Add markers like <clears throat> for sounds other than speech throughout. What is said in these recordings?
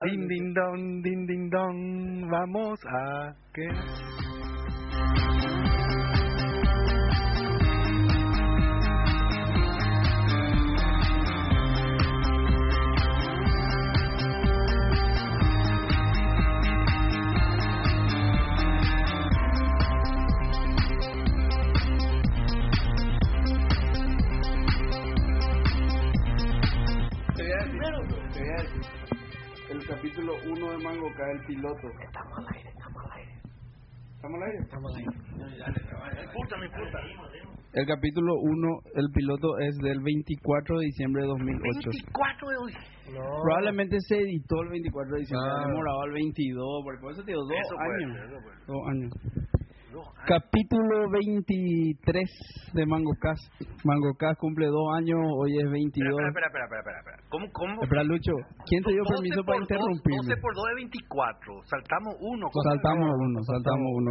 Din, din, don, din, din, don, vamos a que... capítulo 1 de Mango K, el piloto. Estamos al aire, estamos al aire. ¿Estamos al aire? Estamos al aire. Escúchame, puta. El capítulo 1, el piloto es del 24 de diciembre de 2008. 24 de hoy. Probablemente se editó el 24 de diciembre, Ah. demorado al 22, porque por eso te digo dos Eso años. ser, eso. Dos años. Capítulo 23 de Mango Cast. Mango Cast cumple dos años, hoy es 22. Espera, espera, espera, espera, espera, espera. ¿Cómo, cómo? Espera, Lucho, ¿quién te dio 12 permiso para interrumpirme? 12 por 2 es 24. Saltamos uno. ¿cómo? Saltamos uno, saltamos uno.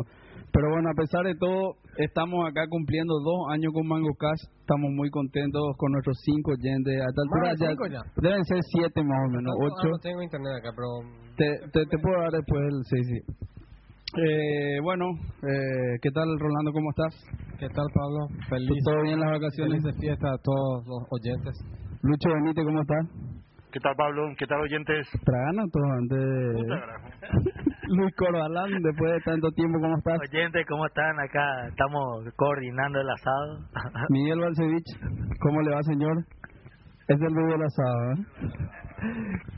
Pero bueno, a pesar de todo, estamos acá cumpliendo dos años con Mango Cast. Estamos muy contentos con nuestros cinco oyentes. A esta altura cinco ya. deben ser siete más o menos, No, ocho. No tengo internet acá, pero... Te, te, te puedo dar después el sí, sí. Eh, bueno, eh, ¿qué tal Rolando? ¿Cómo estás? ¿Qué tal, Pablo? Feliz. ¿Todo bien las vacaciones? De fiesta a todos los oyentes. Lucho Benítez, ¿cómo estás? ¿Qué tal, Pablo? ¿Qué tal, oyentes? Tragando todo antes. <laughs> Luis Corbalán, después de tanto tiempo, ¿cómo estás? Oyentes, ¿cómo están? Acá estamos coordinando el asado. Miguel Balcevich, ¿cómo le va, señor? Es el video del asado, ¿eh?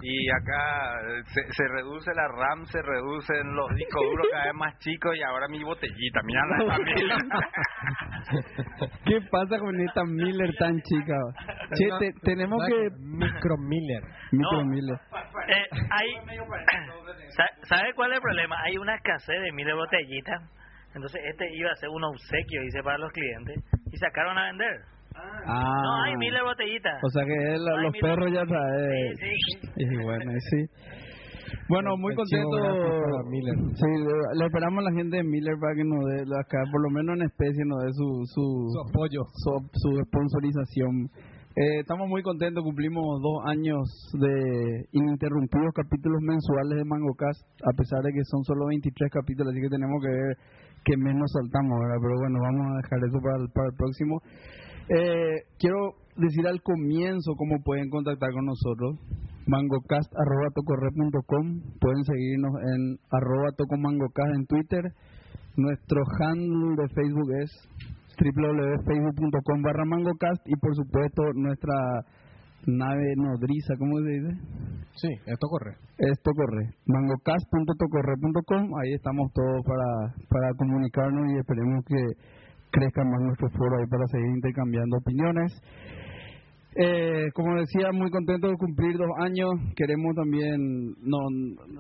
Y acá se, se reduce la RAM, se reducen los discos duros cada vez más chicos y ahora mi botellita, mira la familia. <laughs> ¿Qué pasa con esta Miller tan chica? Che, te- tenemos que... Micro Miller. Micro No. Miller. Eh, hay, <coughs> Sa- ¿Sabe cuál es el problema? Hay una escasez de miles de botellitas. Entonces este iba a ser un obsequio, dice, para los clientes. Y sacaron a vender. Ah. No, hay miles de botellitas. O sea que él, No, hay los perros ya traen. Sí, sí. Y bueno, sí. Bueno, muy contento. Miller. Sí, le, le esperamos a la gente de Miller para que nos dé, acá, por lo menos en especie, nos dé su, su, Su apoyo. su, su sponsorización. Eh, estamos muy contentos, cumplimos dos años de ininterrumpidos capítulos mensuales de MangoCast, a pesar de que son solo 23 capítulos, así que tenemos que ver qué mes nos saltamos, ¿verdad? Pero bueno, vamos a dejar eso para el, para el próximo. Eh, quiero decir al comienzo cómo pueden contactar con nosotros. mangocast.tocorre.com Pueden seguirnos en arroba tocomangocast en Twitter. Nuestro handle de Facebook es www.facebook.com barra mangocast y por supuesto nuestra nave nodriza, ¿cómo se dice? Sí, esto corre. Esto corre, mangocast.tocorre.com, ahí estamos todos para, para comunicarnos y esperemos que crezca más nuestro foro ahí para seguir intercambiando opiniones. Eh, como decía, muy contento de cumplir dos años. Queremos también, no,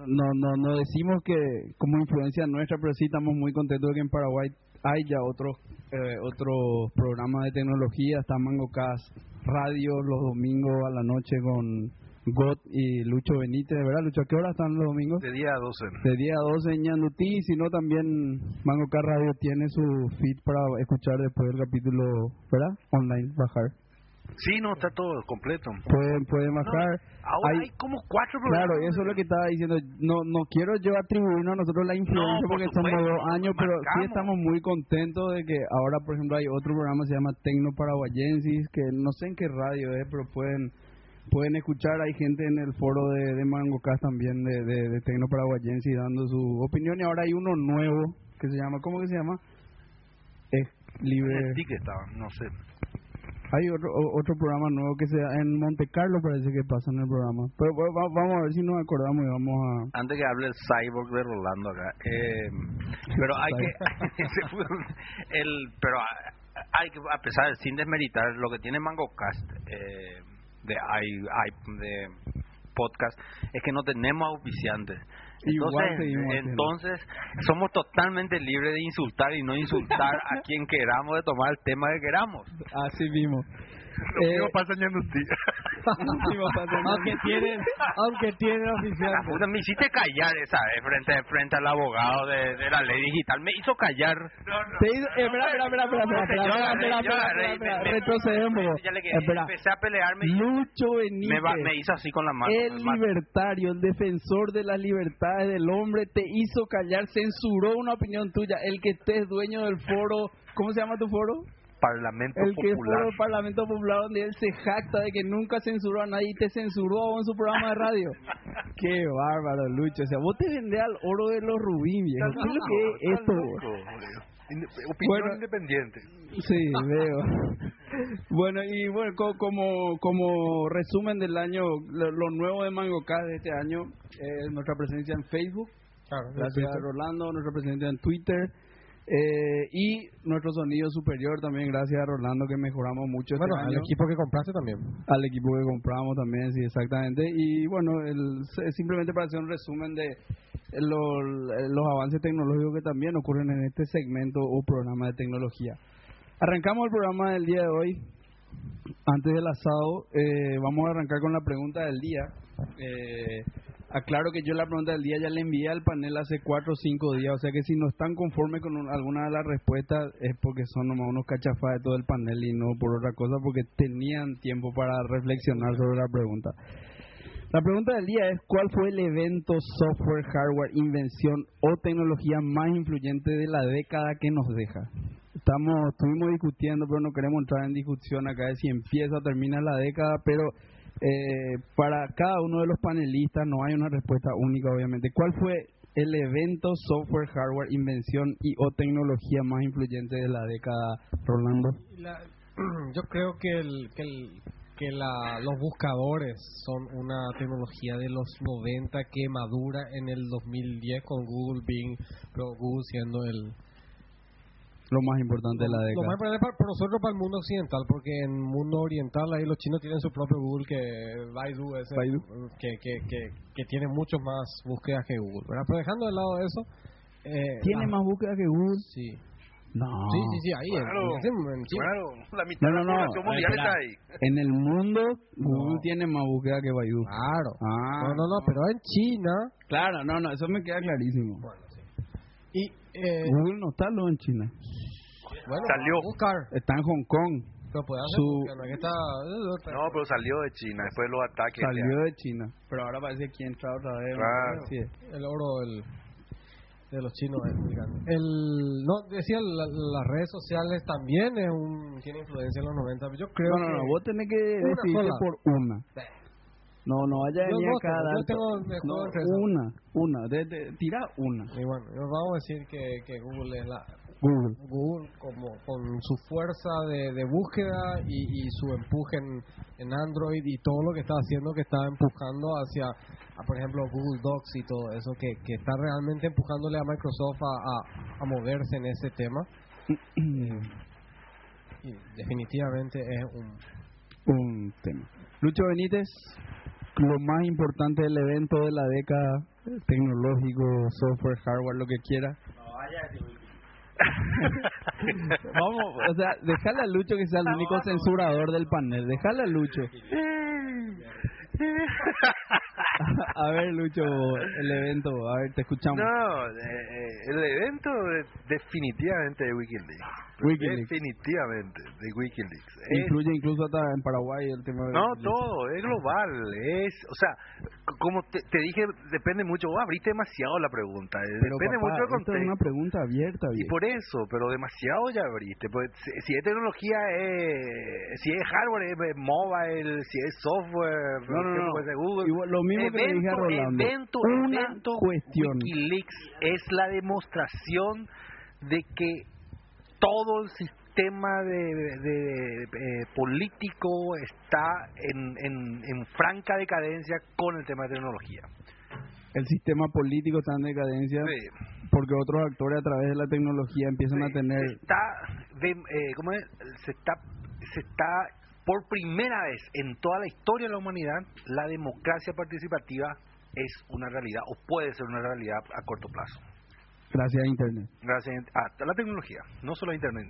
no, no, no decimos que como influencia nuestra, pero sí estamos muy contentos de que en Paraguay hay ya otros eh, otros programas de tecnología. Está MangoCast Radio los domingos a la noche con Got y Lucho Benítez, ¿verdad? Lucho, ¿a qué hora están los domingos? De día a 12. De día a 12 en Ñandutí, si no también MangoCast Radio tiene su feed para escuchar después del capítulo, ¿verdad? Online, bajar. Sí, no, está todo completo. Pueden, pueden bajar. Ahora Hay- hay, como cuatro Claro, programas. eso es lo que estaba diciendo. No no quiero yo atribuirnos a nosotros la influencia No, por porque supuesto, dos años, pero sí estamos muy contentos de que ahora, por ejemplo, hay otro programa que se llama Tecno Paraguayensis, que no sé en qué radio es, pero pueden pueden escuchar. Hay gente en el foro de, de MangoCast también de, de, de Tecno Paraguayensis dando su opinión. Y ahora hay uno nuevo que se llama, ¿cómo que se llama? Es libre. El ticket estaba, no sé. Hay otro, otro programa nuevo que sea en Monte Carlo, parece que pasa en el programa. Pero va- vamos a ver si nos acordamos y vamos a. Antes que hable el cyborg de Rolando acá, eh, pero hay que, <laughs> <laughs> el, pero hay que, a pesar, sin desmeritar, lo que tiene MangoCast eh, de, i- i- de podcast es que no tenemos auspiciantes. Entonces, entonces somos totalmente libres de insultar y no insultar a <laughs> quien queramos, de tomar el tema que queramos. Así mismo. Lo Eh, mismo pasa en <laughs> en aunque tienen, aunque tienen puta, me hiciste callar esa vez frente, frente al abogado de, de la ley digital. Me hizo callar. Te hizo- eh, espera, espera, espera, espera, espera, me- me- retrocedemos. Espera. empecé a pelearme Lucho me, Benítez, va- me hizo así con la mano. el libertario, el defensor de las libertades del hombre, te hizo callar, censuró una opinión tuya. El que estés dueño del foro, ¿cómo se llama tu foro? Parlamento El que es Popular. foro del Parlamento Popular, donde él se jacta de que nunca censuró a nadie y te censuró en su programa de radio. <laughs> Qué bárbaro, Lucho. O sea, vos te vendés al oro de los rubí, viejo. ¿Qué es lo que es esto? loco, Opinión Bueno. independiente. Sí, <laughs> veo. Bueno, y bueno, co- como, como resumen del año, lo, lo nuevo de MangoCast de este año es nuestra presencia en Facebook, Claro, gracias a Rolando, nuestra presencia en Twitter, eh, y nuestro sonido superior también, gracias a Rolando, que mejoramos mucho Bueno, este al año. equipo que compraste también. Al equipo que compramos también, sí, exactamente. Y bueno, el, simplemente para hacer un resumen de lo- los avances tecnológicos que también ocurren en este segmento o programa de tecnología. Arrancamos el programa del día de hoy. Antes del asado, eh, vamos a arrancar con la pregunta del día. Eh, aclaro que yo la pregunta del día ya le envié al panel hace cuatro o cinco días, o sea que si no están conformes con un- alguna de las respuestas es porque son nomás unos cachafás de todo el panel y no por otra cosa, porque tenían tiempo para reflexionar sobre la pregunta. La pregunta del día es, ¿cuál fue el evento, software, hardware, invención o tecnología más influyente de la década que nos deja? Estamos, estuvimos discutiendo, pero no queremos entrar en discusión acá de si empieza o termina la década, pero eh, para cada uno de los panelistas no hay una respuesta única, obviamente. ¿Cuál fue el evento, software, hardware, invención y o tecnología más influyente de la década, Rolando? La- <clears throat> yo creo que el, que, el, que la, los buscadores son una tecnología de los 90 que madura en el 2010 con Google Bing, pero Google siendo el Lo más importante de la lo década. más importante para, para nosotros para el mundo occidental, porque en el mundo oriental ahí los chinos tienen su propio Google que Baidu, ese, Baidu. Que, que, que, que tiene muchos más búsquedas que Google, ¿verdad? Pero dejando de lado eso, eh, ¿Tiene la- más búsqueda que Google? Sí. No. Sí, sí, sí, ahí en- Claro, en en China. claro. La mitad No, no, de la no. población mundial está ahí. <laughs> En el mundo, Google No. tiene más búsqueda que Baidu. Claro. Ah. no, no, no, pero en China. Claro, no, no, eso me queda clarísimo. Bueno, sí. Y, eh, Google no está luego en China. Bueno, Salió. Está en Hong Kong. Pero puede hacer Su- no está. No, pero salió de China después de los ataques. Salió de China. Pero ahora parece que entra otra vez. Claro. Sí. El oro del, de los chinos es muy grande. El, no, decía, la- las redes sociales también es un, tiene influencia en los 90. Yo creo No, no, que... no, vos tenés que decidirte sola. por una. No, no vaya a Yo venir no acá a tengo, yo tengo no, una, una, de, de- tira una. Y bueno, vamos a decir que, que Google es la... Google. Google como con su fuerza de, de búsqueda y, y su empuje en, en Android y todo lo que está haciendo que está empujando hacia a, por ejemplo Google Docs y todo eso que, que está realmente empujándole a Microsoft a, a, a moverse en ese tema <clears throat> y definitivamente es un un tema. Lucho Benítez, lo más importante del evento de la década, tecnológico, software, hardware, lo que quiera. <laughs> Vamos, o sea, dejale a Lucho que sea el único censurador del panel. Dejale a Lucho. a ver, Lucho, el evento, a ver, te escuchamos. No, eh, eh, el evento de- definitivamente de Wikileaks. Wikileaks. Definitivamente de Wikileaks. Es- Incluye incluso hasta en Paraguay el tema de no, Wikileaks. todo, es global. Es, o sea, como te, te dije, depende mucho. Vos abriste demasiado la pregunta. eh, Pero, depende papá, mucho del esto es contexto. una pregunta abierta, Y viejo. por eso, pero demasiado ya abriste. Pues, si, si es tecnología, es, si es hardware, es eh, mobile, si es software, No, no, ¿qué no. ser Google. Igual, lo mismo que le dije a Rolando. evento, Una evento, cuestión. Wikileaks es la demostración de que todo el sistema de, de- de- eh, político está en, en, en franca decadencia con el tema de tecnología. El sistema político está en decadencia Sí. porque otros actores a través de la tecnología empiezan a tener... se está de- eh, ¿cómo es? se está se está por primera vez en toda la historia de la humanidad la democracia participativa es una realidad o puede ser una realidad a corto plazo Gracias a Internet. gracias a la tecnología no solo a internet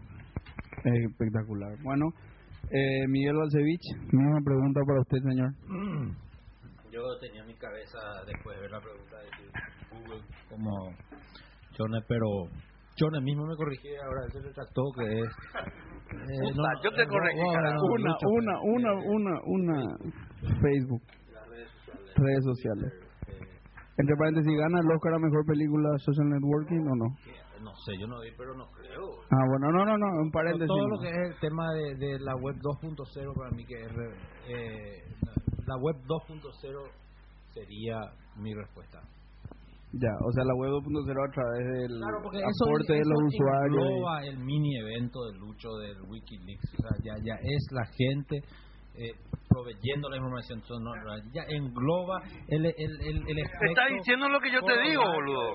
Eh, espectacular. Bueno, Eh, Miguel Balcevich, misma pregunta para usted, señor. Yo tenía en mi cabeza, después de ver la pregunta de Google, como Chone, pero Chone mismo me corrigió ahora se retractó que es... eh, yo te corregí, carajo. Una, una, una, una, una, Facebook, redes sociales. Entre paréntesis, ¿gana el Oscar a Mejor Película Social Networking o no? No sé, yo no vi, pero no creo. Ah, bueno, no, no, no, un paréntesis. todo lo que es el tema de, de la web 2.0 para mí que es eh, la web 2.0 sería mi respuesta Ya, o sea, la web 2.0 a través del claro porque eso, aporte de los usuarios. el mini evento del lucho del WikiLeaks o sea ya ya es la gente eh, proveyendo la información no, ya engloba el el el, el está diciendo lo que yo te digo, boludo.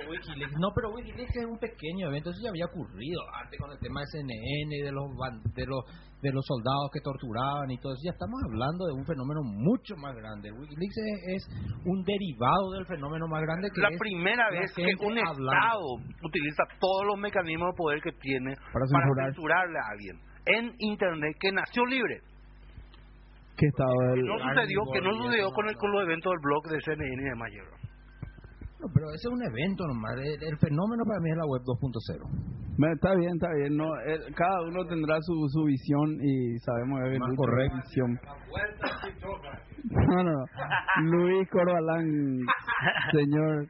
No, pero Wikileaks es un pequeño evento, eso ya había ocurrido antes con el tema de CNN y de los de los de los soldados que torturaban y todo eso. Ya estamos hablando de un fenómeno mucho más grande. Wikileaks es, es un derivado del fenómeno más grande que La es primera vez que un hablando. Estado utiliza todos los mecanismos de poder que tiene Para censurarle a alguien en Internet que nació libre. ¿Qué estado Que del no sucedió, que no sucedió con, el, con los eventos del blog de CNN y de Mayer. No, pero ese es un evento nomás. El, el fenómeno para mí es la web 2.0. Bueno, Está bien, está bien. No, el- cada uno tendrá su, su visión y sabemos que Más correcto. visión. <laughs> No, no, no. Luis Corbalán, <laughs> señor.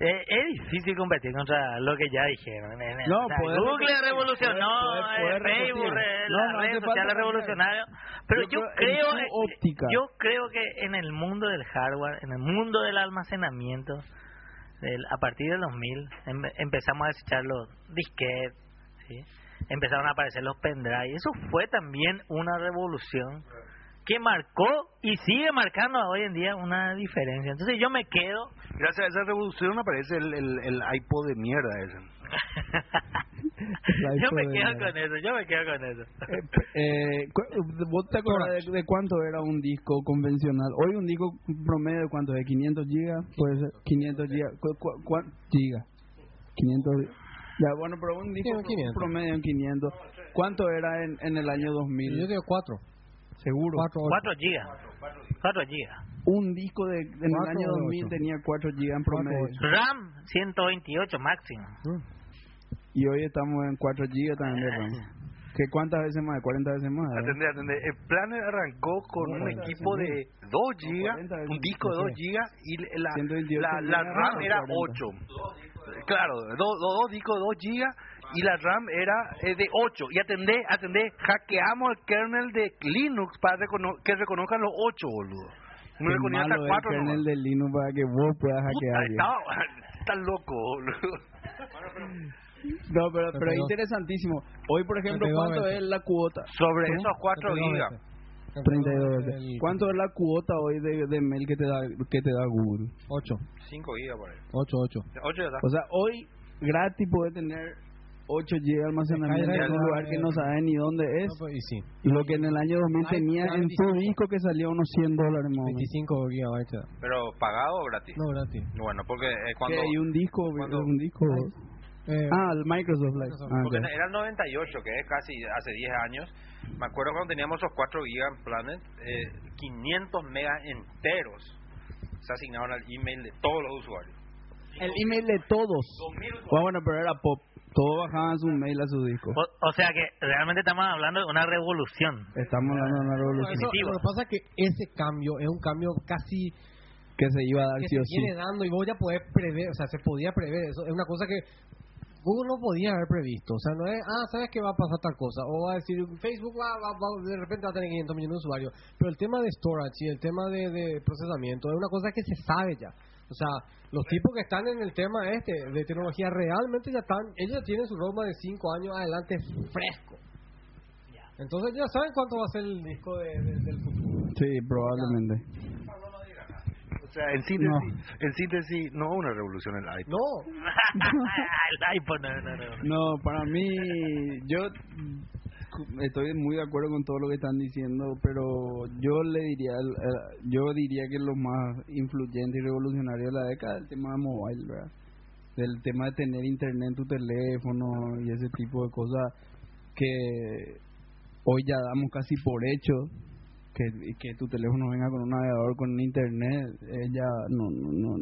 Eh, es difícil competir contra lo que ya dijeron. No, o sea, poder Google revolucionó, poder- eh, poder Facebook, repetir. No, las no redes sociales cambiar. revolucionarios. Pero Yo yo, creo óptica. yo creo que en el mundo del hardware, en el mundo del almacenamiento, a partir del 2000 em- empezamos a desechar los disquetes, ¿sí? empezaron a aparecer los pendrive. Eso fue también una revolución que marcó y sigue marcando hoy en día una diferencia. Entonces yo me quedo Gracias a esa revolución aparece el, el, el iPod de mierda ese. <laughs> Yo me de quedo con eso, yo me quedo con eso. Eh, eh, ¿Vos te acordás de, de cuánto era un disco convencional? Hoy un disco promedio de cuánto es, 500 gigas, puede ser 500 gigas, ¿cu, cu- cuán- gigas? 500 Ya, bueno, pero un disco Sí, un 500. promedio en 500. ¿Cuánto era en, en el año 2000? Yo digo 4. Seguro. 4, 4 gigas. 4 gigas. Un disco de, en el año o 2000 ocho. tenía 4 gigas en promedio. RAM 128 máximo. Y hoy estamos en 4 gigas también de RAM. ¿Qué cuántas veces más? 40 veces más. ¿verdad? Atendé, atendé. El Planner arrancó con un equipo de 2 gigas, 40 veces un disco de 2 más, gigas y la, 128 la, la RAM era 40. 8. Claro, dos dos discos de 2 gigas y la RAM era eh, de 8. Y atendé, atendé, hackeamos el kernel de Linux para recono- que reconozcan los 8, boludo. No reconocía hasta malo es 4 el kernel de Linux para que vos puedas hackear. estaba, <laughs> está loco, boludo. No, pero, pero es interesantísimo. Hoy, por ejemplo, ¿cuánto es la cuota? Sobre ¿Cómo? esos 4 gigas. 32 veces. ¿Cuánto es la cuota hoy de, de mail que te da que te da Google? 8. 5 gigas por ahí. 8, 8. 8 ya está. O sea, hoy gratis puedes tener 8 GB de almacenamiento en un lugar que no sabes ni dónde es. No, pues, y sí. Lo que en el año 2000 Ay, tenía en tu 25. disco que salía unos 100 dólares más o menos. 25 gigabytes. da. Pero pagado o gratis. No, gratis. Bueno, porque eh, cuando ¿Y un disco? cuando- ¿Un disco? Eh, Ah, el Microsoft Live. Microsoft. Ah, Porque ya. era el 98, que es casi hace 10 años. Me acuerdo cuando teníamos esos 4 gigas en Planet, eh, 500 megas enteros se asignaban al email de todos los usuarios. El email de todos. 2000 usuarios. Ah, bueno, pero era pop. Todos bajaban su mail a su disco. O, o sea que realmente estamos hablando de una revolución. Estamos hablando de una revolución eso- lo que pasa es que ese cambio es un cambio casi que se iba a dar que sí se o sí. viene dando y vos ya podés prever, o sea, se podía prever eso. Es una cosa que Google no podía haber previsto. O sea, no es, ah, sabes que va a pasar tal cosa. O va a decir, Facebook va, va- va- de repente va a tener 500 millones de usuarios. Pero el tema de storage y el tema de, de procesamiento es una cosa que se sabe ya. O sea, los tipos que están en el tema este de tecnología realmente ya están, ellos ya tienen su roadmap de 5 años adelante fresco. Entonces ya saben cuánto va a ser el disco de- de- del futuro. Sí, probablemente. O sea, en síntesis, en síntesis, no una revolución <laughs> el iPhone. No, el iPhone no, no, no. No, para mí, yo estoy muy de acuerdo con todo lo que están diciendo, pero yo le diría, yo diría que lo más influyente y revolucionario de la década es el tema de mobile, ¿verdad? Del tema de tener internet en tu teléfono y ese tipo de cosas que hoy ya damos casi por hecho que, que tu teléfono venga con un navegador, con internet, eh, ya no, no, no,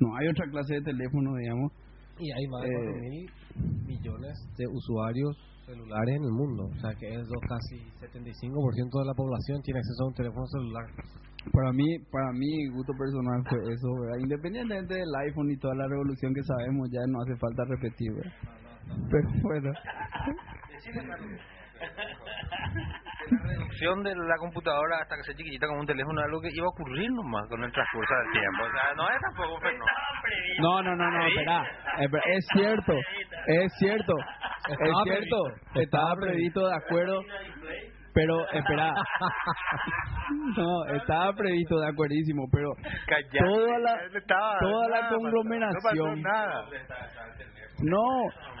no hay otra clase de teléfono, digamos. Y hay más de Eh, 4 mil millones de usuarios celulares en el mundo. O sea que es casi 75% de la población tiene acceso a un teléfono celular. Para mí, para mí, gusto personal fue eso, ¿verdad? Independientemente del iPhone y toda la revolución que sabemos, ya no hace falta repetir, ¿verdad? Pero bueno, <laughs> La reducción de la computadora hasta que sea chiquitita como un teléfono es algo que iba a ocurrir nomás con el transcurso del tiempo. O sea, no es tampoco no, no, no, no, espera, es cierto, es cierto, es Estaba cierto, estaba previsto de acuerdo, pero espera, <laughs> no, estaba previsto de acuerdísimo, pero Callate. toda la, Estaba- toda la nada pasó, conglomeración, No pasó nada. no,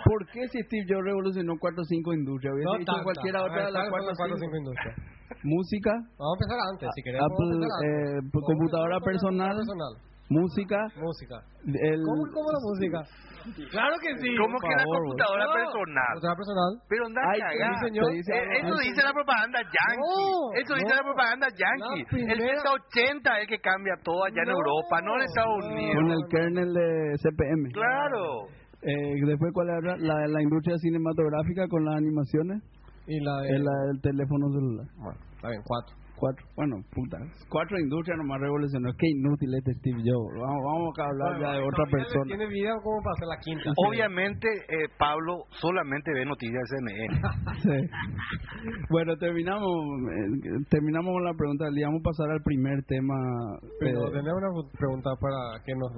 ¿por qué si Steve Jobs revolucionó cuatro o cinco industrias? Hubiese No dicho tanta. cualquiera A otra de las ¿cuáles son cuatro o las cinco. cinco industrias? Música, Vamos a empezar antes, si queremos. Apple, vamos a empezar eh, antes. a computadora la personal. personal. Música, Música. el... ¿Cómo, ¿Cómo la música? Claro que sí. ¿Cómo que la computadora No, personal? Computadora personal. Pero anda Ay, cagá. sí, señor. Eh, Dice algo Eso dice la propaganda yankee. No, Eso dice no. la propaganda yankee. La primera- El Z80 es el que cambia todo allá en Europa, no en Estados. Unidos. con el kernel de CPM. Claro. Eh, después, ¿cuál era? La, la industria cinematográfica con las animaciones. Y la de... Es la del teléfono celular. Bueno, está bien, cuatro. Cuatro. Bueno, puta. Cuatro industrias nomás revolucionó. Qué inútil este Steve Jobs. Vamos, vamos a hablar ya de otra persona. Tiene vida como para hacer la quinta. Obviamente, eh, Pablo solamente ve noticias de CNN. <laughs> Sí. Bueno, terminamos eh, terminamos con la pregunta del día. Vamos a pasar al primer tema. Pero eh, tenemos una pregunta para que nos...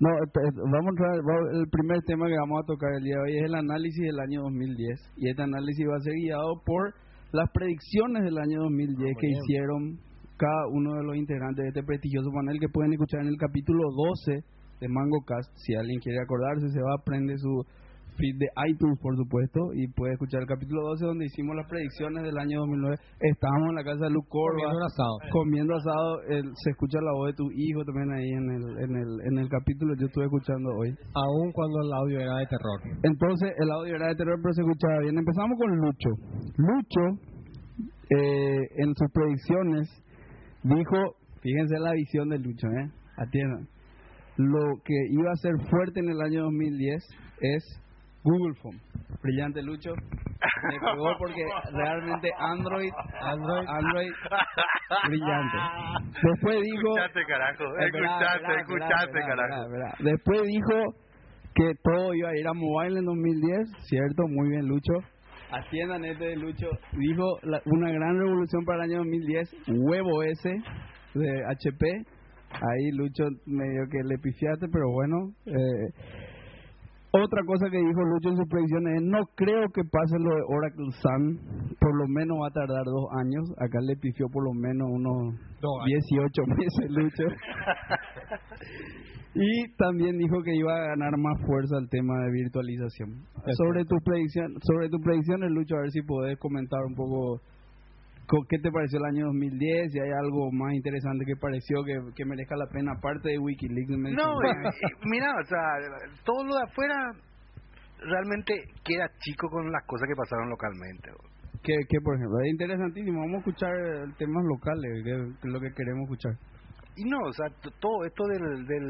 No, eh, vamos a entrar- el primer tema que vamos a tocar el día de hoy es el análisis del año 2010 y este análisis va a ser guiado por las predicciones del año 2010 que bien. hicieron cada uno de los integrantes de este prestigioso panel que pueden escuchar en el capítulo 12 de MangoCast. Si alguien quiere acordarse, se va a prender su feed de iTunes, por supuesto, y puede escuchar el capítulo 12 donde hicimos las predicciones del año 2009. Estábamos en la casa de Luke Corva Comiendo asado. comiendo asado, el- se escucha la voz de tu hijo también ahí en el, en el, en el capítulo yo estuve escuchando hoy. Aún cuando el audio era de terror. Entonces el audio era de terror pero se escuchaba bien. Empezamos con Lucho. Lucho, eh, en sus predicciones, dijo, fíjense la visión de Lucho, ¿eh? Atiendan. Lo que iba a ser fuerte en el año 2010 es Google Phone. Brillante Lucho. Me pegó porque realmente Android, Android. Android, brillante. Después dijo, Escuchaste, carajo. Esperá, escuchaste, esperá, carajo. Después dijo que todo iba a ir a mobile en 2010, ¿cierto? Muy bien, Lucho. Atiendan este de Lucho. Dijo la- una gran revolución para el año 2010, Huevo S de HP. Ahí Lucho medio que le pifiaste, pero bueno. eh, otra cosa que dijo Lucho en sus predicciones es, no creo que pase lo de Oracle Sun, por lo menos va a tardar dos años. Acá le pifió por lo menos unos Dos años. 18 meses Lucho. <laughs> y también dijo que iba a ganar más fuerza el tema de virtualización. Sobre tu predicción, sobre tus predicciones, Lucho, a ver si podés comentar un poco co- qué te pareció el año 2010, si hay algo más interesante que pareció que, que merezca la pena, aparte de Wikileaks. No, eh, eh, mira, o sea, todo lo de afuera realmente queda chico con las cosas que pasaron localmente. que, que, por ejemplo, es interesantísimo. Vamos a escuchar eh, temas locales, que es lo que queremos escuchar. Y no, o sea, todo esto del, del,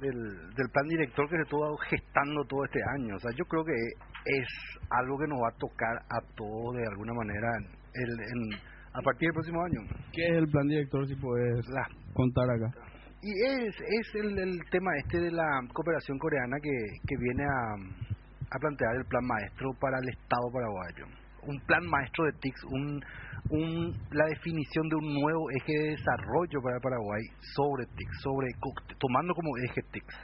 del, del plan director que se estuvo gestando todo este año, o sea, yo creo que es algo que nos va a tocar a todos de alguna manera el, en, a partir del próximo año. ¿Qué es el plan director, si puedes La, contar acá? y es, es el, el tema este de la cooperación coreana que, que viene a, a plantear el plan maestro para el Estado paraguayo. Un plan maestro de TICS, un, un, la definición de un nuevo eje de desarrollo para Paraguay sobre TICS, sobre, tomando como eje TICS,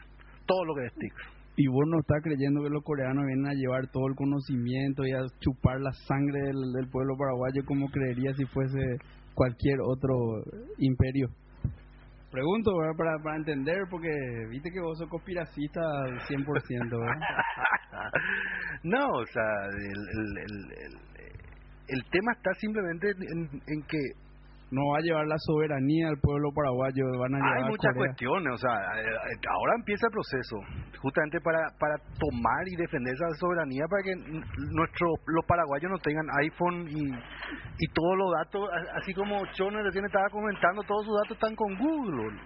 todo lo que es TICS. Y vos no estás creyendo que los coreanos vienen a llevar todo el conocimiento y a chupar la sangre del, pueblo paraguayo como creería si fuese cualquier otro imperio. Pregunto. Para, para entender, porque viste que vos sos conspiracista al 100%, ¿verdad? <laughs> no, o sea, el, el, el, tema está simplemente en, en que no va a llevar la soberanía al pueblo paraguayo, van a llevar Hay muchas Corea. cuestiones, o sea, eh, ahora empieza el proceso, justamente para, para tomar y defender esa soberanía para que nuestros los paraguayos no tengan iPhone y, y todos los datos, así como Chone recién estaba comentando, todos sus datos están con Google.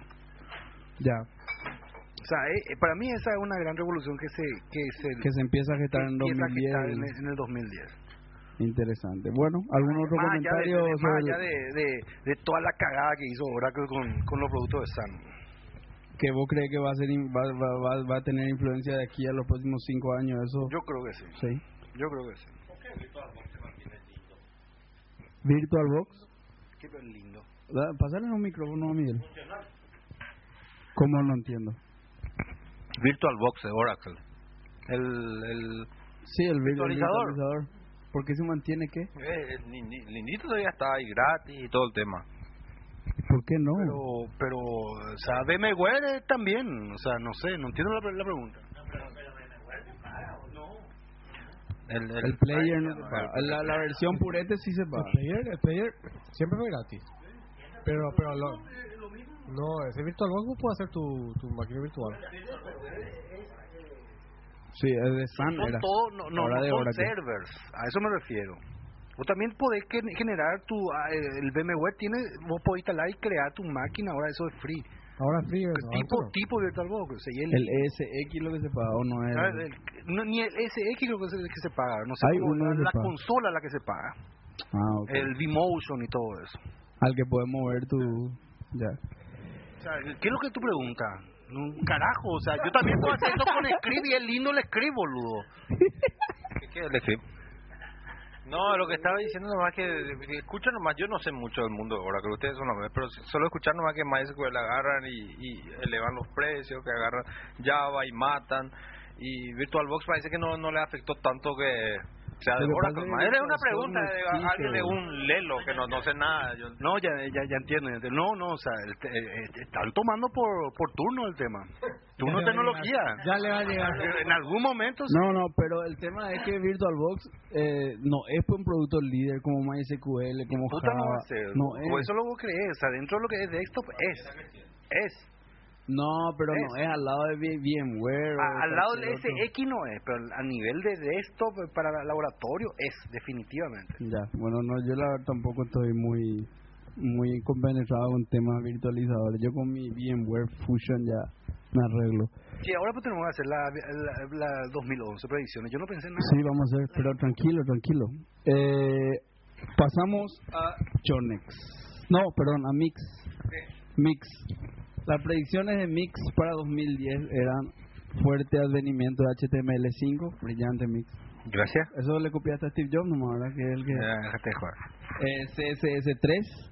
Ya, O sea, eh, eh, para mí esa es una gran revolución que se que se, que se empieza a gestar en que empieza a 2010. gestar en, el- en el 2010. Interesante. Bueno, ¿algún otro Más allá, de, comentario más allá de, de- de toda la cagada que hizo Oracle con, con los productos de Sun. que vos crees que va a ser va, va, va, va a tener influencia de aquí a los próximos cinco años? Eso. Yo creo que sí. sí. Yo creo que sí. VirtualBox. Qué lindo. Da- Pasarle un micrófono a Miguel. ¿Cómo no entiendo? VirtualBox de Oracle. El, el, Sí, el virtualizador. ¿Por qué se mantiene qué? eh, el lindi- lindito todavía está ahí gratis y todo el tema. ¿Por qué no? Pero, pero, o sea, VMware eh, también, o sea, no sé, no entiendo la, la pregunta. El, el player no se paga. La, la versión purete sí se paga. El player, el player siempre fue gratis. Pero, pero lo, no, ese VirtualBox vos puede hacer tu, tu máquina virtual. Sí, es de Sun Son era. todos, no, no, Ahora no de son Oracle. servers, a eso me refiero. Vos también podés generar tu, ah, el VMware tiene, vos podés instalar y crear tu máquina, ahora eso es free. Ahora free, ¿no? tipo, no. tipo VirtualBox, o sea, el, El ESX lo que se paga o no es. Ah, el- no, ni el SX lo que se, que se paga, no sé, Hay cómo- uno la, la paga. consola la que se paga, Ah, ok. el vMotion y todo eso. Al que puedes mover tu. Ya. O sea, ¿qué es lo que tú preguntas? Un carajo, o sea, yo también puedo hacer eso con script y es lindo el script, boludo. ¿Qué, qué es el script? No, lo que estaba diciendo nomás que, que escucha nomás, yo no sé mucho del mundo de Oracle, ustedes son los mejores, pero solo escuchar nomás que MySQL agarran y, y elevan los precios, que agarran Java y matan, y VirtualBox parece que no, no le afectó tanto que sea de Oracle. Era una pregunta de alguien de un lelo que no, no sé nada. Yo, No, ya, ya, ya entiendo. No, no, o sea, el te- eh, eh, están tomando por, por turno el tema. Turno Ya tecnología. Ya le va a llegar. <laughs> En algún momento sí. No, no, pero el tema es que VirtualBox eh, no es un producto líder como MySQL, como Puta no va Java. a ser. No o es. eso lo vos crees. O sea, dentro de lo que es desktop es. Es. No, pero Es. no es al lado de VMware. A- al lado cualquier otro. SX no es, pero a nivel de desktop eh, para laboratorio es, definitivamente. Ya, bueno, no, yo la verdad tampoco estoy muy muy compenetrado con temas virtualizadores. Yo con mi VMware Fusion ya me arreglo. Sí, ahora pues tenemos que hacer la, la, la 2011 predicciones. Yo no pensé en nada. Sí, vamos a hacer, pero tranquilo, tranquilo. Eh, pasamos a Jonex. No, perdón, a Mix. Mix. Las predicciones de Mix para 2010 eran fuerte advenimiento de HTML5, brillante Mix. Gracias. Eso le copiaste a Steve Jobs nomás, ¿verdad? Que es el que... Jugar. Eh, CSS3,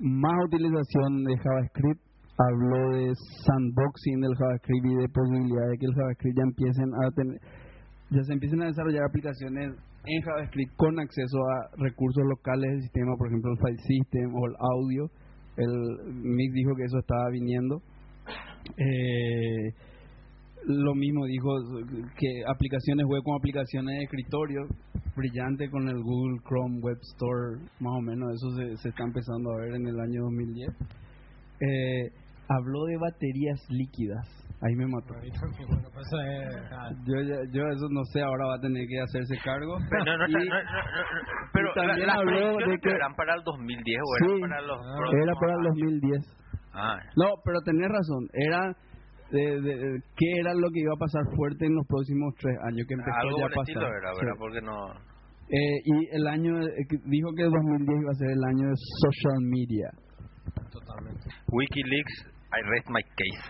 más utilización de JavaScript, habló de sandboxing del JavaScript y de posibilidad de que el JavaScript ya empiecen a tener, ya se empiecen a desarrollar aplicaciones en JavaScript con acceso a recursos locales del sistema, por ejemplo el file system o el audio. El Mix dijo que eso estaba viniendo. Eh, lo mismo dijo que aplicaciones web como aplicaciones de escritorio, brillante con el Google Chrome Web Store, más o menos, eso se, se está empezando a ver en el año 2010. Eh, habló de baterías líquidas, ahí me mató. Pues ah, Yo, ya- yo eso no sé, ahora va a tener que hacerse cargo. Pero, no, no, Y- no, no, no, no, pero y también la- habló de que- eran para el 2010 o Sí, eran para los Ah. era para el años? 2010. Ah, No, pero tenés razón, era de, de- de- qué era lo que iba a pasar fuerte en los próximos tres años que empezó algo ya a pasar. era, Sí. ¿verdad? Porque no... Eh, y el año, eh, que dijo que el 2010 iba a ser el año de social media. Totalmente. Wikileaks, I rest my case.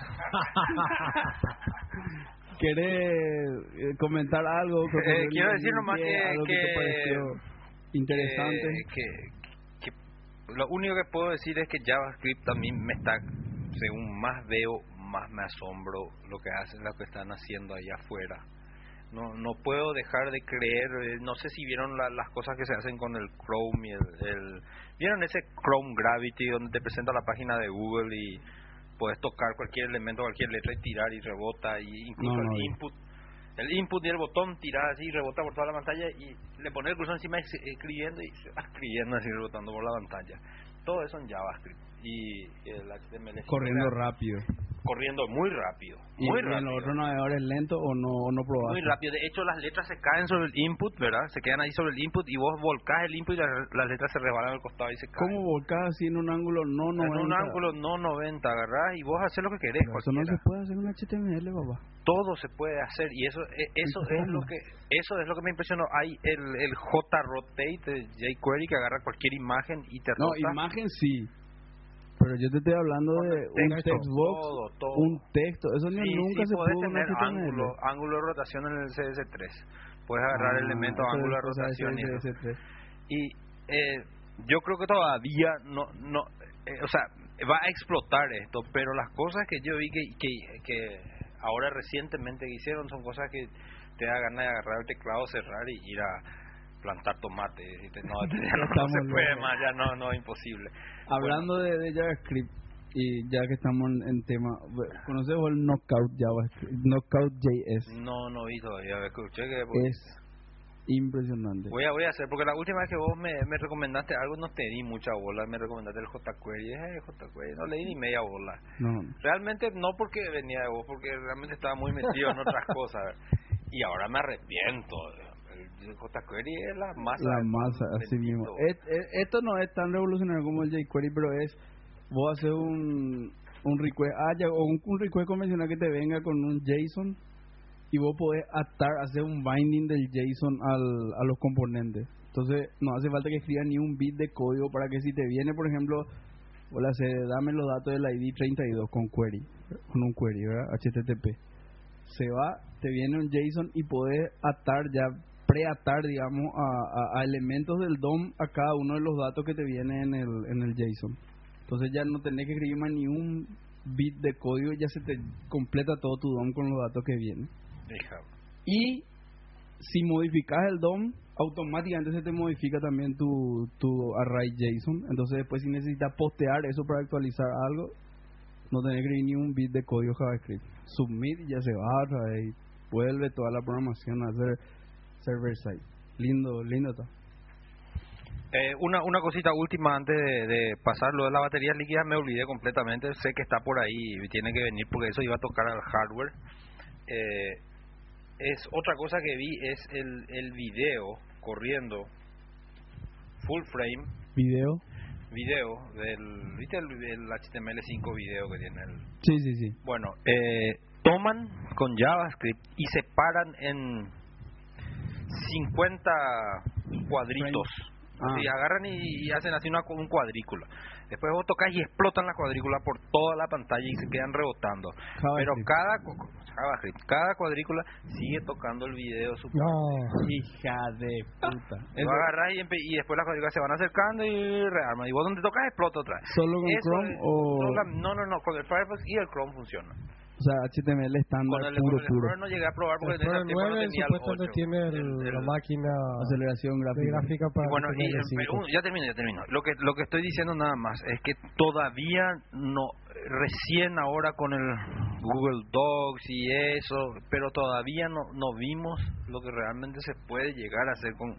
<laughs> ¿Querés eh, comentar algo? Eh, quiero decir 2010, nomás que- algo que, te pareció interesante. Que, que lo único que puedo decir es que JavaScript a mí me está, según más veo, más me asombro lo que hacen, lo que están haciendo allá afuera. No, no puedo dejar de creer, eh, no sé si vieron la- las cosas que se hacen con el Chrome y el, el- ¿Vieron ese Chrome Gravity donde te presenta la página de Google y puedes tocar cualquier elemento, cualquier letra y tirar y rebota y incluso No, no el input el input y el botón tirar así rebota por toda la pantalla y le pone el cursor encima y escribiendo y se va escribiendo así rebotando por la pantalla todo eso en JavaScript. Y el HTML5 Corriendo rápido. Corriendo muy rápido. ¿Y, Muy y rápido. los otros navegadores lento o no, o no probaste? Muy rápido. De hecho, las letras se caen sobre el input, ¿verdad? Se quedan ahí sobre el input y vos volcás el input y la- las letras se resbalan al costado y se caen. ¿Cómo volcás así en un ángulo no 90? En un ángulo no 90, agarrás y vos haces lo que querés. Pero Eso no se puede hacer en HTML, papá. Todo se puede hacer y eso e- eso ¿Y es lo que eso es lo que me impresionó. Hay el, el JRotate de jQuery que agarra cualquier imagen y te No, rota. imagen sí. Pero yo te estoy hablando de el un texto, textbox, todo, todo. un texto. Eso ni Sí, nunca sí, se en tener ángulo, ángulo de rotación en el CS3. Puedes agarrar Ah, elementos eso ángulo de cosa de rotación y eso. CSS3. y eh, yo creo que todavía no no eh, o sea va a explotar esto pero las cosas que yo vi que que, que ahora recientemente que hicieron son cosas que te da ganas de agarrar el teclado cerrar y ir a plantar tomate decirte, no, <laughs> ya no, Estamos se puede más ya no no es imposible Hablando de, de JavaScript, y ya que estamos en, tema, ¿conoces el Knockout JavaScript? Knockout JS. no no vi todavía escuché que Es impresionante. Voy a, voy a hacer, porque la última vez que vos me, me recomendaste algo no te di mucha bola, me recomendaste el jQuery, eh, jQuery, no le di ni media bola. No, no. Realmente no porque venía de vos, porque realmente estaba muy metido en otras <laughs> cosas. Y ahora me arrepiento. JQuery es la masa. La masa, así mismo. Et- et- esto no es tan revolucionario como el jQuery, pero es, vos haces un, un request, ah, ya, o un, un request convencional que te venga con un JSON y vos podés atar, hacer un binding del JSON al, a los componentes. Entonces, no hace falta que escribas ni un bit de código para que si te viene, por ejemplo, hola, se, dame los datos del ID 32 con query, con un query, ¿verdad? HTTP. Se va, te viene un JSON y podés atar ya, preatar, digamos, a, a- a elementos del DOM a cada uno de los datos que te viene en el, en el JSON. Entonces ya no tenés que escribir más ni un bit de código, ya se te completa todo tu DOM con los datos que vienen. Y si modificas el DOM, automáticamente se te modifica también tu, tu array JSON. Entonces después si necesitas postear eso para actualizar algo, no tenés que escribir ni un bit de código JavaScript. Submit y ya se va y vuelve toda la programación a hacer server side. Lindo, lindo está. Eh, una, una cosita última antes de, de pasar lo de las baterías líquidas, me olvidé completamente. Sé que está por ahí y tiene que venir porque eso iba a tocar al hardware. Eh, es otra cosa que vi es el, el video corriendo full frame Video. video del viste el, el HTML5 video que tiene el Sí, sí, sí. bueno eh, toman con JavaScript y separan en 50 cuadritos Ah. Así, agarran y, y hacen así una, un cuadrícula después vos tocas y explotan la cuadrícula por toda la pantalla y se quedan rebotando pero cada cada cuadrícula sigue tocando el video su No. Hija de puta. Lo agarras y, y después las cuadrículas se van acercando y rearman. Y vos donde tocas explota otra vez. ¿Solo con Eso Chrome es- o...? no, no, no, con el Firefox y el Chrome funciona. O sea, HTML estándar Con el, puro, con el puro. Explorer no llegué a probar porque El en ese Pro tiempo no 9 tenía el supuestamente 8. tiene el- El- la máquina Aceleración gráfica. gráfica para y bueno, y, HTML5. un- ya termino, ya termino. Lo que, lo que estoy diciendo nada más es que todavía no, recién ahora con el Google Docs y eso, pero todavía no, no vimos lo que realmente se puede llegar a hacer con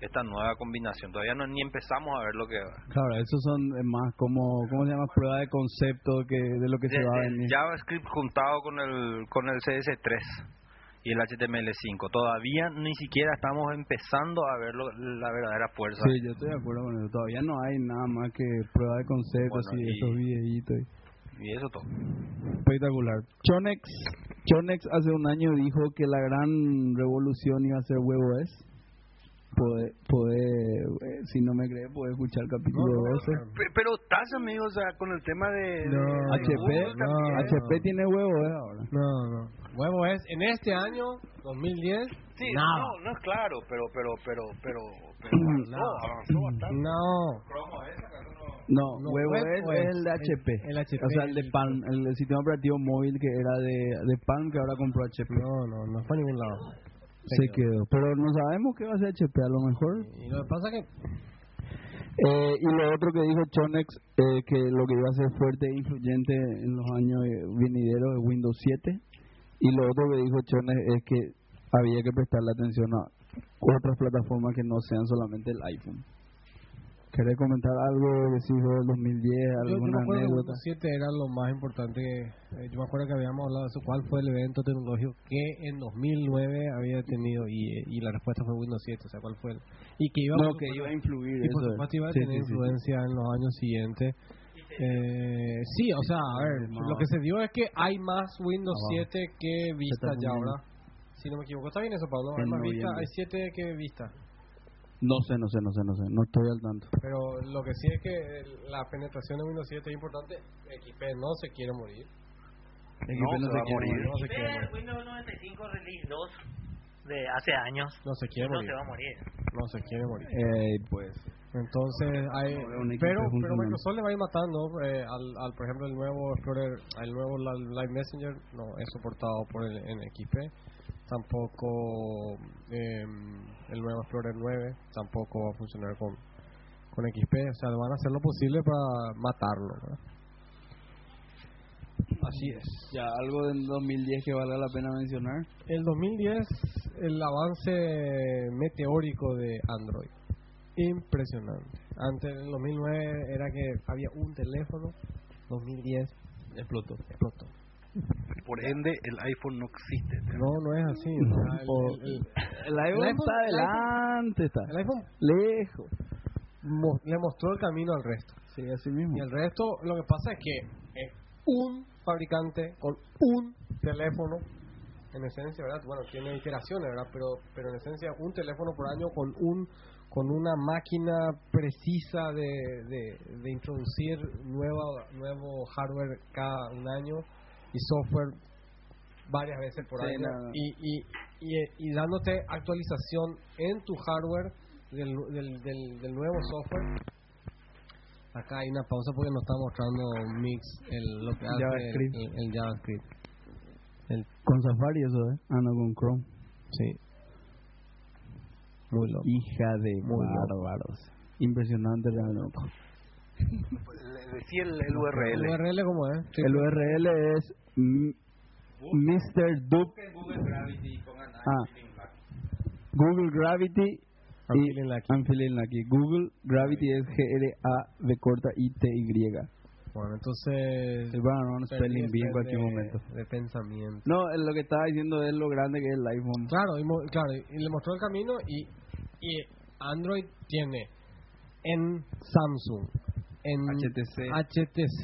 esta nueva combinación. Todavía no ni empezamos a ver lo que Claro, esos son eh, más como, ¿cómo se llama? Prueba de concepto que de lo que se de- va a del venir. JavaScript juntado con el con el CS3 y el HTML5. Todavía ni siquiera estamos empezando a ver lo- la verdadera fuerza. Sí, yo estoy de acuerdo con eso. Todavía no hay nada más que prueba de conceptos Bueno, y, y- esos videitos. Y eso todo. Espectacular. Chonex, Chonex hace un año dijo que la gran revolución iba a ser WebOS. Puede, puede, eh, si no me cree, puede escuchar el capítulo 12. Pe- Pero estás, amigo, o sea, con el tema de... No, de- de HP, no. HP tiene WebOS ahora. No, no. Huevo es en este año, 2010, Sí, nada. no, no es claro, pero pero pero pero pero avanzó, bastante. No. No, No, WebOS WebOS, es el de HP. el HP, O sea, el de el- Palm, el, sistema operativo móvil que era de, de Palm que ahora compró HP. No, no, no fue a ningún lado. Se quedó. Pero no sabemos qué va a ser HP, a lo mejor. Y lo que pasa que Eh, y lo otro que dijo Chonex, eh, que lo que iba a ser fuerte e influyente en los años eh, venideros es Windows 7. Y lo otro que dijo Chonex es que había que prestarle atención a otras plataformas que no sean solamente el iPhone. ¿Querés comentar algo decís del 2010, Yo, yo me alguna acuerdo que anécdota? Windows 7 era lo más importante. eh, yo me acuerdo que habíamos hablado de eso. ¿Cuál fue el evento tecnológico que en 2009 había tenido? Y, y la respuesta fue Windows 7. O sea, ¿cuál fue el? Y que iba, No, que iba a influir. y por supuesto iba a Sí, tener sí, sí, sí. influencia en los años siguientes. Eh, sí, o sea, a ver, No. lo que se dio es que hay más Windows Abajo. 7 que Vista ya ahora. Si no me equivoco, está bien eso, Pablo. Hay más Vista, hay 7 que Vista. No sé, no sé, no sé, no sé. No estoy al tanto. Pero lo que sí es que la penetración de Windows 7 es importante. XP no se quiere morir. XP se va a quiere morir. No se quiere morir. Windows 95 Release 2 de hace años No se quiere no morir. se va a morir. No se quiere morir. Eh, pues. Entonces, hay, No pero, pero. Microsoft le va a ir matando eh, al, al, por ejemplo, el nuevo Explorer, el nuevo Li- Live Messenger no es soportado por el en XP. Tampoco eh, el nuevo Explorer 9 tampoco va a funcionar con, con XP. O sea, van a hacer lo posible para matarlo. Así es. Ya, algo del 2010 que valga la pena mencionar. El 2010, el avance meteórico de Android. Impresionante. Antes, en el 2009, era que había un teléfono. 2010 explotó. Explotó. Por ende, el iPhone no existe. No, no es así. o sea, el- O- el, el- El iPhone, está adelante, está. el iPhone Lejos. mo- le mostró el camino al resto. Sí, así mismo. Y el resto, lo que pasa es que es un fabricante con un teléfono, en esencia, ¿verdad? Bueno, tiene iteraciones, ¿verdad? Pero, pero en esencia, un teléfono por año con un con una máquina precisa de, de, de introducir nueva, nuevo hardware cada un año y software varias veces por Sí, nada. y, y, y, y dándote actualización en tu hardware del, del, del, del nuevo software Acá hay una pausa porque nos está mostrando Mix el, lo que hace JavaScript. El, el, el JavaScript. El, Con Safari eso, ¿eh? Ah, no, con Chrome. sí. Muy loco. Hija de Muy loco. bárbaros. Impresionante realmente. Le decía el, el URL. ¿El URL cómo es? Sí. El URL es Mr. Dup. Google Gravity pongan Ah. Google Gravity I'm y feeling lucky. I'm feeling lucky. Google Gravity es G-R-A-V corta I-T-Y. Bueno, entonces... Sí, bueno, no, un perdí spelling bee en cualquier de- momento. De pensamiento. No, es lo que estaba diciendo es lo grande que es el iPhone. Claro, y, mo- claro, y le mostró el camino y, y Android tiene en Samsung, en HTC. HTC,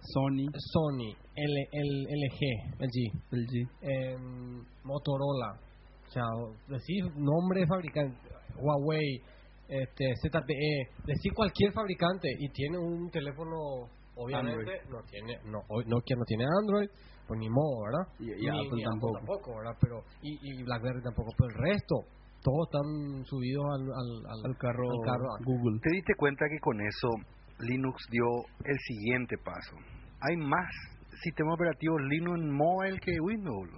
Sony, Sony, L, el LG, LG, LG. en Motorola, o sea, decir nombre de fabricante, Huawei, este, ZTE, decir cualquier fabricante y tiene un teléfono, obviamente no tiene, no, hoy Nokia no tiene Android, pues ni modo, ¿verdad? Y- y Ni- Apple tampoco. ¿verdad? Pero y, y BlackBerry tampoco, pero el resto todos están subidos al, al, al, Al carro, al carro. Google. ¿Te diste cuenta que con eso Linux dio el siguiente paso? Hay más sistemas operativos Linux en mobile que Windows.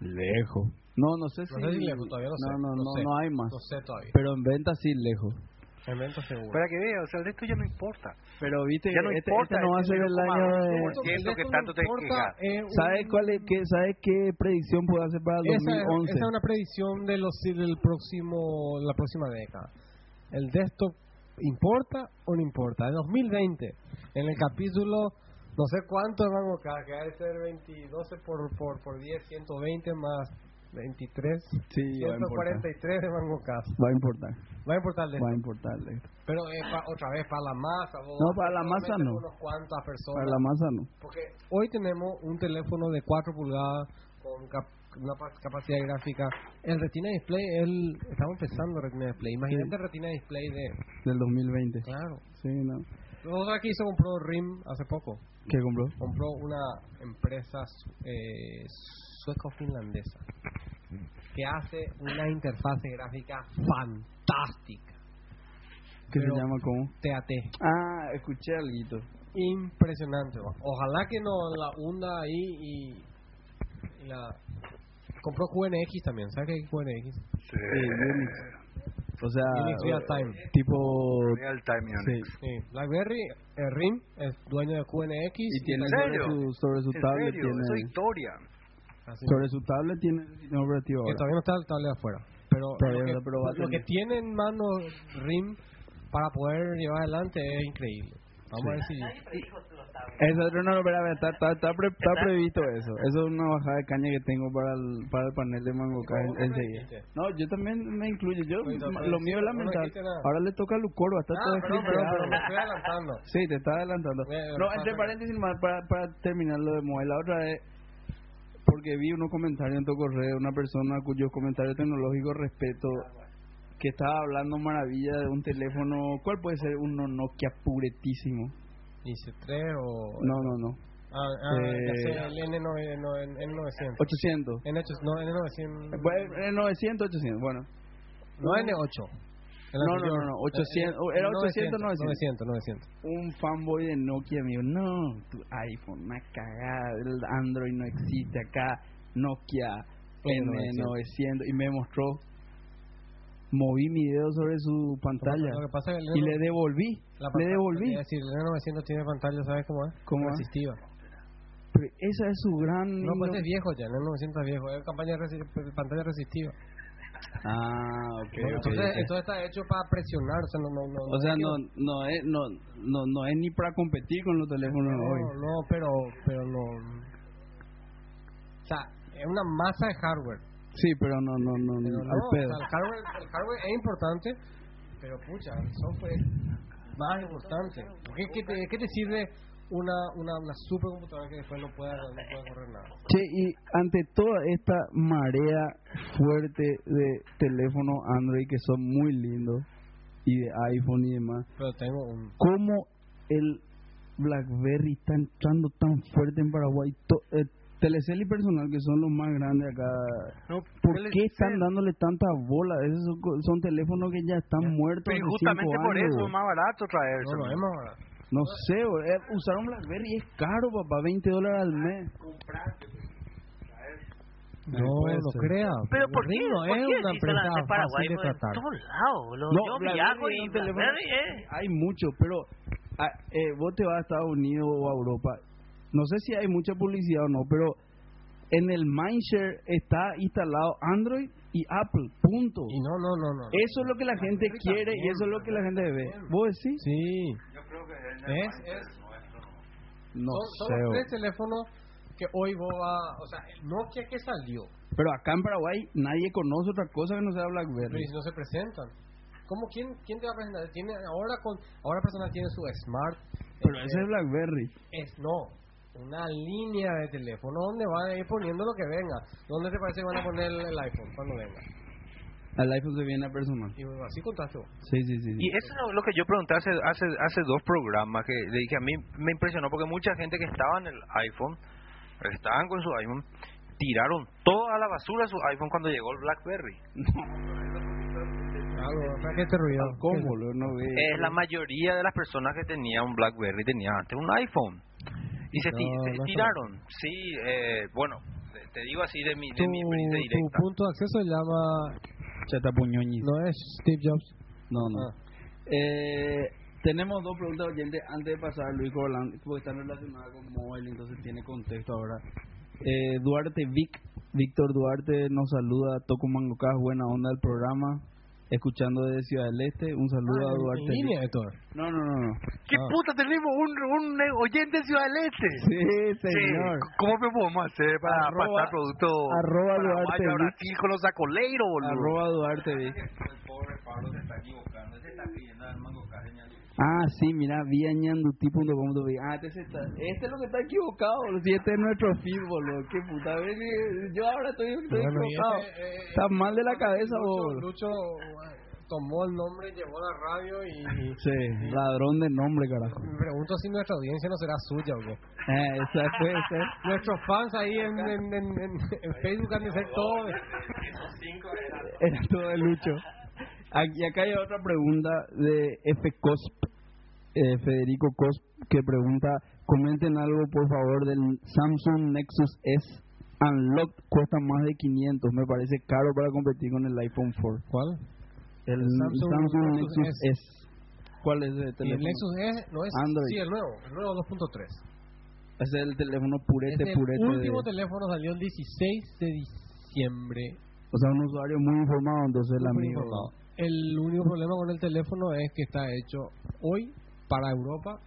Lejos. No, no sé si. No sé si lejos, todavía no sé. No, no, no no, sé. no hay más. No sé todavía. Pero en venta sí, lejos. Evento seguro. Para que veas, o sea, el resto ya no importa. Pero viste, Ya no este, importa, este no va a este ser el año de. 0,2%. Siento que tanto te quejas. ¿Sabes cuál es, qué, ¿Sabes qué predicción puede hacer para el esa, 2011? esa es una predicción de los del próximo la próxima década. ¿El desktop importa o no importa? En 2020, en el capítulo no sé cuánto de Mango K, que ha de ser 20, 12 por, por, por 10, 120 más 23, Sí, va a importar. 143 de Mango K. Va a importar. Va a importar el Va a desktop. importar. el esto. Pero eh, pa- otra vez, para la masa. vos No, para la masa no. Unos cuantas personas. Para la masa no. Porque hoy tenemos un teléfono de 4 pulgadas con cap- una pa- capacidad gráfica. El Retina Display, el, estamos empezando Retina Display. Imagínate el Retina Display de... Del 2020. Claro. Sí, no. Otra que hizo compró RIM hace poco. ¿Qué compró? Compró una empresa eh, sueco-finlandesa que hace una interfase gráfica fantástica. ¿Qué Pero- se llama cómo? TAT. Ah, escuché algo. impresionante. Ojalá que no la hunda ahí y, y la compró QNX también. ¿Sabes qué es QNX? Sí. Unix. O sea, Unix Real Time. tipo... Real Time Sí. Unix. Sí. BlackBerry, eh, RIM es dueño de QNX Y tiene ¿En sobre su, sobre su ¿En tablet serio? Eso es tiene historia. Así. sobre su tablet tiene el sistema operativo que ahora. todavía no está el tablet afuera. Pero, lo, que, pero lo que tiene en mano RIM para poder llevar adelante es increíble. Vamos a ver si... Eso otro no, pero está, está, está, pre- está previsto eso. Eso es una bajada de caña que tengo para el, para el panel de Mangoca ¿Cómo que me enseguida. No, yo también me incluyo. Yo, lo mío es nada. Ahora le toca a Lucoro, está todo Ah, escrito. pero me estoy adelantando. Sí, te está adelantando. No, entre paréntesis, más para, para terminar lo de Moe, la otra vez, porque vi unos comentarios en tu correo, una persona cuyos comentarios tecnológicos respeto, que estaba hablando maravilla de un teléfono, ¿cuál puede ser? Uno Nokia puretísimo. Dice 3 o... No, no, no. Ah, ah ya Eh, sé, el N9, no, el N900. 800. N8, no, N900... Bueno, eh, 900, 800, bueno. No N8. El No, no, anterior. no, no, 800, Eh, eh, era 800, 900, 900. Un fanboy de Nokia me dijo, no, tu iPhone, una cagada, el Android no existe acá, Nokia N900, y me mostró, moví mi dedo sobre su pantalla Lo que pasa es que el y N900 le devolví, la le devolví. Es decir, el N900 tiene pantalla, ¿sabes cómo es? ¿Cómo es? Resistiva. Pero esa es su gran... No, pues es viejo ya, el N900 es viejo. Es campaña resi- pantalla resistiva. Ah, ok, ok, entonces, ok. entonces está hecho para presionar, o sea, no, no, no, O sea, no, no, es, no, no, no es ni para competir con los teléfonos de hoy. No, no, pero, pero no. O sea, es una masa de hardware. Sí, pero no, no, no, Pero no, no, o sea, el hardware, el hardware es importante, pero pucha, el software es más importante. ¿Qué, qué, te, qué te sirve una, una, una supercomputadora que después no pueda, no pueda correr nada? Che, y ante toda esta marea fuerte de teléfonos Android que son muy lindos y de iPhone y demás, Pero tengo un. ¿cómo el BlackBerry está entrando tan fuerte en Paraguay? To- eh, Telecel y Personal, que son los más grandes acá, No, ¿por Telecel- qué están dándole tanta bola? Esos son, teléfonos que ya están muertos Pero justamente cinco por años. eso es más barato traerse. No, no, es más barato. No sé, eh, usar un BlackBerry es caro, papá, 20 dólares al mes. No, no crea. Pero ¿por qué? ¿Por es qué una empresa de Paraguay? fácil de Porque en tratar. todos lados. No, Yo BlackBerry y BlackBerry es... Hay muchos, pero ah, eh, vos te vas a Estados Unidos o a Europa. No sé si hay mucha publicidad o no, pero en el Mindshare está instalado Android y Apple, punto. Y no, no, no, no. Eso es lo que la gente quiere y eso es lo que la gente ve. ¿Vos decís? Sí. Es, es, No son, los tres teléfonos que hoy vos vas. O sea, el Nokia que salió. Pero acá en Paraguay nadie conoce otra cosa que no sea Pero BlackBerry. y si no se presentan. ¿Cómo, quién, quién te va a presentar? Tiene, ahora con ahora personal tiene su Smart. Pero eh, ese es BlackBerry. es no una línea de teléfono donde van a ir poniendo lo que venga. ¿Dónde te parece que van a poner el, el iPhone cuando venga? Al iPhone se viene a personal. Y bueno, así contaste vos. Sí, sí, sí. sí. Y eso es lo que yo pregunté hace, hace, hace dos programas, que le dije a mí me impresionó porque mucha gente que estaba en el iPhone, que estaban con su iPhone, tiraron todo a la basura su iPhone cuando llegó el BlackBerry. Algo, ¿para qué te ruido? ¿Cómo, boludo? No ve. Es la mayoría de las personas que tenía un BlackBerry tenía antes un iPhone. Y se, ti- No, se tiraron. Sí, eh, bueno, te- digo así de mi, Tu, de mi experiencia tu directa. punto de acceso se llama. Chata Puñoñis. No es Steve Jobs. No, no. Ah. Eh, tenemos dos preguntas oyentes antes de pasar a Luis Corlán, porque están relacionadas con móvil, entonces tiene contexto ahora. Eh, Duarte Vic, Víctor Duarte nos saluda, Toco Mangocás, buena onda del programa, escuchando desde Ciudad del Este, un saludo Ah, a Duarte en línea. Héctor. No, no, no, no. ¿Qué Ah. puta tenemos un, un eh, oyente de Ciudad del Este? Sí, señor. Sí, ¿Cómo me podemos hacer para Arroba- pasar producto arroba Duarte a Vic. Brasil con los sacoleiros, boludo? Arroba Duarte. El pobre Pablo se está equivocando, se está pidiendo al mango Ah, sí, mira, viañanduti.com. Ah, este, está, este es lo que está equivocado. Si este es nuestro feed, boludo. Qué puta. Que Yo ahora estoy, estoy Bueno, equivocado. este, eh, Estás mal de la cabeza, Lucho, boludo. Lucho eh, tomó el nombre, llevó la radio y. Sí, ladrón de nombre, carajo. Me pregunto si nuestra audiencia no será suya o qué. Eh, esa puede ser. Nuestros fans ahí en, en, en, en, en Facebook han de ser todos. Era todo de Lucho. Aquí, acá hay otra pregunta de F. Cosp, eh, Federico Cosp, que pregunta, comenten algo por favor del Samsung Nexus S Unlocked, cuesta más de 500, me parece caro para competir con el iPhone 4. ¿Cuál? El Samsung Samsung, Nexus S. S. ¿Cuál es el Y el teléfono? Nexus es, no es. Android. Sí, el nuevo, el nuevo 2.3. Ese es el teléfono purete, Es el purete. de- último teléfono salió el 16 de diciembre. o sea, un usuario muy informado, entonces el Súper amigo. informado. El único problema con el teléfono es que está hecho hoy para Europa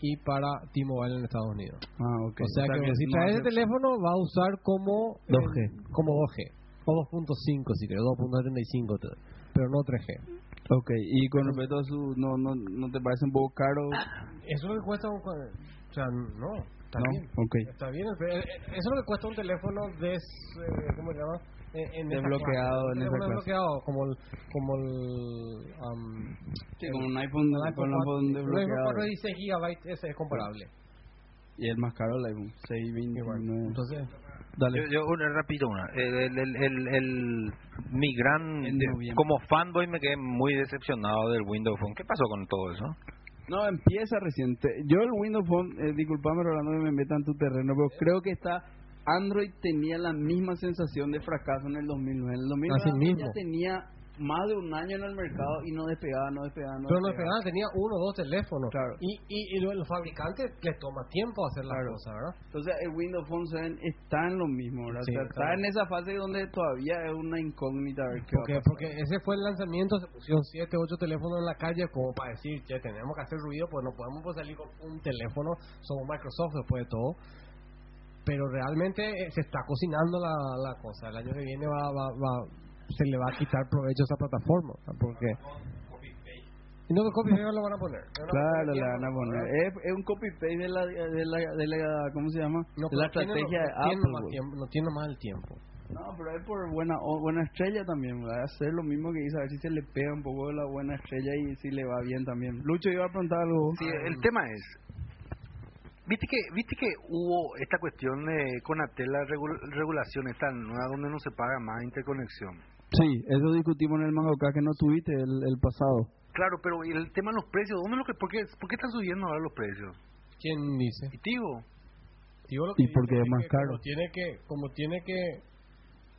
y para T-Mobile en Estados Unidos. Ah, ok. O sea, que, si no traes ese hace- teléfono va a usar como 2G. eh, como 2G o 2.5 si quieres, 2.75 te doy, pero no 3G. Ok, y con respecto a su... ¿No, no, no te parece un poco caro? Eso es lo que cuesta un o sea, no, está No, bien. ok. Está bien, pero, eh, eso es lo que cuesta un teléfono eh, ¿cómo se llama? En, Desbloqueado, clase. en Un esa clase. desbloqueado como el como el um, Sí, con un iPhone, el iPhone un iPhone 4, el iPhone desbloqueado. 4 de 16 GB ese es comparable. Y el más caro el iPhone, 629. Entonces, Dale. Yo, yo una, repito una. El, el, el, el- el- mi gran. De- como fanboy me quedé muy decepcionado del Windows Phone. ¿Qué pasó con todo eso? No, empieza reciente. Yo el Windows Phone, eh, disculpame Rolando que me meta en tu terreno, pero creo que está Android tenía la misma sensación de fracaso en el 2009. En el 2009 Así Android ya mismo. tenía más de un año en el mercado y no despegaba, no despegaba, no pero no despegaba. tenía uno o dos teléfonos. Claro. Y, y, y lo- los fabricantes les toma tiempo hacer las Claro. cosas, ¿verdad? Entonces el Windows Phone 7 está en lo mismo, ¿verdad? Sí, O sea, está en esa fase donde todavía es una incógnita. a ver qué va a Porque, porque ese fue el lanzamiento, se pusieron 7, 8 teléfonos en la calle como para decir, che, tenemos que hacer ruido, pues no podemos pues, salir con un teléfono, somos Microsoft después de todo. Pero realmente eh, se está cocinando la, la cosa, el año que viene va, va, va, se le va a quitar provecho a esa plataforma, porque... Y no que copy paste lo van a poner. Claro, le van a poner. Es, es un copy-paste de la, de, la, de la, ¿cómo se llama? No, de la tiene- estrategia de no tiene Apple. más güey. tiempo, no tiene más el tiempo. No, pero es por buena o- buena estrella también, va a hacer lo mismo que dice, a ver si se le pega un poco de la buena estrella y si le va bien también. Lucho iba a preguntar algo. Sí, el tema es. Viste que viste que hubo esta cuestión de Conatel, la regul- regulación esta nueva donde no se paga más interconexión. Sí, eso discutimos en el Mangoca que no tuviste el, el pasado. Claro, pero ¿y el tema de los precios, ¿dónde lo que, por, qué, ¿por qué están subiendo ahora los precios? ¿Quién dice? Y Tigo, lo Y que porque dice es más que caro. Como tiene que, como tiene que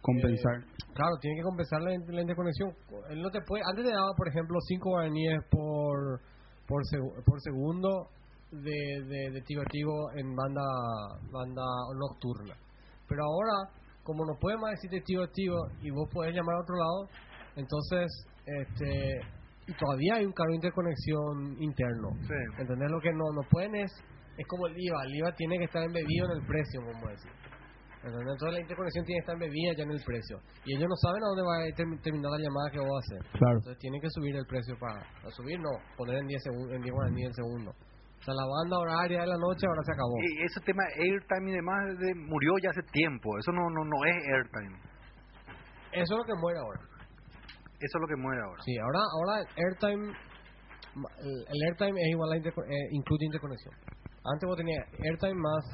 Compensar. Eh, claro, tiene que compensar la, la interconexión. Él no te puede, antes te daba, por ejemplo, 5 guaraníes por por, por segundo de, de, de Tigo a Tigo en banda banda nocturna. Pero ahora, como no puede más decirte Tigo a Tigo y vos podés llamar a otro lado, entonces este y todavía hay un cargo de interconexión interno. Sí. ¿Entendés? Lo que no, no pueden es, es como el IVA. El IVA tiene que estar embebido en el precio, como decir. ¿Entendés? Entonces la interconexión tiene que estar embebida ya en el precio. Y ellos no saben a dónde va a term- terminar la llamada que vos vas a hacer. Claro. Entonces tienen que subir el precio para... a subir no, poner en 10 segundos, en 10 guaraníes el segundo. O sea, la banda horaria de la noche ahora se acabó. y ese tema airtime y demás de- murió ya hace tiempo. Eso no no no es airtime. Eso es lo que muere ahora. Eso es lo que muere ahora. Sí, ahora, ahora el airtime, el, airtime es igual a interco- eh, incluye interconexión. Antes vos tenías airtime más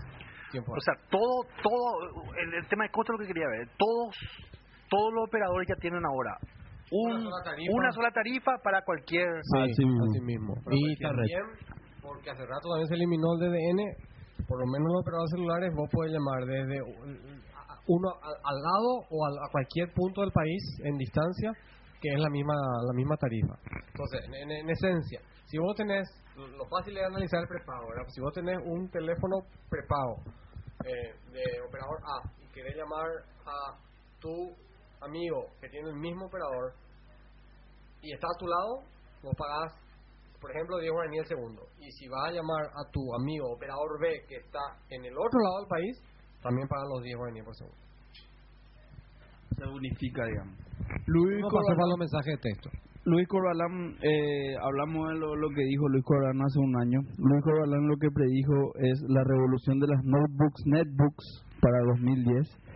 tiempo. O sea, todo, todo, el, el tema de costo es lo que quería ver. Todos, todos los operadores ya tienen ahora un, Una sola tarifa. una sola tarifa para cualquier. Sí, Así mismo. así mismo. Y cualquier también, porque hace rato también se eliminó el DDN, por lo menos los operadores celulares vos podés llamar desde uno al, lado o a cualquier punto del país en distancia, que es la misma la misma tarifa. Entonces, en, en- en esencia, si vos tenés, lo fácil es analizar el prepago, ¿verdad? Si vos tenés un teléfono prepago eh, de operador A y querés llamar a tu amigo que tiene el mismo operador y está a tu lado, vos pagás, por ejemplo, 10 guaraníes el segundo. Y si vas a llamar a tu amigo operador B que está en el otro lado del país, también pagan los 10 guaraníes por segundo. Se unifica, digamos. Luis No pasó Corbalán, para los mensajes de texto. Luis Corbalán, eh, hablamos de lo, lo que dijo Luis Corbalán hace un año. Luis Corbalán lo que predijo es la revolución de las notebooks, netbooks para 2010.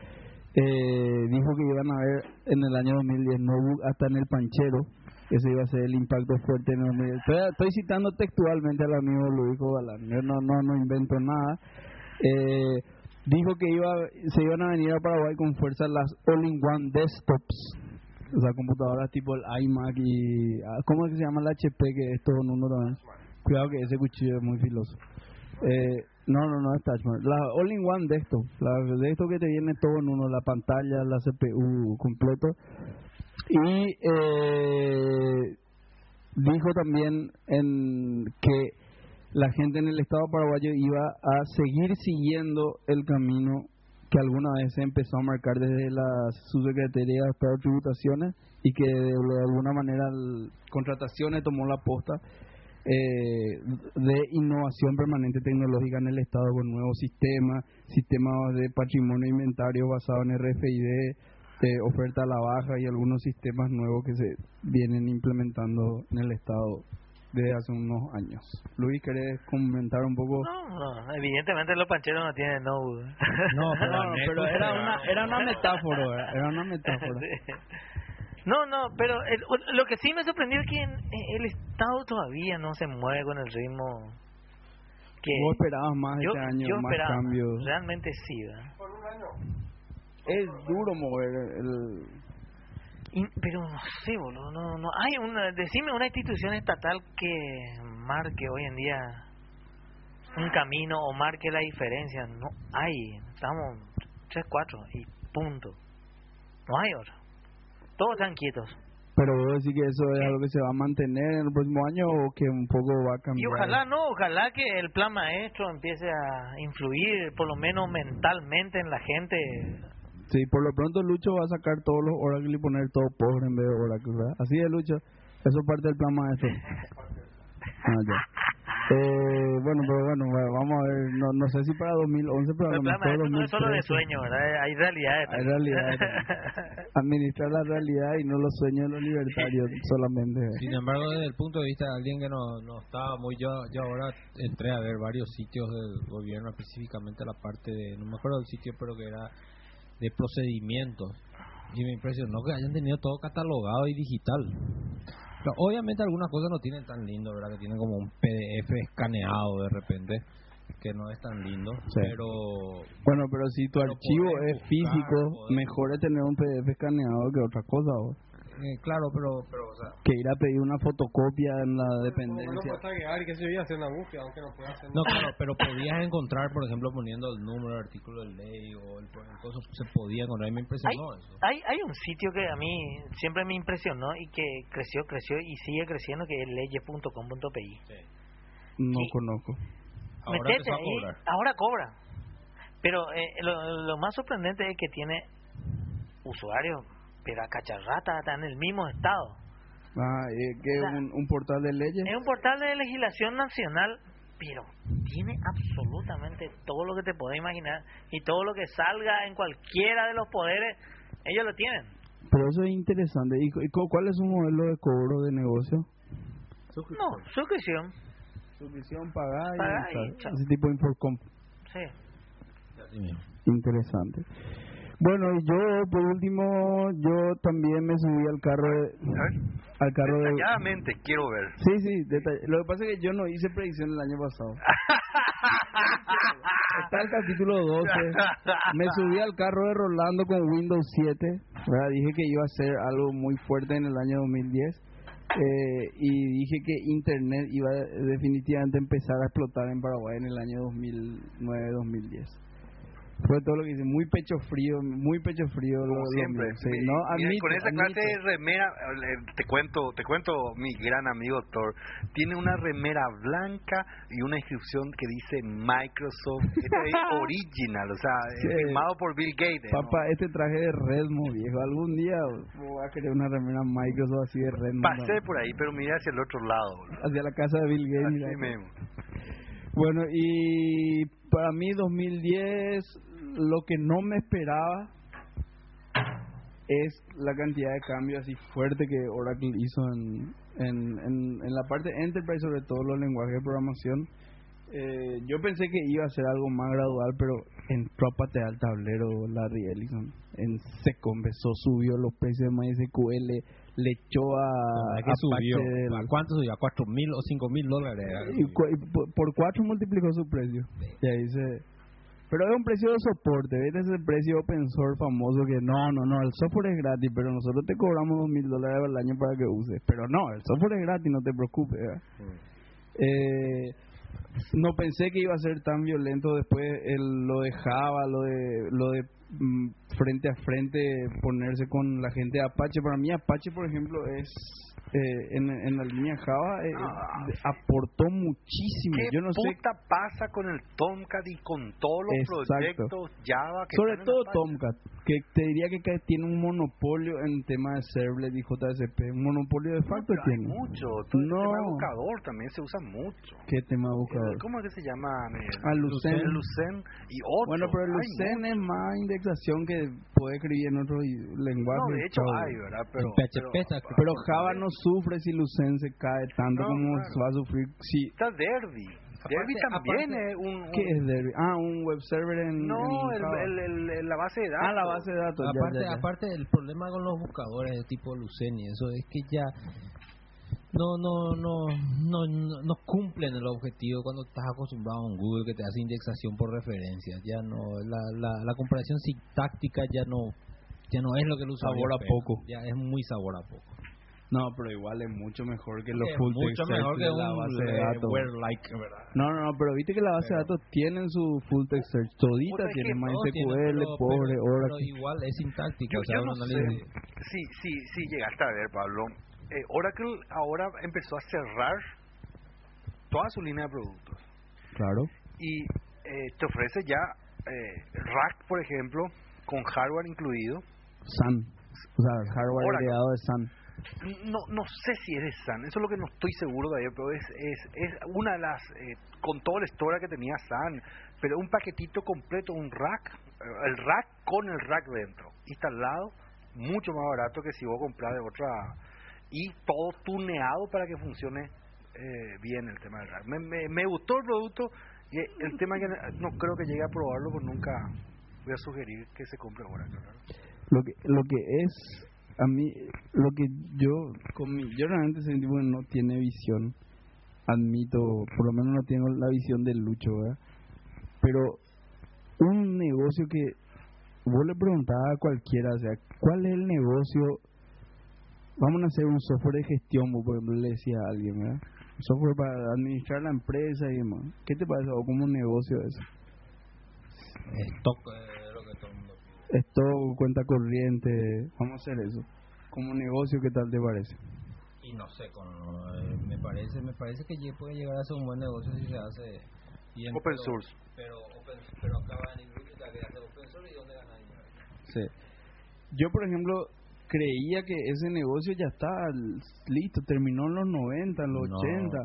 Eh, dijo que iban a haber en el año 2010 notebook hasta en el panchero. Ese iba a ser el impacto fuerte en el 2010. Estoy, citando textualmente al amigo Luis Corbalán. Yo no, no, no invento nada. Eh, dijo que iba, se iban a venir a Paraguay con fuerza las all-in-one desktops. O sea, computadoras tipo el iMac y... ah, ¿Cómo es que se llama el HP que es todo en uno también? Cuidado que ese cuchillo es muy filoso. Eh, no, no, no es Touch Bar. La all-in-one desktop. La de esto que te viene todo en uno. La pantalla, la CPU completo. Y eh, dijo también en que la gente en el estado paraguayo iba a seguir siguiendo el camino que alguna vez se empezó a marcar desde las subsecretarías para tributaciones y que de, de alguna manera el, contrataciones tomó la posta eh, de innovación permanente tecnológica en el Estado con nuevos sistemas, sistemas de patrimonio inventario basado en RFID, eh, oferta a la baja y algunos sistemas nuevos que se vienen implementando en el Estado desde hace unos años. Luis, ¿querés comentar un poco? No, no, evidentemente los pancheros no tienen no. No, <laughs> pero, No, pero era una, era una metáfora, era una metáfora. Sí. No, no, pero el- lo que sí me sorprendió es que en- el Estado todavía no se mueve con el ritmo que Vos esperabas más yo, este año, yo más esperaba. cambios. Realmente sí, ¿verdad? Es duro mover el... Y- pero no sé, boludo, no, no hay una, decime una institución estatal que marque hoy en día un camino o marque la diferencia, no hay, estamos 3, 4 y punto, no hay otra, todos están quietos. Pero vos decís que eso es algo que se va a mantener en el próximo año o que un poco va a y cambiar. ojalá no, ojalá que el plan maestro empiece a influir por lo menos mentalmente en la gente, Sí, por lo pronto Lucho va a sacar todos los Oracle y poner todo pobre en vez de Oracle, ¿verdad? Así es, Lucho. Eso es parte del plan maestro. Ah, ya. Eh, bueno, pero bueno, vamos a ver. No, no sé si para 2011, pero a el lo plan mejor maestro no es solo de 2013. sueño, ¿verdad? hay realidades. Hay realidades Administrar la realidad y no los sueños de los libertarios <laughs> solamente. Sin embargo, desde el punto de vista de alguien que no, no estaba muy... Yo, yo ahora entré a ver varios sitios del gobierno, específicamente la parte de... No me acuerdo del sitio, pero que era de procedimientos. Y me impresionó que hayan tenido todo catalogado y digital. Pero obviamente algunas cosas no tienen tan lindo, ¿verdad? Que tienen como un PDF escaneado de repente, que no es tan lindo. Sí. Pero Bueno, pero si tu Pero archivo es físico, mejor es tener un PDF escaneado que otra cosa. ¿o? Eh, claro, pero, pero o sea, Que ir a pedir una fotocopia en la dependencia. No, claro, pero podías encontrar, por ejemplo, poniendo el número del artículo de ley o el, el coso, se podía encontrar. Y me hay, impresionó eso. hay, hay un sitio que a mí siempre me impresionó y que creció, creció y sigue creciendo, que es leyes.com.pi. No Sí. conozco. Ahora Metete ahí, ahora cobra. Pero eh, lo, lo más sorprendente es que tiene usuarios, pero a cacharrata, está en el mismo estado. Ah, eh, que O sea, un, un portal de leyes. Es un portal de legislación nacional, pero tiene absolutamente todo lo que te puedes imaginar y todo lo que salga en cualquiera de los poderes, ellos lo tienen. Pero eso es interesante. ¿Y, cu- y cu- cuál es su modelo de cobro de negocio? No, suscripción, Suscripción pagada y, y ese tipo de infocom. sí. Interesante. Bueno, y yo por último, yo también me subí al carro de, A al carro de detalladamente quiero ver. Sí, sí, detalle- lo que pasa es que yo no hice predicción el año pasado. <laughs> Está el capítulo 12. Me subí al carro de Rolando con Windows 7. ¿verdad? Dije que iba a ser algo muy fuerte en el año 2010. eh, y dije que Internet iba a definitivamente empezar a explotar en Paraguay en el año 2009-2010. Fue todo lo que hice. Muy pecho frío, muy pecho frío. lo- Como lo siempre. mío, sí, Mi- ¿no? mira, Admito, con esa admito. clase de remera, eh, te cuento, te cuento, mi gran amigo Thor, tiene una remera blanca y una inscripción que dice Microsoft este es <laughs> original, o sea, es Sí. firmado por Bill Gates. ¿no? Papá, este traje de Redmo, viejo. Algún día voy a querer una remera Microsoft así de Redmo. Pasé por ahí, pero miré hacia el otro lado. boludo. Hacia la casa de Bill Gates. Así mismo. Bueno, y para mí 2010, lo que no me esperaba es la cantidad de cambios así fuerte que Oracle hizo en, en, en, en la parte Enterprise, sobre todo los lenguajes de programación. Eh, yo pensé que iba a ser algo más gradual, pero entró a patear el tablero Larry Ellison. En seco empezó, subió los precios de MySQL, le echó a, a subió. Del- ¿A cuánto subió? ¿A cuatro mil o cinco mil dólares? y cu- y por- por cuatro multiplicó su precio. Y ahí se... Pero es un precio de soporte, ¿ves? Ese precio open source famoso que no, no, no, el software es gratis, pero nosotros te cobramos dos mil dólares al año para que uses. Pero no, el software es gratis, no te preocupes. ¿verdad? Eh, no pensé que iba a ser tan violento después el, lo de Java, lo de, lo de mm, frente a frente ponerse con la gente de Apache. Para mí Apache, por ejemplo, es eh, en, en la línea Java eh, Ah. de- aportó muchísimo. ¿Qué Yo no sé, puta pasa con el Tomcat y con todos los Exacto. proyectos Java que sobre todo? Tomcat, que te diría que tiene un monopolio en tema de servlet y JSP. Un monopolio de facto Pero hay tiene. mucho. Todo el No. tema de buscador también se usa mucho. ¿Qué tema buscador? El- ¿Cómo es que se llama? Miguel? Ah, Lucen. El Lucen y otro. Bueno, pero el Lucen es más indexación que puede escribir en otro lenguaje. No, de hecho hay, ¿verdad? Pero, PHP pero, Pero Java no sufre si Lucen se cae tanto No, como claro. va a sufrir si... Está Derby. Derby también aparte- es un... un- ¿Qué es Derby? Ah, un web server en... No, en el, Java. el, el- el- la base de datos. Ah, la base de datos. aparte, ya, ya. aparte el problema con los buscadores de tipo Lucen y eso es que ya no no no no no, no cumplen el objetivo cuando estás acostumbrado a un Google que te hace indexación por referencia ya no la, la, la comparación sintáctica ya no ya no es lo que el usuario Sabor a espera. poco. ya es muy sabor a poco No, pero igual es mucho mejor que los Es full mucho text mejor search que de la base de datos. like No, no, no, pero viste que la base de datos tienen su full text search. Todita tiene MySQL, pero- pobre, pero, pero Oracle. igual es sintáctica Yo, o sea yo un no sé análisis si, si, si llegaste a ver, Pablo. Eh, Oracle ahora empezó a cerrar toda su línea de productos. Claro. Y eh, te ofrece ya eh, rack, por ejemplo, con hardware incluido. Sun. O sea, hardware Oracle. de Sun. No, no sé si es de Sun, eso es lo que no estoy seguro todavía, pero es, es, es una de las, eh, con toda la historia que tenía Sun, pero un paquetito completo, un rack, eh, el rack con el rack dentro, instalado, mucho más barato que si vos compras de otra, y todo tuneado para que funcione eh, bien el tema del rack. Me, me, me gustó el producto, y el tema que no creo que llegue a probarlo, pues nunca voy a sugerir que se compre. ¿verdad? Lo que, lo que es, a mí, lo que yo, con yo realmente soy un tipo que no tiene visión. Admito, por lo menos no tengo la visión del Lucho. Pero un negocio que vos le preguntabas a cualquiera, o sea, ¿cuál es el negocio? Vamos a hacer un software de gestión, por ejemplo, le decía a alguien, ¿verdad? Software para administrar la empresa y demás. ¿Qué te parece o como un negocio eso? stock Esto, cuenta corriente, vamos a hacer eso. Como negocio, ¿qué tal te parece? y no sé con eh, me parece me parece que puede llegar a ser un buen negocio si se hace bien Open pero- source. pero open, pero acaba en que hace open source y dónde gana dinero Sí. Yo, por ejemplo, creía que ese negocio ya está listo, terminó en los 90, en los No. 80.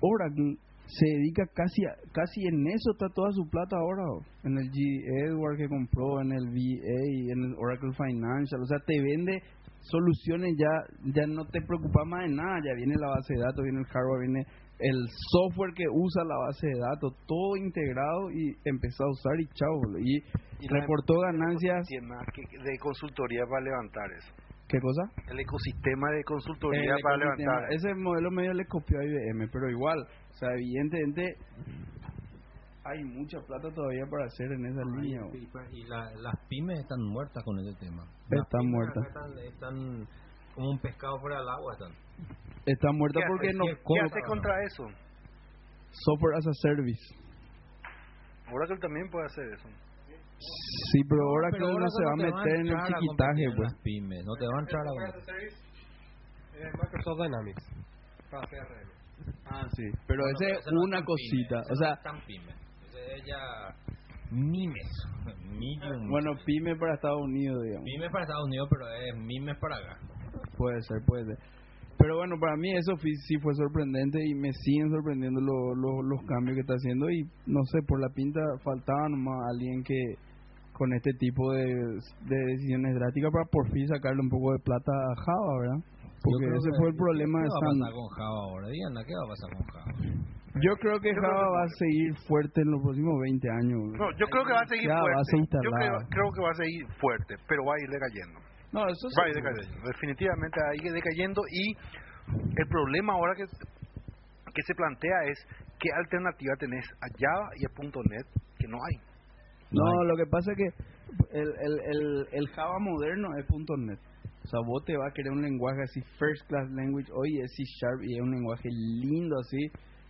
Oracle se dedica casi a- casi en eso está toda su plata ahora, oh. en el G. Edward que compró, en el VA, en el Oracle Financial, o sea, te vende soluciones ya ya no te preocupas más de nada, ya viene la base de datos, viene el hardware, viene el software que usa la base de datos, todo integrado y empezó a usar y chao, y, Y reportó ganancias, de consultoría para levantar eso. ¿qué cosa? El ecosistema de consultoría El para ecosistema. levantar. Ese modelo medio le copió a IBM, pero igual, o sea, evidentemente hay mucha plata todavía para hacer en esa línea. y, y- y la- las pymes están muertas con ese tema Están Las muertas. están, están como un pescado fuera del agua están Está muerta ¿Qué porque hace? no ¿Qué, ¿Cómo hace contra eso? software as a service. Oracle también puede hacer eso. Sí, pero ahora que Pero no se va a te meter en el chiquitaje, pues. las pymes no te va a entrar a competir. Eh, Microsoft Dynamics. Para CRM. Ah, sí. Pero Bueno, ese es no una cosita. pyme, O no sea, tan pyme. Ese es ya mimes. <laughs> Bueno, pyme para Estados Unidos, digamos. Pymes para Estados Unidos, pero es mimes para acá. Puede ser, puede ser. Pero bueno, para mí eso fui- sí fue sorprendente y me siguen sorprendiendo lo- lo- los cambios que está haciendo y no sé, por la pinta faltaba nomás alguien que con este tipo de, de decisiones drásticas para por fin sacarle un poco de plata a Java, ¿verdad? Porque ese que- fue el problema de ¿Qué va a pasar con Java ahora? Diana, ¿qué va a pasar con Java? Yo creo que Java va a seguir fuerte en los próximos 20 años. No, yo creo que va a seguir Ya, va a fuerte. ser yo creo, creo que va a seguir fuerte, pero va a ir decayendo. No, eso Va a ir decayendo. Definitivamente va a ir decayendo y el problema ahora que, que se plantea es qué alternativa tenés a Java y a .NET que no hay. No, lo que pasa es que el, el, el, el Java moderno es .NET. O sea, vos te vas a querer un lenguaje así, first class language, hoy es C Sharp y es un lenguaje lindo así,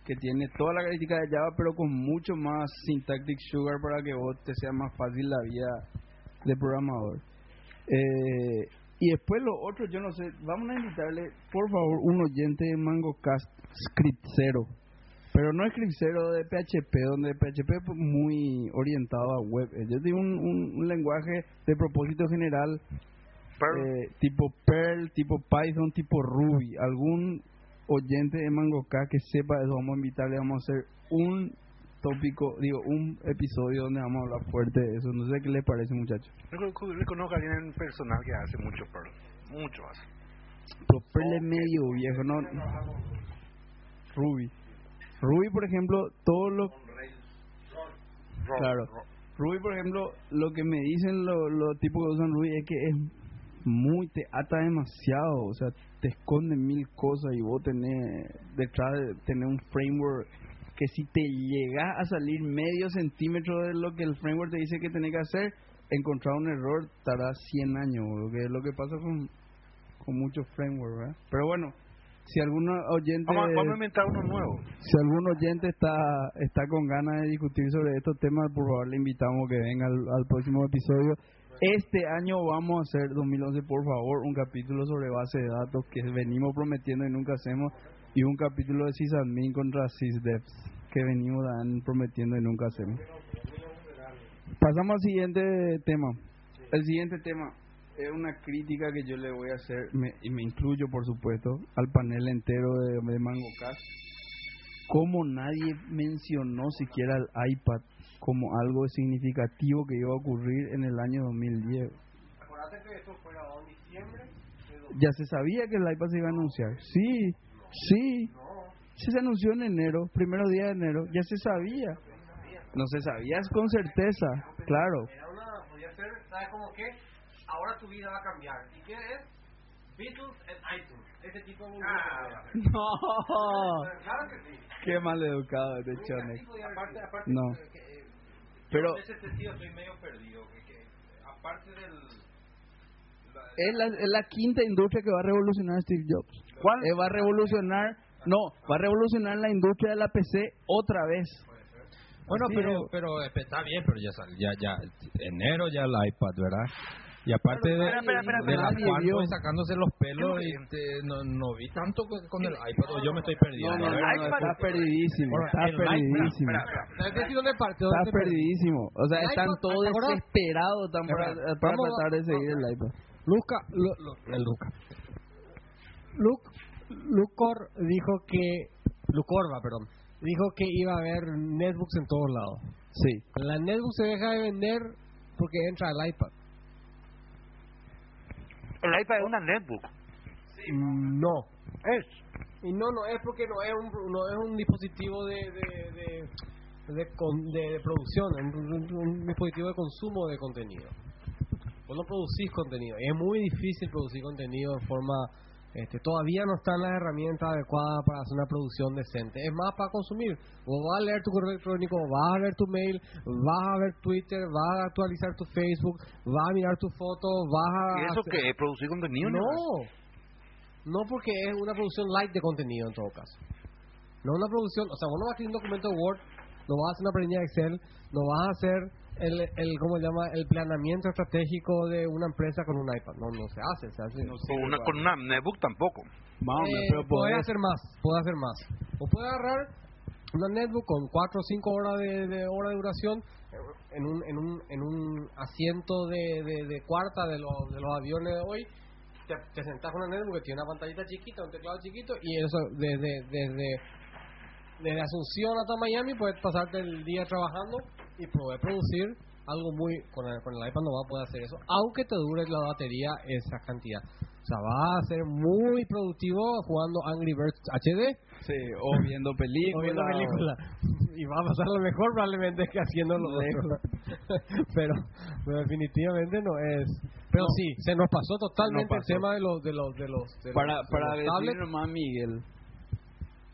que tiene toda la crítica de Java, pero con mucho más syntactic sugar para que vos te sea más fácil la vida de programador. Eh, y después lo otro, yo no sé, vamos a invitarle, por favor, un oyente de MangoCast Script Zero. Pero no Script de PHP, donde PHP es muy orientado a web. Yo tengo un lenguaje de propósito general eh, tipo Perl, tipo Python, tipo Ruby. Algún oyente de MangoCast que sepa eso, vamos a invitarle, vamos a hacer un tópico, digo, un episodio donde vamos a hablar fuerte de eso. No sé qué le parece, muchachos. Le conozco a alguien en personal que hace mucho Perl. Mucho hace. Pero Perl es medio viejo, ¿no? Ruby. Ruby, por ejemplo, todo lo... Claro. Ruby, por ejemplo, lo que me dicen los lo tipos que usan Ruby es que es muy... te ata demasiado, o sea, te esconde mil cosas y vos tenés detrás de tener un framework que si te llegas a salir medio centímetro de lo que el framework te dice que tenés que hacer, encontrar un error tarda 100 años, lo que es lo que pasa con, con muchos frameworks, ¿verdad? Pero bueno, si algún oyente vamos, vamos, a inventar uno nuevo. Si algún oyente está está con ganas de discutir sobre estos temas, por favor le invitamos que venga al, al próximo episodio. Este año vamos a hacer 2011, por favor, un capítulo sobre base de datos que venimos prometiendo y nunca hacemos y un capítulo de sysadmin contra sysdevs que venimos prometiendo y nunca hacemos. Pasamos al siguiente tema. El siguiente tema es una crítica que yo le voy a hacer, me, y me incluyo por supuesto, al panel entero de, de MangoCast. Como nadie mencionó siquiera el iPad como algo significativo que iba a ocurrir en el año 2010. Acuérdate que esto fue grabado en diciembre. Ya se sabía que el iPad se iba a anunciar. Sí, sí. Sí se anunció en enero, primero día de enero. Ya se sabía. No se sabía con certeza, claro. Era una, podía ser, ¿sabes cómo que? Ahora tu vida va a cambiar. ¿Y qué es? Beatles and iTunes. Ese tipo de ah, <laughs> No. Claro que sí. Qué mal educado este. Aparte, aparte, No. Pero en ese sentido estoy medio perdido. Que, que, aparte del. la- es la, es la quinta industria que va a revolucionar Steve Jobs. ¿Cuál? Eh, va a revolucionar, no, va a revolucionar la industria de la PC otra vez. Bueno, pero, pero eh, está bien, pero ya sal- ya, ya, enero ya el iPad, ¿verdad? Y aparte de, Espera, espera, espera, de la fue sacándose los pelos, Sí. este, no, no vi tanto con, con el iPad, o yo me estoy perdiendo. No, no, no, no, está perdidísimo, está el iPad, perdidísimo. Está ¿Dónde te perdí? perdidísimo. O sea, están todos ¿te desesperados están para, para tratar de seguir el iPad. Luca, Lu- Lu- el Luca. Luc, Lucor dijo que, Lucorba, perdón, dijo que iba a haber netbooks en todos lados. Sí. La netbook se deja de vender porque entra el iPad. El iPad es una netbook. No. Es. Y no, no es porque no es un, no es un dispositivo de, de, de, de, con- de- de producción, es un, un- un dispositivo de consumo de contenido. Vos no producís contenido. Es muy difícil producir contenido de forma... Este, todavía no están las herramientas adecuadas para hacer una producción decente. Es más para consumir. Vos vas a leer tu correo electrónico, vas a leer tu mail, vas a ver Twitter, vas a actualizar tu Facebook, vas a mirar tu foto, vas a... ¿Y eso hacer- es? ¿Producir contenido? no, no porque es una producción light de contenido en todo caso. No una producción, o sea, vos no vas a escribir un documento de Word, no vas a hacer una planilla de Excel, no vas a hacer el, el ¿cómo se llama? El planeamiento estratégico de una empresa con un iPad. No, no se hace, se hace. Con una, con una netbook tampoco. Eh, pero puede hacer más, puede hacer más. O puede agarrar una netbook con 4 o 5 horas de, de hora de duración en un, en un, en un asiento de, de, de cuarta de los, de los aviones de hoy. Te, te sentás con una netbook que tiene una pantallita chiquita, un teclado chiquito y eso desde, desde, desde Asunción hasta Miami puedes pasarte el día trabajando y poder producir algo muy con el, con el iPad no va a poder hacer eso aunque te dure la batería esa cantidad o sea va a ser muy productivo jugando Angry Birds HD Sí, o viendo películas. o viendo películas y va a pasar lo mejor probablemente que haciendo lo otro <laughs> pero, pero definitivamente no es pero No. sí se nos pasó totalmente pasó. el tema de los de los de los de Para, los- de para decir nomás, Miguel,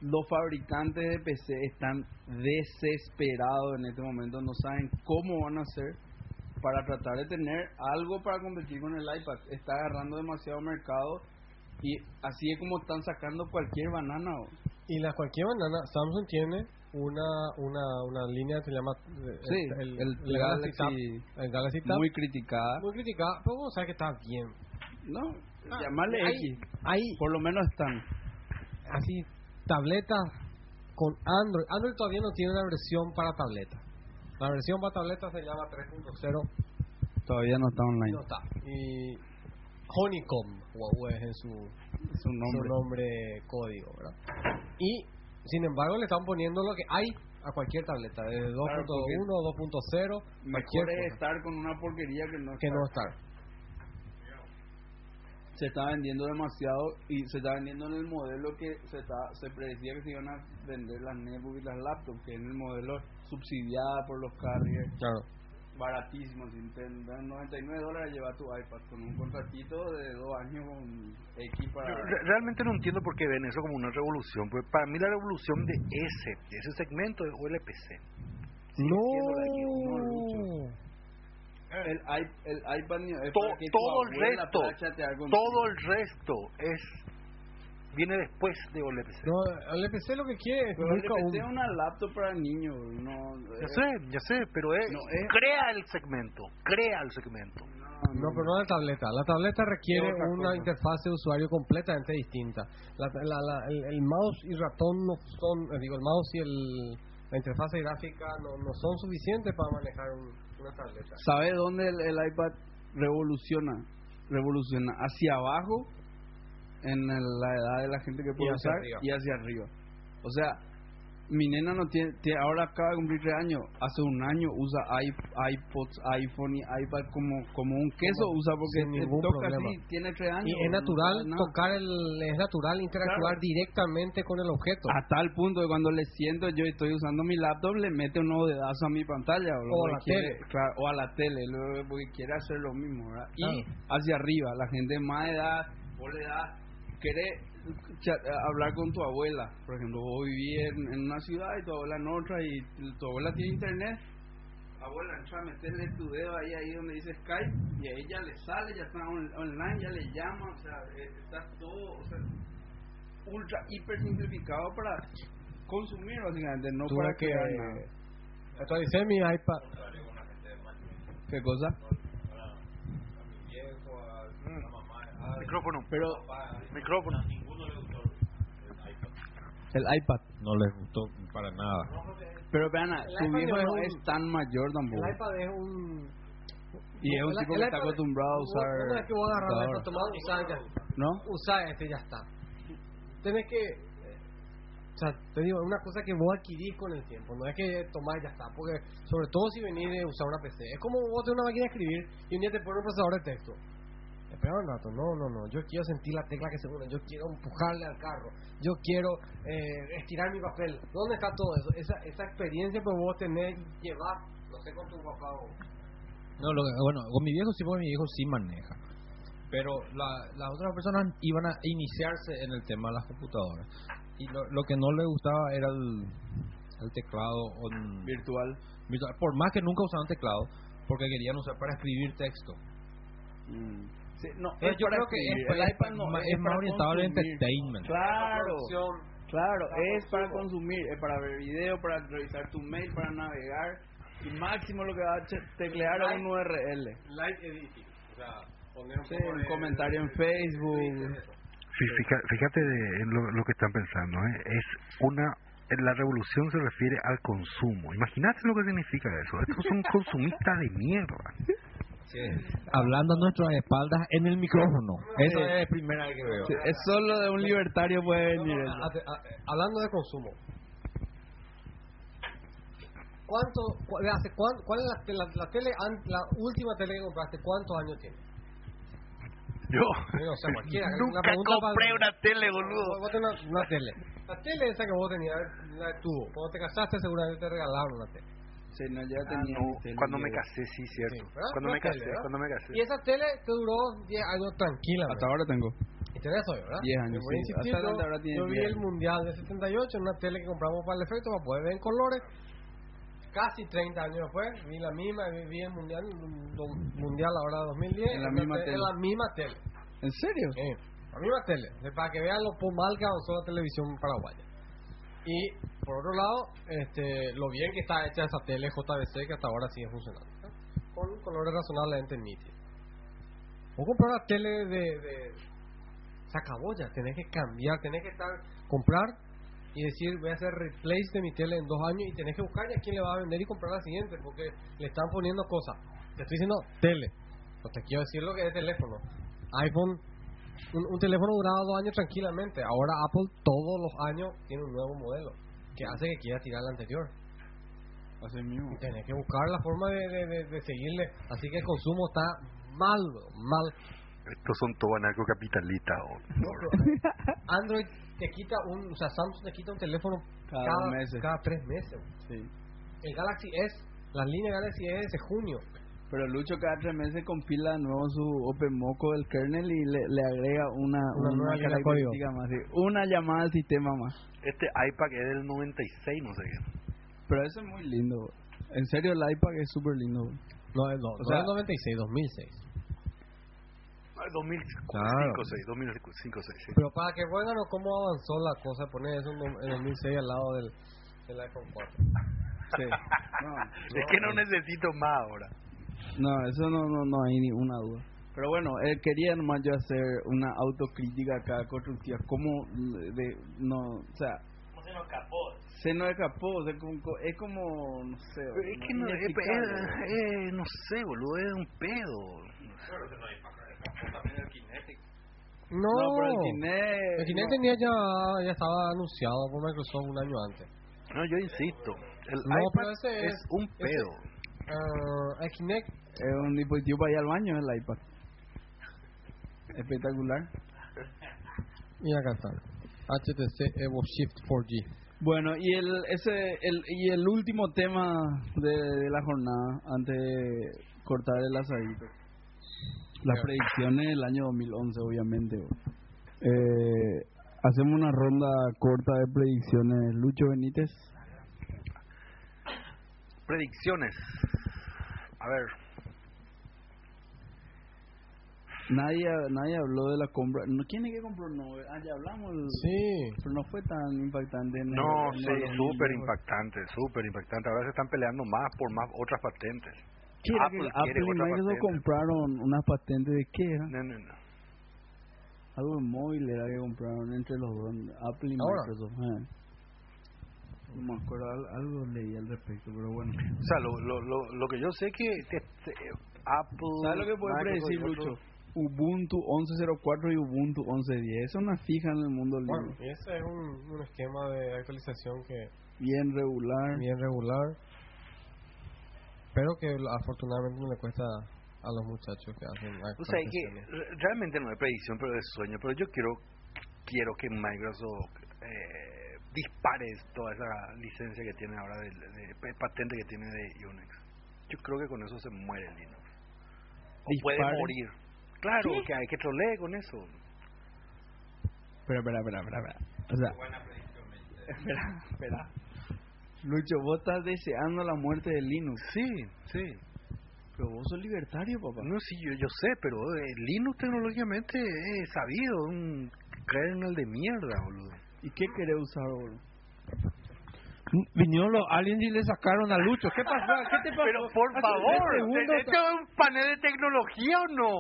los fabricantes de PC están desesperados en este momento, no saben cómo van a hacer para tratar de tener algo para competir con el iPad. Está agarrando demasiado mercado y así es como están sacando cualquier banana. Y la cualquier banana, Samsung tiene una, una, una línea que se llama eh, Sí, el, el Galaxy Tab, el Galaxy Tab, muy criticada. muy criticada, pero vos sabés que está bien. No, Ah, llamarle hay- X. Hay Por lo menos están. así tabletas con Android. Android todavía no tiene una versión para tableta. La versión para tableta se llama 3.0 Todavía no está online. no está. Y Honeycomb, Huawei en su, Su su nombre. nombre código, ¿verdad? Y sin embargo le están poniendo lo que hay a cualquier tableta, desde 2.1, porque 2.0, Mejor cualquier es cosa, estar con una porquería que no que estar. no estar. Se está vendiendo demasiado y se está vendiendo en el modelo que se está se predecía que se iban a vender las netbooks y las laptops que es en el modelo subsidiada por los carriers Claro. baratísimo sin ten- dan 99 dólares lleva tu iPad con un contratito de dos años con X para Re- Realmente no entiendo por qué ven eso como una revolución. Porque para mí la revolución de ese, de ese segmento es OLPC. no, El, i- el iPad es To- para que tu todo el resto, todo el resto es viene después de OLPC. No, el EPC lo que quiere es un- es una laptop para niños no Ya es- sé, ya sé, pero es, No, es- crea el segmento, crea el segmento. No, pero no la tableta. La tableta requiere una cosa. interfaz de usuario completamente distinta. La, la- la- el, el mouse y ratón no son, eh, digo, el mouse y el, la interfaz gráfica no, no son suficientes para manejar un-. ¿Sabe dónde el, el iPad revoluciona? Revoluciona hacia abajo en el- la edad de la gente que puede hacia usar arriba. y hacia arriba. O sea, mi nena no tiene, tiene- ahora acaba de cumplir tres años. Hace un año usa iPods, iPhone y iPad como como un queso Como usa porque ningún toca problema. así, tiene tres años. Y es natural tocar el, es natural interactuar Claro. directamente con el objeto. a tal punto que cuando le siento yo estoy usando mi laptop le mete un nuevo dedazo a mi pantalla o, a la quiere, tele. claro, o a la tele porque quiere hacer lo mismo ¿verdad? y hacia arriba la gente más edad vos le das quiere cha- hablar con tu abuela. Por ejemplo vos vivís en, en una ciudad y tu abuela en otra y tu abuela tiene internet. Abuela entra meterle tu dedo ahí ahí donde dice Skype y ahí ya le sale ya está on- online ya le llama o sea eh, está todo o sea ultra hiper simplificado para consumir básicamente no para que nada. actualicé mi iPad. qué cosa Micrófono, pero micrófono. El iPad No les gustó para nada. pero vean viejo no es no un- es tan mayor tampoco El iPad es un... y es un el- tipo el que está acostumbrado a usar vos tenés que vos agarrar el tomar, usar, ya, no usar este ya está. Tenés que... O sea, te digo, es una cosa que vos adquirís con el tiempo, no es que tomar y ya está, porque sobre todo si venís de usar una PC, es como vos tenés una máquina de escribir y un día te pones un procesador de texto. Espera un rato, no, no, no, yo quiero sentir la tecla que se une, yo quiero empujarle al carro, yo quiero eh, estirar mi papel. ¿Dónde está todo eso? Esa, esa experiencia que vos tenés y llevar, no sé, con tu papá o... No, lo que- bueno, con mi viejo sí, porque mi viejo sí maneja. Pero la- las otras personas iban a iniciarse en el tema de las computadoras. Y lo, lo que no le gustaba era el, el teclado on- virtual virtual. Por más que nunca usaban teclado, porque querían usar para escribir texto. Mm. Sí, no, Pero es yo para creo que es, el iPad no más- es, es más para orientado al consumir. entertainment. claro. Claro, es para consumir, es para ver video, para revisar tu mail, para navegar. Y máximo lo que va a teclear es un URL. Light editing, o sea, poner un, Sí, poco un de- comentario en de- Facebook. Sí, fíjate de- lo que están pensando, ¿eh? es una la revolución se refiere al consumo. Imagínate lo que significa eso. Estos son <laughs> consumistas de mierda. Hablando a nuestras espaldas en el micrófono. Eso es primera vez que veo. Sí, es solo de un libertario puede venir eso. A- a- a- hablando de consumo. ¿Cuánto, cu- hace cuán- cuál es la, la, la tele, la última tele que compraste? ¿Cuántos años tiene? Yo Digo, o sea, cualquiera. La nunca pregunta compré para- una tele, boludo. vos tenés una, una tele. La tele esa que vos tenías, la de tubo. Cuando te casaste seguramente te regalaron una tele. Sí, no, ya Ah, no, cuando me casé, sí, cierto. Cuando me casé, cuando me casé. Y esa tele te duró 10 años tranquila. Hasta ahora tengo. Y tenés hoy, ¿verdad? 10 años, sí. insistir, Hasta yo- ahora tiene Yo vi 10 el. Mundial de 78 en una tele que compramos para el efecto para poder ver en colores. Casi 30 años después, vi la misma, vi, el Mundial, mundial ahora 2010. En la misma te- tele. En la misma tele. ¿En serio? Sí, la misma tele. Para que vean lo mal que avanzó la televisión paraguaya. Y por otro lado, este, lo bien que está hecha esa tele JVC que hasta ahora sigue funcionando. Con colores razonablemente nítidos. O comprar una tele de, de... Se acabó tenés que cambiar, tenés que estar comprar y decir voy a hacer replace de mi tele en dos años y tenés que buscar a quién le va a vender y comprar la siguiente porque le están poniendo cosas. Te estoy diciendo tele, no te quiero decir lo que es teléfono. iPhone, un, un teléfono duraba dos años tranquilamente. Ahora Apple todos los años tiene un nuevo modelo que hace que quiera tirar el anterior. Así mismo. Y tenés que buscar la forma de, de, de- de seguirle. Así que el consumo está mal, mal. Estos son todos anarcocapitalistas. No, Android te quita un, o sea, Samsung te quita un teléfono Cada cada, dos meses. cada tres meses. Sí. El Galaxy S, la línea Galaxy S de junio. Pero Lucho cada tres meses compila de nuevo su OpenMoco del kernel y le, le agrega una, Una una, código. característica más. sí. Una llamada al sistema más. Este iPad es del 96, no sé qué. Pero eso es muy lindo. bro. En serio, el iPad es súper lindo. bro. No, no, O no sea- es 96, 2006. Ah, 2005, Claro. 6, 2005, 6, sí. Pero para que vuelvan cómo avanzó la cosa, poner eso en 2006 al lado del, del iPhone 4. Sí. No, <laughs> es que no necesito más ahora. No, eso no, no, no hay ninguna duda. Pero bueno, eh, quería nomás yo hacer una autocrítica acá constructiva. ¿Cómo de, no, o sea, ¿Cómo se nos escapó? se nos escapó? o sea, como- es como, no sé. Pero es que no, es, es- es- no sé, boludo, es un pedo. No, No, pero el Kinect. el Kinect no. tenía ya, ya estaba anunciado por Microsoft un año antes. No, yo insisto, el No, iPad pero ese es, es- un ese- pedo. El Kinect, Es un dispositivo para ir al baño, el iPad. Espectacular. y acá está. HTC Evo Shift 4G. Bueno, y el ese el y el último tema de, de la jornada antes de cortar el asadito. Las predicciones del año 2011, obviamente. Eh, hacemos una ronda corta de predicciones. Lucho Benítez. Predicciones. A ver, Nadie nadie habló de la compra. ¿No, ¿Quién es que compró Nobel? Ah, ya hablamos. el- Sí. Pero no fue tan impactante. en el- no, en sí, súper 2000. impactante, súper impactante. Ahora se están peleando más por más otras patentes. ¿Qué era Apple Apple y Microsoft patente. compraron unas patentes de qué era? No, no, no. Algo móvil era que compraron entre los dos, Apple y Ahora. Microsoft. eh. No me acuerdo, al- algo leí al respecto, pero bueno. O sea, lo, lo, lo, lo que yo sé que te- te- Apple... ¿Sabes lo que puede predecir, Lucho? Ubuntu 11.04 y Ubuntu 11.10. Esa es una fija en el mundo Bueno, libre. y ese es un, un esquema de actualización que Bien regular. bien regular, pero que afortunadamente no le cuesta a los muchachos que hacen O sea, que realmente no es predicción, pero es sueño. Pero yo quiero quiero que Microsoft eh, dispare toda esa licencia que tiene ahora, de, de- de patente que tiene de Unix. Yo creo que con eso se muere Linux. O puede morir. Claro, que hay que trolee con eso. Espera, espera, espera, espera. espera. O sea, <laughs> espera, espera. Lucho, vos estás deseando la muerte de Linux. Sí, sí. Pero vos sos libertario, papá. No, sí, yo, yo sé, pero eh, Linux tecnológicamente es sabido, un kernel de mierda, boludo. ¿Y qué querés usar, boludo? Vinieron los aliens y le sacaron a Lucho. ¿Qué pasó? ¿Qué te pasó? Pero por favor, ¿esto es un panel de tecnología o no?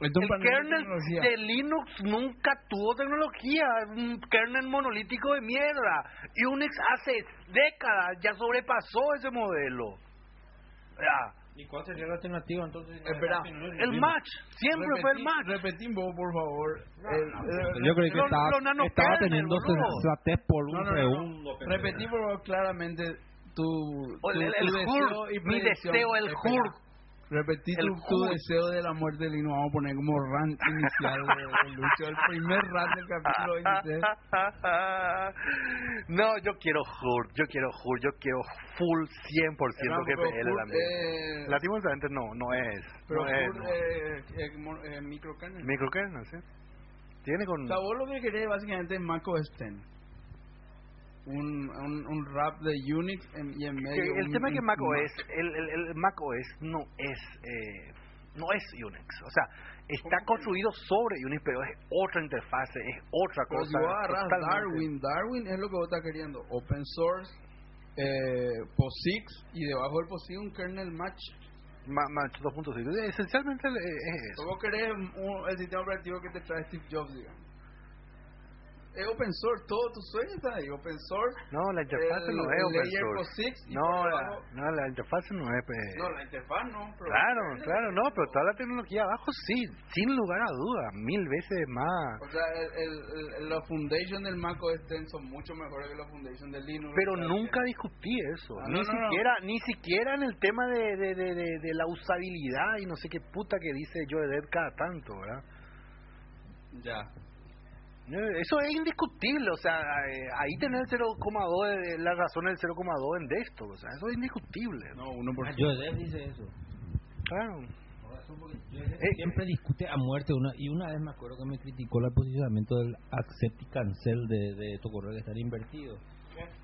El de kernel de Linux nunca tuvo tecnología, es un kernel monolítico de mierda. Y Unix hace décadas ya sobrepasó ese modelo. Ya. ¿Y cuál sería la alternativa entonces? Espera, El match, siempre fue el match. Repetí vos, por favor. El- Yo creí que estaba, teniendo sensatez por un No, no, no, no. segundo. favor, claramente tu, el, tu deseo y mi deseo, el Espera. Repetí tu, tu deseo de la muerte de Lino. Vamos a poner como rant inicial de, de Lucho. El primer rant del capítulo 26. <laughs> no, yo quiero HUR, yo quiero HUR, yo quiero full 100% que Pero PL HUR, también. eh, Lastimosamente no, no es. Pero no es, HUR, no. eh, eh, mo- eh, microkernel. Microkernel, ¿sí? Tiene con... O sea, vos lo que querés básicamente es Mac OS X. Un, un, un rap de Unix en- y en que medio. el un- tema es que Mac OS, el, el, el Mac OS no es... Eh, no es Unix. O sea, está construido sobre Unix, pero es otra interfase, es otra Pero cosa. si vos Darwin, Darwin es lo que vos estás queriendo. Open source, eh, POSIX y debajo del POSIX un kernel match. Ma- Match 2.5. Esencialmente eh, es eso. ¿Cómo querés un- el sistema operativo que te trae Steve Jobs, digamos? Es open source, todo tu sueño está ahí, open source. No, la interfaz no es open source. No, la, no, la interfaz no es. pues, No, la interfaz no. pero- Claro, <laughs> claro, no, pero toda la tecnología abajo sí, sin lugar a dudas, mil veces más. O sea, el, el, el- la foundation del Mac OS X son mucho mejores que la foundation del Linux. Pero nunca discutí eso, Ah, ni no, no, no. siquiera, ni siquiera en el tema de, de, de, de- de la usabilidad y no sé qué puta que dice Joe Dead cada tanto, ¿verdad? Ya. Eh, Eso es indiscutible, o sea, eh, ahí tener el 0,2, de- la razón del 0,2 en desktop, o sea, eso es indiscutible. No, 1%. Joseph dice eso. Claro. Por Eh, siempre discute a muerte una y una vez me acuerdo que me criticó el posicionamiento del accept y cancel de, de tu correo que están invertidos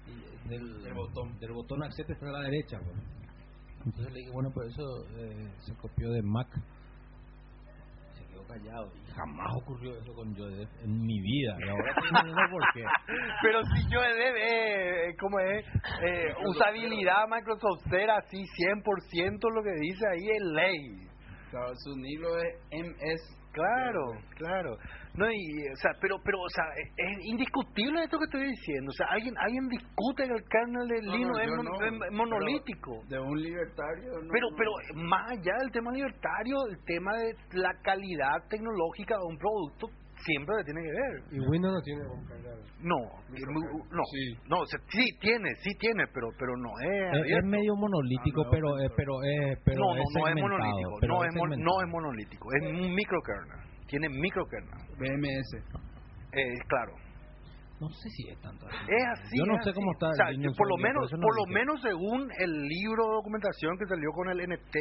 Y del, Del botón. del botón accept está a la derecha bueno. entonces le dije bueno por eso eh, se copió de Mac callado y jamás ocurrió eso con Joseph en mi vida y ahora estoy entendiendo por qué <laughs> Pero si Joe Dead, eh, ¿cómo es? Eh, usabilidad Microsoft Cera, así 100% lo que dice ahí es ley. Claro, su Nilo es MS. Claro, claro. No, y, o sea, pero, pero, o sea, es, es indiscutible esto que estoy diciendo. O sea, alguien, alguien discute que el kernel de Linux no, es, mon- es monolítico. De un libertario. No, Pero, pero más allá del tema libertario, el tema de la calidad tecnológica de un producto siempre le tiene que ver. Y Windows no tiene. No, no, Sí. no, sí tiene, sí tiene, pero, pero no es. es, es medio monolítico Ah, no, pero eh, pero eh, pero no, no, es no es monolítico, pero no es, mon- no es monolítico, es un microkernel, tiene microkernel, BMS. eh, claro. no sé si es tanto así. Es así. Yo no sé así. cómo está O sea, el por lo menos, no por lo dije. menos según el libro de documentación que salió con el NT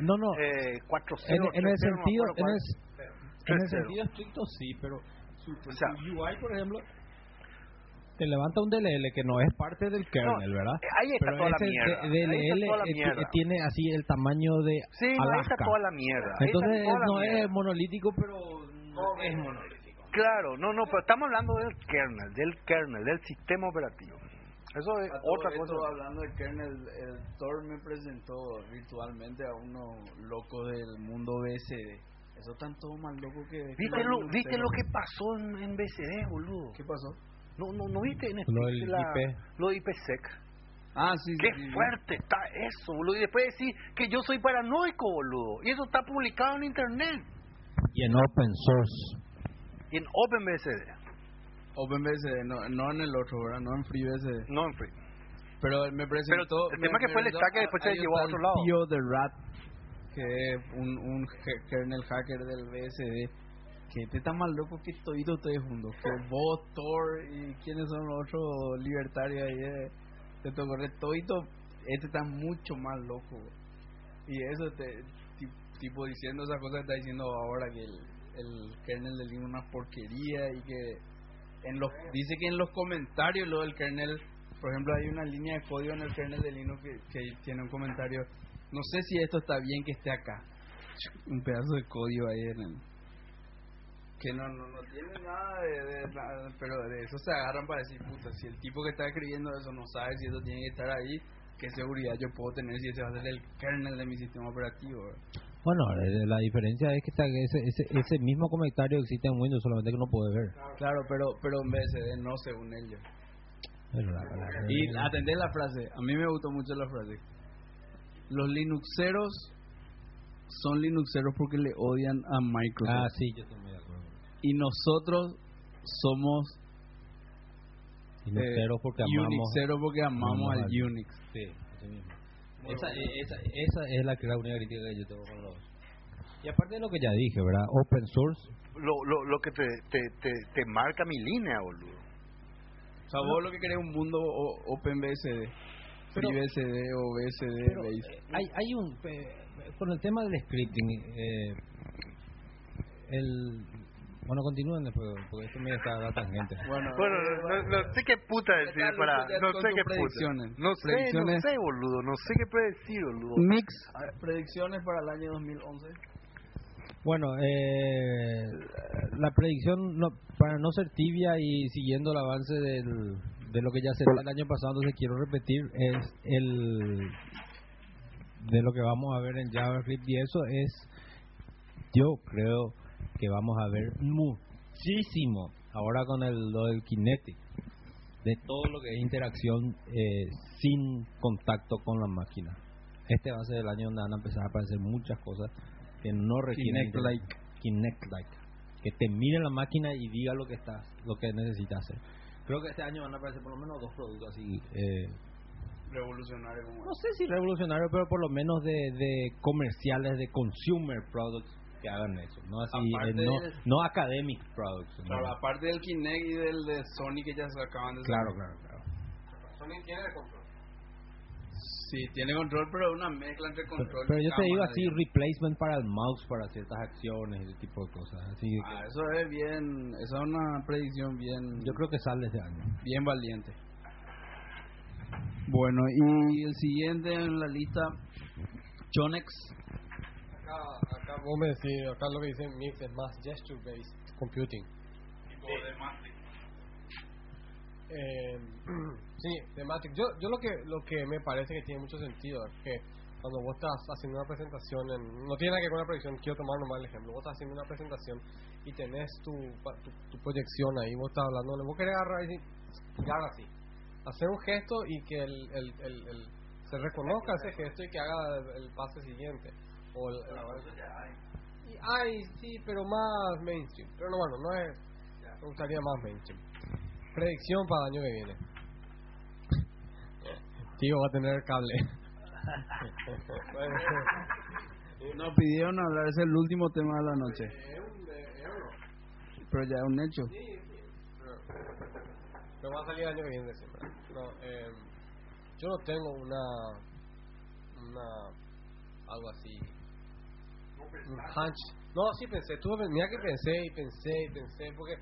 no no eh, 4.0, en, en el 3.0, no me sentido en el, en el 3.0. sentido estricto sí pero su, O sea, su UI por ejemplo te levanta un DLL que no es parte del kernel No, verdad eh, ahí está pero toda la ese mierda, D- ahí está DLL toda la eh, mierda. tiene así el tamaño de Sí, no, ahí está Alaska toda la mierda. entonces toda la no mierda. es monolítico pero no es monolítico Claro, no, no, pero estamos hablando del kernel, del kernel, del sistema operativo. Eso es A todo otra esto, cosa. Hablando de kernel, el Thor me presentó virtualmente a unos locos del mundo BSD. Eso están todos más locos que... ¿Viste lo, ¿viste lo que pasó en, en BCD, boludo? ¿Qué pasó? No, no, no viste en Lo del la, IP. lo de IPsec. Ah, sí, Qué sí, sí. fuerte está eso, boludo. Y después decir que yo soy paranoico, boludo. Y eso está publicado en internet. y en open source Y en OpenBSD, OpenBSD, no, no en el otro, ¿verdad? No en FreeBSD. no en free. Pero me presentó... Pero el me- tema que me fue el stack que después se llevó a otro el lado. tío de Rat, que un, un kernel hacker del BSD. Que este está más loco que todito ustedes juntos. Que vos, Thor y quiénes son los otros libertarios ahí de tu correo. Todito, este está mucho más loco. Y eso, te, ti- tipo diciendo esas cosas que está diciendo ahora que el, el kernel de Linux es una porquería y que en los dice que en los comentarios lo del kernel por ejemplo hay una línea de código en el kernel de Linux que tiene un comentario no sé si esto está bien que esté acá un pedazo de código ahí en el que no no, no tiene nada de, de- nada, pero de eso se agarran para decir puta si el tipo que está escribiendo eso no sabe si eso tiene que estar ahí qué seguridad yo puedo tener si ese va a ser el kernel de mi sistema operativo. Bueno, la diferencia es que está- ese, ese, ese mismo comentario existe en Windows, solamente que no puede ver. claro pero pero en BSD no según ellos Pero la- la- Y atendé la frase, a mí me gustó mucho la frase. Los Linuxeros son Linuxeros porque le odian a Microsoft. Ah, sí, yo estoy muy de acuerdo. Y nosotros somos eh, cero porque amamos. Unixeros porque amamos amamos al al- Unix. Sí, eso mismo. Esa, esa, esa es la, que- la única crítica que yo tengo con los. Y aparte de lo que ya dije, ¿verdad? Open source. Lo, lo, lo que te, te, te, te marca mi línea, boludo. O sea, vos lo que querés es un mundo OpenBSD, Pero- FreeBSD o BSD Pero, eh, hay, hay un. eh, con el tema del scripting, eh, el. Bueno, continúen después, porque esto me está dando tangente. <laughs> Bueno, Bueno, eh, no, no sé qué puta decir Carlos, para... No sé qué puta. predicciones. No sé, Predicciones. no sé, boludo. No sé qué predecir, boludo. Mix, predicciones para el año 2011. Bueno, eh, la predicción, no, para no ser tibia y siguiendo el avance del, de lo que ya se dio el año pasado, entonces quiero repetir, es el de lo que vamos a ver en JavaScript y eso es, yo creo que vamos a ver muchísimo ahora con el, lo del Kinetic, de todo lo que es interacción eh, sin contacto con la máquina. Este va a ser el año donde van a empezar a aparecer muchas cosas que no requieren Kinect-like. Kinect-like. que te mire la máquina y diga lo que estás, lo que necesitas hacer. Creo que este año van a aparecer por lo menos dos productos así. Eh, Revolucionario como no sé si revolucionarios, pero por lo menos de, de comerciales, de consumer products que hagan eso. No así, eh, no, de- no academic products. ¿no? Claro, aparte del Kinect y del de Sony que ya se acaban de claro, claro, claro. Sony tiene control. Sí, tiene control, pero es una mezcla entre Pero, control pero y yo te digo así, digamos. replacement para el mouse para ciertas acciones, ese tipo de cosas. Así que Ah, eso es bien, esa es una predicción bien, yo creo que sale este año. bien valiente. Bueno, y el siguiente en la lista, Chonex. Acá, acá vos me decís, acá lo que dice Mix es más gesture-based computing. Eh, <clears throat> sí, Thematic. Yo, yo lo que lo que me parece que tiene mucho sentido es que cuando vos estás haciendo una presentación, en, no tiene nada que ver con una proyección, quiero tomar nomás el ejemplo, vos estás haciendo una presentación y tenés tu, tu, tu proyección ahí, vos estás hablando, vos querés agarrar y haga así, hacer un gesto y que el, el, el, el- se reconozca ese gesto y que haga el, pase siguiente. O el, el- y, ay, sí, pero más mainstream. Pero no, bueno, no es. Me gustaría más mainstream. Predicción para el año que viene. Tío va a tener cable. Nos pidieron hablar, es el último tema de la noche, pero ya es un hecho. Pero va a salir el año que viene siempre. No, eh, yo no tengo una. Una. Algo así. Un hunch. No, sí pensé. Tuve, mira que pensé y pensé y pensé. Porque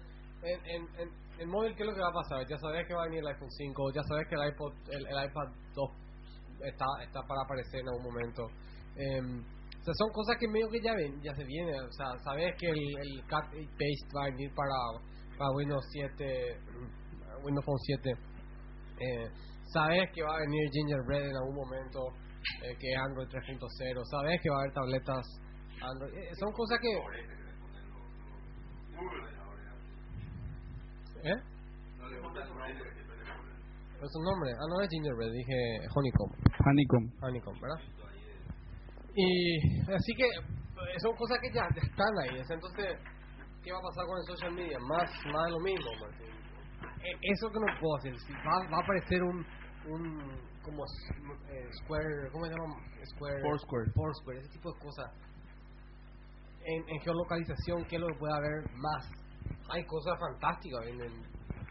en, en, en, en móvil, ¿qué es lo que va a pasar? Ya sabes que va a venir el iPhone 5. Ya sabes que el, iPod, el, el iPad 2 está, está para aparecer en algún momento. Em, o sea, son cosas que medio que ya ven, ya se viene. O sea, sabes que el, el cut y paste va a venir para, para Windows 7, mm, Windows Phone 7. Eh, sabes que va a venir Gingerbread en algún momento, eh, que es Android 3.0. Sabes que va a haber tabletas Android. Eh, son cosas que. ¿Eh? ¿Pero su nombre? Ah, no es Gingerbread, dije Honeycomb. Honeycomb. Honeycomb, ¿verdad? Y así que eh, son cosas que ya, ya están ahí. es- Entonces, ¿qué va a pasar con el social media? Más, más de lo mismo, Martín. Eh, Eso que no puedo hacer. si Va, va a aparecer un, un como eh, Square, ¿cómo se llama? Square. Foursquare. Foursquare, ese tipo de cosas. En, en geolocalización, ¿qué es lo que puede haber más? Hay cosas fantásticas en,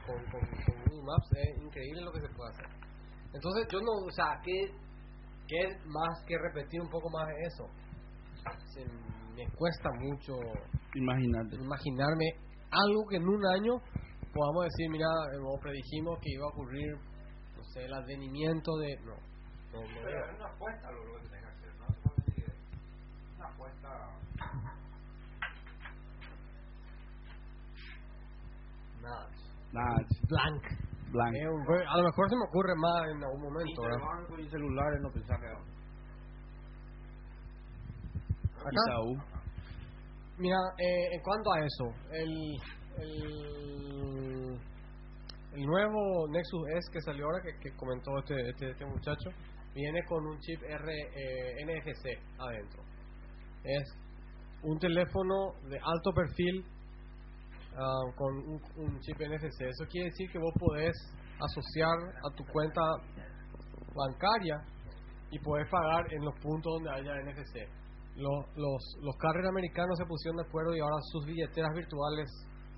con, con, con Google Maps, es increíble lo que se puede hacer. Entonces, yo no, o sea, ¿qué, qué es más que repetir un poco más eso? Se- me cuesta mucho Imagínate. imaginarme algo que en un año podamos decir, mira, eh, o predijimos que iba a ocurrir, no sé, el advenimiento de... No, no, no veo. una apuesta lo que tenga que hacer, no hace falta ni que- una apuesta. Nada. Nada, Blank. blanco. Eh, un- a lo mejor se me ocurre más en algún momento, ¿verdad? Interbanco y celulares no pensaba que Acá. Itaú. Mira, eh, en cuanto a eso, el, el, el nuevo Nexus S que salió ahora, que, que comentó este, este, este muchacho, viene con un chip R, eh, NFC adentro. Es un teléfono de alto perfil ah, con un, un chip NFC. Eso quiere decir que vos podés asociar a tu cuenta bancaria y podés pagar en los puntos donde haya NFC. Los, los, los carriers americanos se pusieron de acuerdo y ahora sus billeteras virtuales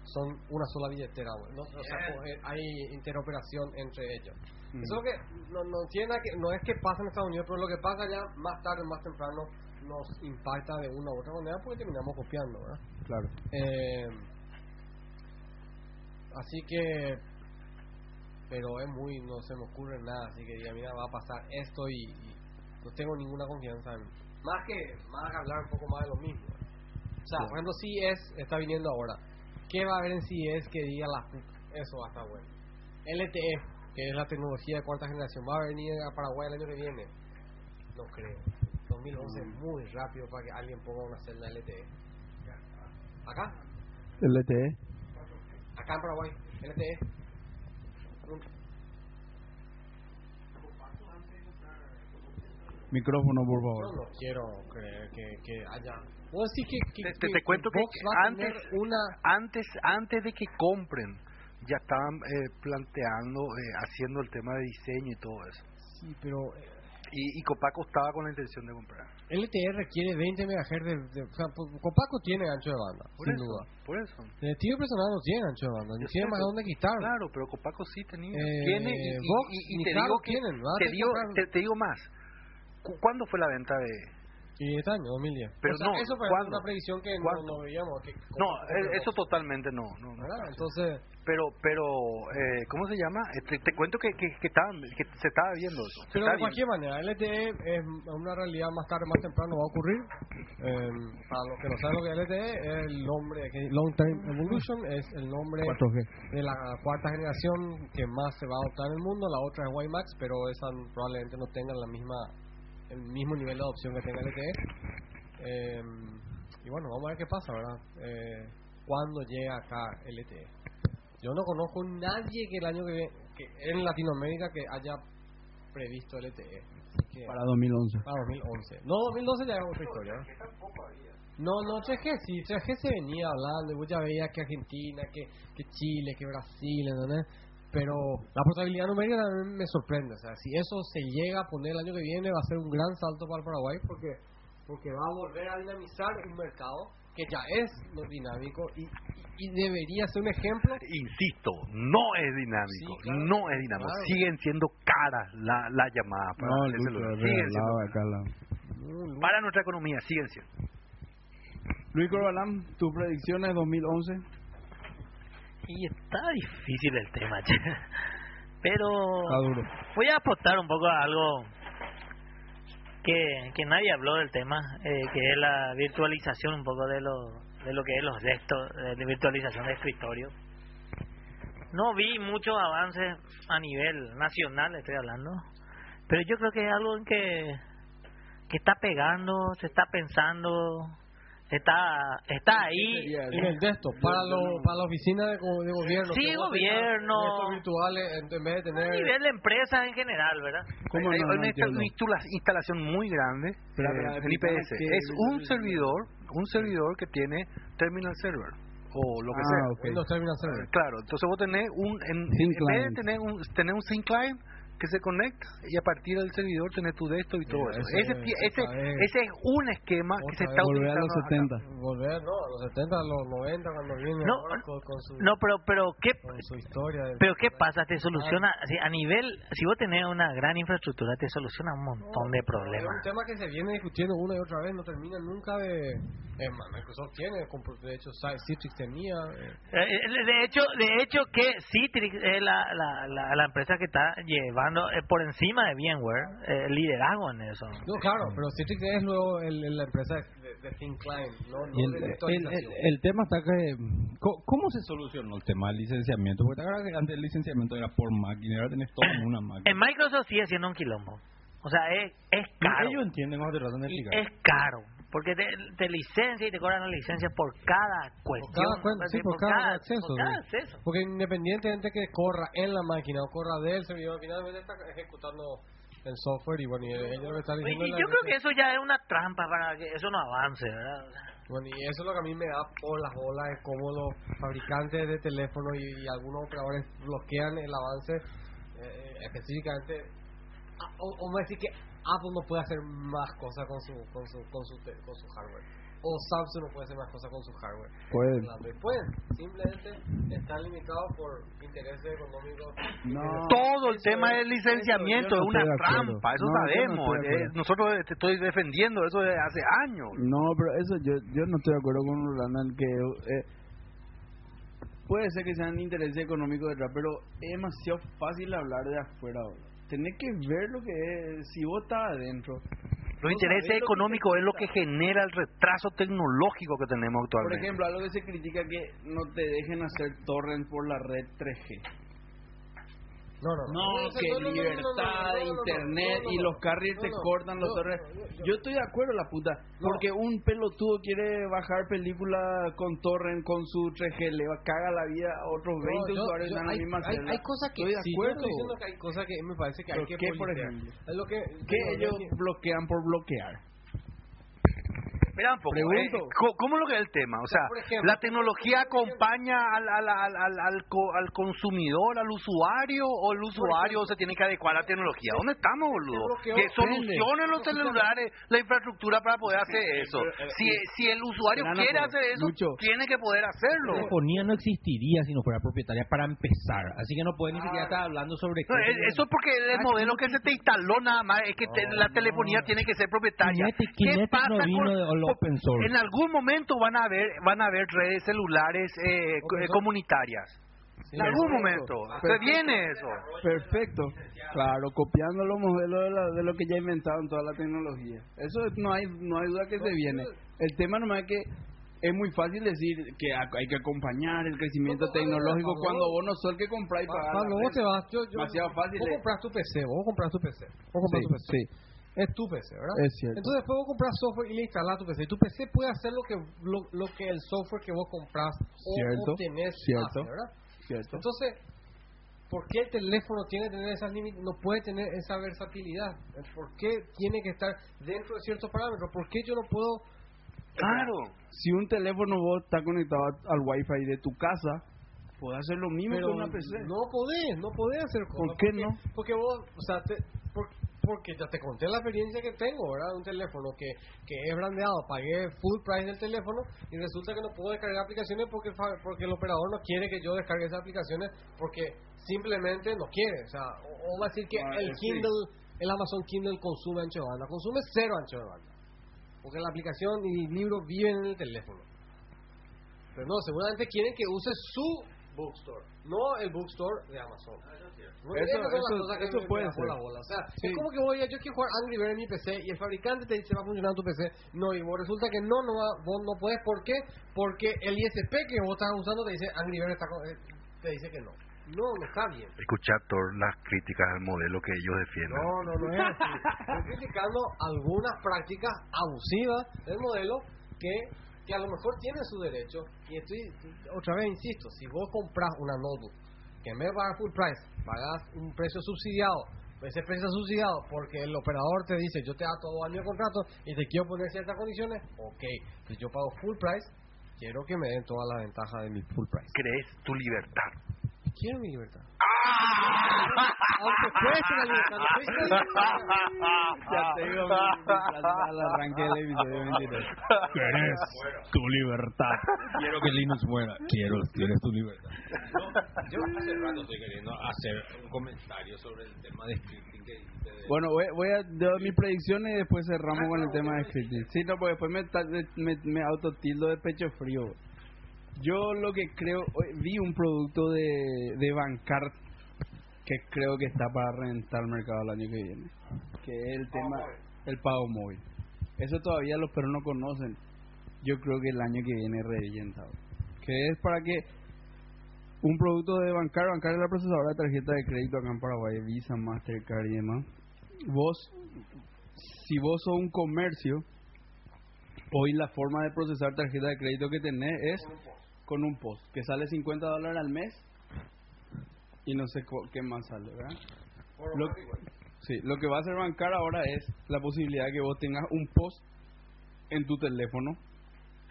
son una sola billetera. ¿no? O sea, co- eh, hay interoperación entre ellos. Eso es lo que no, no tiene que, no es que pasa en Estados Unidos, pero lo que pasa ya más tarde, más temprano, nos impacta de una u otra manera porque terminamos copiando, ¿verdad? Claro. Eh, así que, pero es muy, no se me ocurre nada, así que diga, mira, va a pasar esto y, y no tengo ninguna confianza en, más que, más que hablar un poco más de lo mismo. O sea, por ejemplo, CES está viniendo ahora. ¿Qué va a haber en CES que diga la puta? Eso va a estar bueno. LTE, que es la tecnología de cuarta generación, ¿va a venir a Paraguay el año que viene? No creo. 2011 es muy rápido para que alguien ponga una celda LTE. ¿Acá? LTE. Acá en Paraguay. LTE. Micrófono, por Yo favor. no quiero creer que, que haya. ¿Vos decís que, que, Te- te- te cuento que antes- una. antes antes de que compren ya estaban eh, planteando eh, haciendo el tema de diseño y todo eso Sí, pero eh, y, y Copaco estaba con la intención de comprar. LTE requiere 20 MHz de, de- o sea, po- Copaco tiene ancho de banda, por sin eso duda. por eso. El estilo personal no tiene ancho de banda, no sé, tiene más dónde quitar. claro pero Copaco sí tenía. Eh, tiene y, Vox y- y ni te digo que tienen, te digo te, te digo más Cu- ¿cuándo fue la venta de Y este año, 2010. Pero O sea, no, eso fue ¿cuándo? una previsión que no, no veíamos. Que, no eh, como- eso totalmente no no, no. Entonces, pero pero eh, cómo se llama Eh, te, te cuento que que, que, estaban- que se estaba viendo eso pero de cualquier manera, LTE es una realidad más tarde, más temprano va a ocurrir. Eh, para los que no saben lo que es LTE, es el nombre, que Long Term Evolution, es el nombre 4G. de la cuarta generación que más se va a adoptar en el mundo. La otra es WiMAX, pero esa probablemente no tenga la misma el mismo nivel de adopción que tenga LTE. Eh, y bueno, vamos a ver qué pasa, ¿verdad? Eh, ¿Cuándo llega acá LTE? Yo no conozco nadie que el año que viene, que en Latinoamérica que haya previsto LTE. Que- Para 2011. para 2011. No, 2012 ya es otra historia. No, no, 3G sí, 3G se venía hablando, y vos ya veías que Argentina, que, que Chile, que Brasil, ¿entendés? Pero la portabilidad numérica también me sorprende, o sea, si eso se llega a poner el año que viene va a ser un gran salto para el Paraguay porque porque va a volver a dinamizar un mercado que ya es no dinámico y, y- y debería ser un ejemplo insisto, no es dinámico, Sí, claro, no es dinámico. claro. Siguen siendo caras la, la llamada para No, Lucho. Siguen siendo. Para nuestra economía, siguen siendo. Luis Corbalán, tus predicciones 2011. Y está difícil el tema, <laughs> che. pero voy a apostar un poco a algo que, que nadie habló del tema, eh, que es la virtualización un poco de lo, de lo que es los textos, de virtualización de escritorio. No vi muchos avances a nivel nacional, estoy hablando, pero yo creo que es algo en que, que está pegando, se está pensando, está está ahí. en el desktop para lo, para la oficina de, go- de gobierno. Sí, gobierno. Virtuales en, en vez de A tener nivel de empresas en general, ¿verdad? ¿Cómo Hay no? una No insta- entiendo. una instala- instalación muy grande eh, en IPS. Es un servidor, un servidor que tiene terminal server o lo que Ah, sea. ok. Windows Terminal Server. Claro, entonces vos tenés un en, en vez de tener un tener un thin client que se conecta y a partir del servidor tenés tu desktop y todo Mira, eso. ese Ese, es- ese, es un esquema que se está vez, Volver a utilizando los acá. 70. Volver, no, a los 70, a los 90, cuando viene No, ahora con, con su, No, pero pero qué con su historia. de- pero qué pasa, te soluciona así, a nivel si vos tenés una gran infraestructura te soluciona un montón de Es problemas. un tema que se viene discutiendo una y otra vez, no termina nunca de... Eh, Microsoft tiene, compro- de hecho Citrix tenía... eh, Eh, De hecho, de hecho que Citrix es la, la, la, la empresa que está llevando eh, por encima de VMware eh, liderazgo en eso. No, claro, pero Citrix es luego el, el- la empresa de, de Thin Client, no, no el, de el, virtualización. el- el tema está que... ¿cómo, cómo se solucionó el tema del licenciamiento? Porque te acuerdas que antes el licenciamiento era por máquina, ahora tenés todo en una <coughs> máquina. En Microsoft sigue siendo un quilombo. O sea, es, es caro. Ellos entienden cuando te tratan de explicar. es caro. Porque te, te licencia y te cobran la licencia por cada Por cuestión. cada, cuen- sí, por cada acceso. por cada sí. acceso. Porque independientemente que corra en la máquina o corra del servidor, finalmente está ejecutando el software y bueno, y ellos lo que Y diciendo... la- yo creo que eso ya es una trampa para que eso no avance, ¿verdad? Bueno, y eso es lo que a mí me da por las bolas, es cómo los fabricantes de teléfonos y, y algunos operadores bloquean el avance, eh, específicamente, a- o, o me decir que Apple no puede hacer más cosas con su, con su, con su, te- con su hardware, o Samsung no puede hacer más cosas con su hardware. Pueden. Pueden, simplemente están limitados por intereses económicos. No. Todo el Eso tema es- del licenciamiento no es una trampa, eso No, no sabemos. acuerdo. Eh, nosotros te estoy defendiendo eso desde hace años. No, pero eso yo, yo no estoy de acuerdo con Rolando en que eh, puede ser que sean intereses económicos detrás, pero es demasiado fácil hablar de afuera ahora. Tenés que ver lo que es, si vos estás adentro. Los intereses económicos es lo que genera el retraso tecnológico que tenemos Por actualmente. ejemplo, algo que se critica que no te dejen hacer torrent por la red 3G. No, no, No, que libertad internet y los carriers No, te cortan los torres. yo- estoy de acuerdo, la puta. Porque un pelotudo quiere bajar película con torrent, con su 3G, le caga la vida a otros 20 No, yo- usuarios en la misma hay, celda. hay cosas que Estoy de acuerdo. estoy diciendo que hay cosas que me parece que hay ¿Pero que qué, por ejemplo? Lo que ¿Qué digo, ellos bloquean por bloquear? Espera un poco, Pregunto. eh, ¿cómo- ¿cómo es lo que es el tema? O sea, ejemplo, ¿la tecnología acompaña al, al, al, al, al co- al consumidor, al usuario, o el usuario se tiene que adecuar a la tecnología? ¿Dónde estamos, boludo? Que solucionen los celulares la infraestructura para poder hacer eso. Si, si el usuario quiere hacer eso, Lucho. tiene que poder La hacerlo. telefonía no existiría si no fuera propietaria para empezar. Así que no puede ni siquiera estar hablando sobre No, eso es porque el modelo que se te instaló nada más es que te- la telefonía tiene que ser propietaria. Kinetic- ¿Qué Kinetic pasa con- open source. En algún momento van a haber van a haber redes celulares eh, eh, comunitarias. en algún momento. Se viene eso. Perfecto. Claro, copiando los modelos de, la- de lo que ya inventaron toda la tecnología. Eso es- no hay no hay duda que se viene. El tema nomás es que es muy fácil decir que ha- hay que acompañar el crecimiento No, no, tecnológico Pablo, cuando vos- no sos el que compráis y Pa- pagás. Pablo, vos te vas, yo, yo, Demasiado fácil Vos compras tu PC, vos compras tu PC. Vos compras Sí, tu PC. sí. Es tu PC, ¿verdad? Es cierto. Entonces después vos compras software y le instalas a tu PC. Y tu PC puede hacer lo que lo, lo que el software que vos compras Cierto, o cierto. hace, ¿verdad? ¿Cierto? Entonces, ¿por qué el teléfono tiene que tener esas límites? No puede tener esa versatilidad. ¿Por qué tiene que estar dentro de ciertos parámetros? ¿Por qué yo no puedo Claro. Si un teléfono vos está conectado al wifi de tu casa, puedes hacer lo mismo Pero que una PC. no podés, no podés hacer ¿Por cosas. qué porque, no? Porque vos, o sea, te- por- porque ya te conté la experiencia que tengo, ¿verdad? Un teléfono que, que es brandeado, pagué full price del teléfono y resulta que no puedo descargar aplicaciones porque, porque el operador no quiere que yo descargue esas aplicaciones porque simplemente no quiere. O sea, o, o va a decir que Ah, el eh, sí. Kindle, el Amazon Kindle consume ancho de banda, consume cero ancho de banda. Porque la aplicación y libros viven en el teléfono. Pero no, seguramente quieren que use su bookstore, no el bookstore de Amazon. No, Eso- eso- eso me- me puede ser. la bola. O sea, Sí. es como que voy a, yo quiero jugar Angry Birds en mi PC y el fabricante te dice va a funcionar en tu PC. No, y vos resulta que no, no va, vos no puedes. ¿Por qué? Porque el ISP que vos estás usando te dice Angry Birds está, eh, te dice que no. No, no está bien. Escuchar todas las críticas al modelo que ellos defienden. No, no, no es así. <laughs> Estoy criticando algunas prácticas abusivas del modelo que, que a lo mejor tienen su derecho. Y estoy, otra vez insisto, si vos compras una notebook, que en vez de pagar full price, pagas un precio subsidiado, ese precio subsidiado porque el operador te dice, yo te da todo año de contrato y te quiero poner ciertas condiciones, ok, si yo pago full price, quiero que me den todas las ventajas de mi full price. Crees tu libertad. Quiero mi libertad. Aunque cueste la libertad, no estoy diciendo que- ya te digo al arranque del episodio 23. ¿Querés tu libertad? Quiero que Linux muera. Quiero, quieres tu libertad. yo hace rato estoy queriendo hacer un comentario sobre el tema de scripting que dijiste de- Bueno, voy, voy a dar mis predicciones y después cerramos con el tema de scripting. Sí, no, porque después me, me, me autotildo de pecho frío. Yo lo que creo, hoy vi un producto de, de Bancar que creo que está para reventar el mercado el año que viene, que es el tema, el pago móvil. Eso todavía los perros no conocen. Yo creo que el año que viene revienta. Que es para que un producto de Bancar, Bancar es la procesadora de tarjeta de crédito acá en Paraguay, Visa, Mastercard y demás. Vos, si vos sos un comercio, hoy la forma de procesar tarjeta de crédito que tenés es con un post, que sale 50 dólares al mes y no sé qué más sale, ¿verdad? Lo, sí, lo que va a hacer Bancar ahora es la posibilidad de que vos tengas un post en tu teléfono,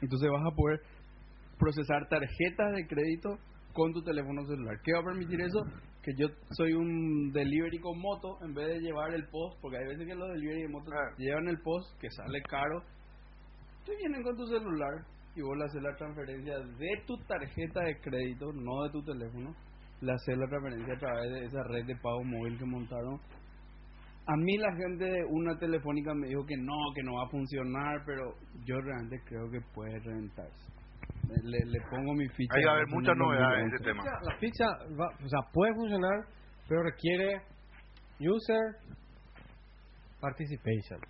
entonces vas a poder procesar tarjetas de crédito con tu teléfono celular. ¿Qué va a permitir eso? Que yo soy un delivery con moto en vez de llevar el post, porque hay veces que los delivery de moto llevan el post que sale caro. Te vienen con tu celular y vos le haces la transferencia de tu tarjeta de crédito, no de tu teléfono. Le haces la transferencia a través de esa red de pago móvil que montaron. A mí la gente de una telefónica me dijo que no, que no va a funcionar, pero yo realmente creo que puede reventarse. Le, le pongo mi ficha. Ahí va a haber muchas novedades en 2011. ese tema. La ficha, va- o sea, puede funcionar, pero requiere user participation.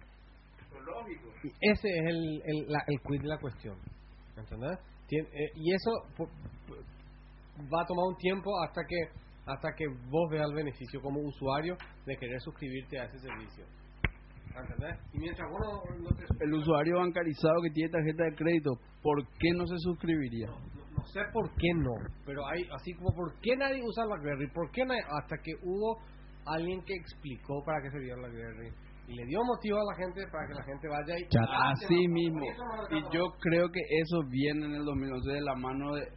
Y ese es el, el, la, el quid de la cuestión. ¿Entendés? Tien- eh, y eso va a tomar un tiempo hasta que hasta que vos veas el beneficio como usuario de querer suscribirte a ese servicio. ¿Entendés? Y mientras vos no, no te El usuario bancarizado que tiene tarjeta de crédito, ¿por qué no se suscribiría? no, no sé por qué no, pero hay así como por qué nadie usa BlackBerry, por qué nadie, hasta que hubo alguien que explicó para qué servía BlackBerry y le dio motivo a la gente para que la gente vaya y Chat, así no, mismo. no Y yo creo que eso viene en el 2011 de la mano de...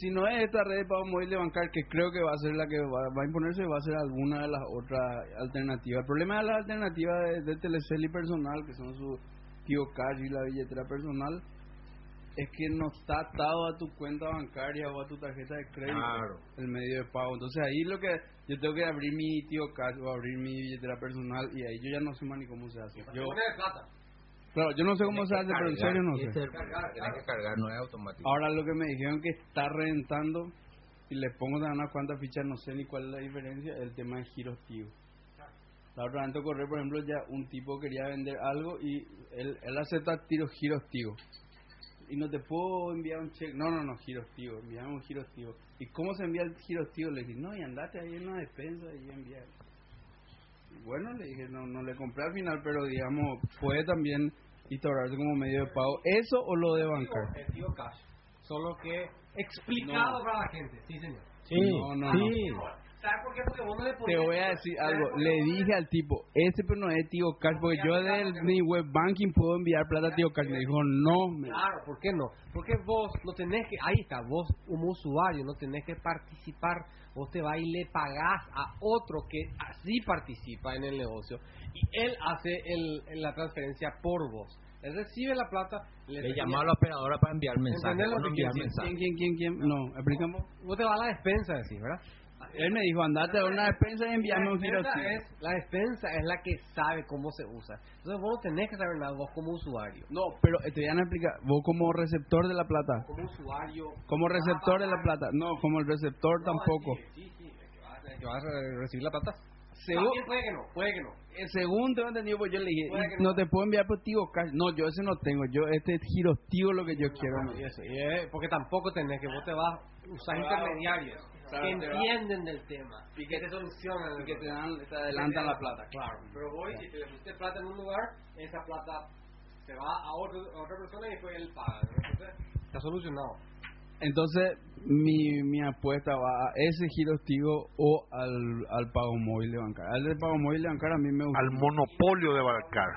Si no es esta red de pago móvil de bancar, que creo que va a ser la que va, va a imponerse, va a ser alguna de las otras alternativas. El problema de las alternativas de, de Telecel y personal, que son su tío Cash y la billetera personal, es que no está atado a tu cuenta bancaria o a tu tarjeta de crédito Claro. el medio de pago. Entonces ahí lo que yo tengo que abrir mi tío Cash o abrir mi billetera personal y ahí yo ya no sé más ni cómo se hace. Yo, claro, yo no sé cómo se hace, pero en serio no sé. el problema, Tienes que cargar, no es automático. Ahora lo que me dijeron que está reventando y le pongo también unas cuantas fichas, no sé ni cuál es la diferencia, el tema de giros tío. La otra vez correr, por ejemplo, ya un tipo quería vender algo y él, él acepta tiros giros tío. Y no te puedo enviar un cheque. No, no, no, giros tío, enviame un giros tío. ¿Y cómo se envía el giros tío? Le dije, no, y andate ahí en la despensa y enviar. Y bueno, le dije, no, no le compré al final, pero digamos, puede también instaurarse como medio de pago. ¿Eso o lo de bancar? El tío Cash. Solo que explicado No. para la gente. Sí, señor. Sí, No, no, no. ¿Sabes por qué? Porque vos no le Te voy a decir ¿Sabes algo. Le dije al tipo, ese pero no es tío Cash, porque yo de mi web banking puedo enviar plata a tío Cash. Me dijo, no. me- Claro, ¿por qué no? Porque vos no tenés que, ahí está, vos como usuario no tenés que participar, vos te vas y le pagás a otro que así participa en el negocio y él hace el, la transferencia por vos. Él recibe la plata, le, Le llamó a la operadora para enviar mensajes. ¿Entendés lo no. ¿Quién, quién, quién, quién? No, explicamos. Vos te vas a la despensa, decís, ¿verdad? Él me dijo, andate a una despensa y envíame un giro despensa tío. es, la despensa es la que sabe cómo se usa. Entonces vos no tenés que saber nada vos como usuario. No, pero te voy a explicar. Vos como receptor de la plata. Como usuario... Como receptor de la plata. No, como el receptor tampoco. Sí, sí, sí, que vas a- recibir la plata. Según, puede que no, puede que no. eh, según tengo entendido, pues yo le dije, no no. te puedo enviar por Cash. No, yo ese no tengo. Yo este es tío lo que yo quiero. Porque tampoco tenés que vos te vas a usar Claro. intermediarios que entienden del tema y que te solucionan que te dan, te adelantan la plata, Claro, pero voy y te le pusiste plata en un lugar, esa plata se va a, otro, a otra persona y después él paga. ¿no? Entonces, está solucionado. Entonces, mi, mi apuesta va a ese giro tío o al, al pago móvil de bancar. Al de pago móvil de bancar a mí me gusta. Al monopolio de bancar.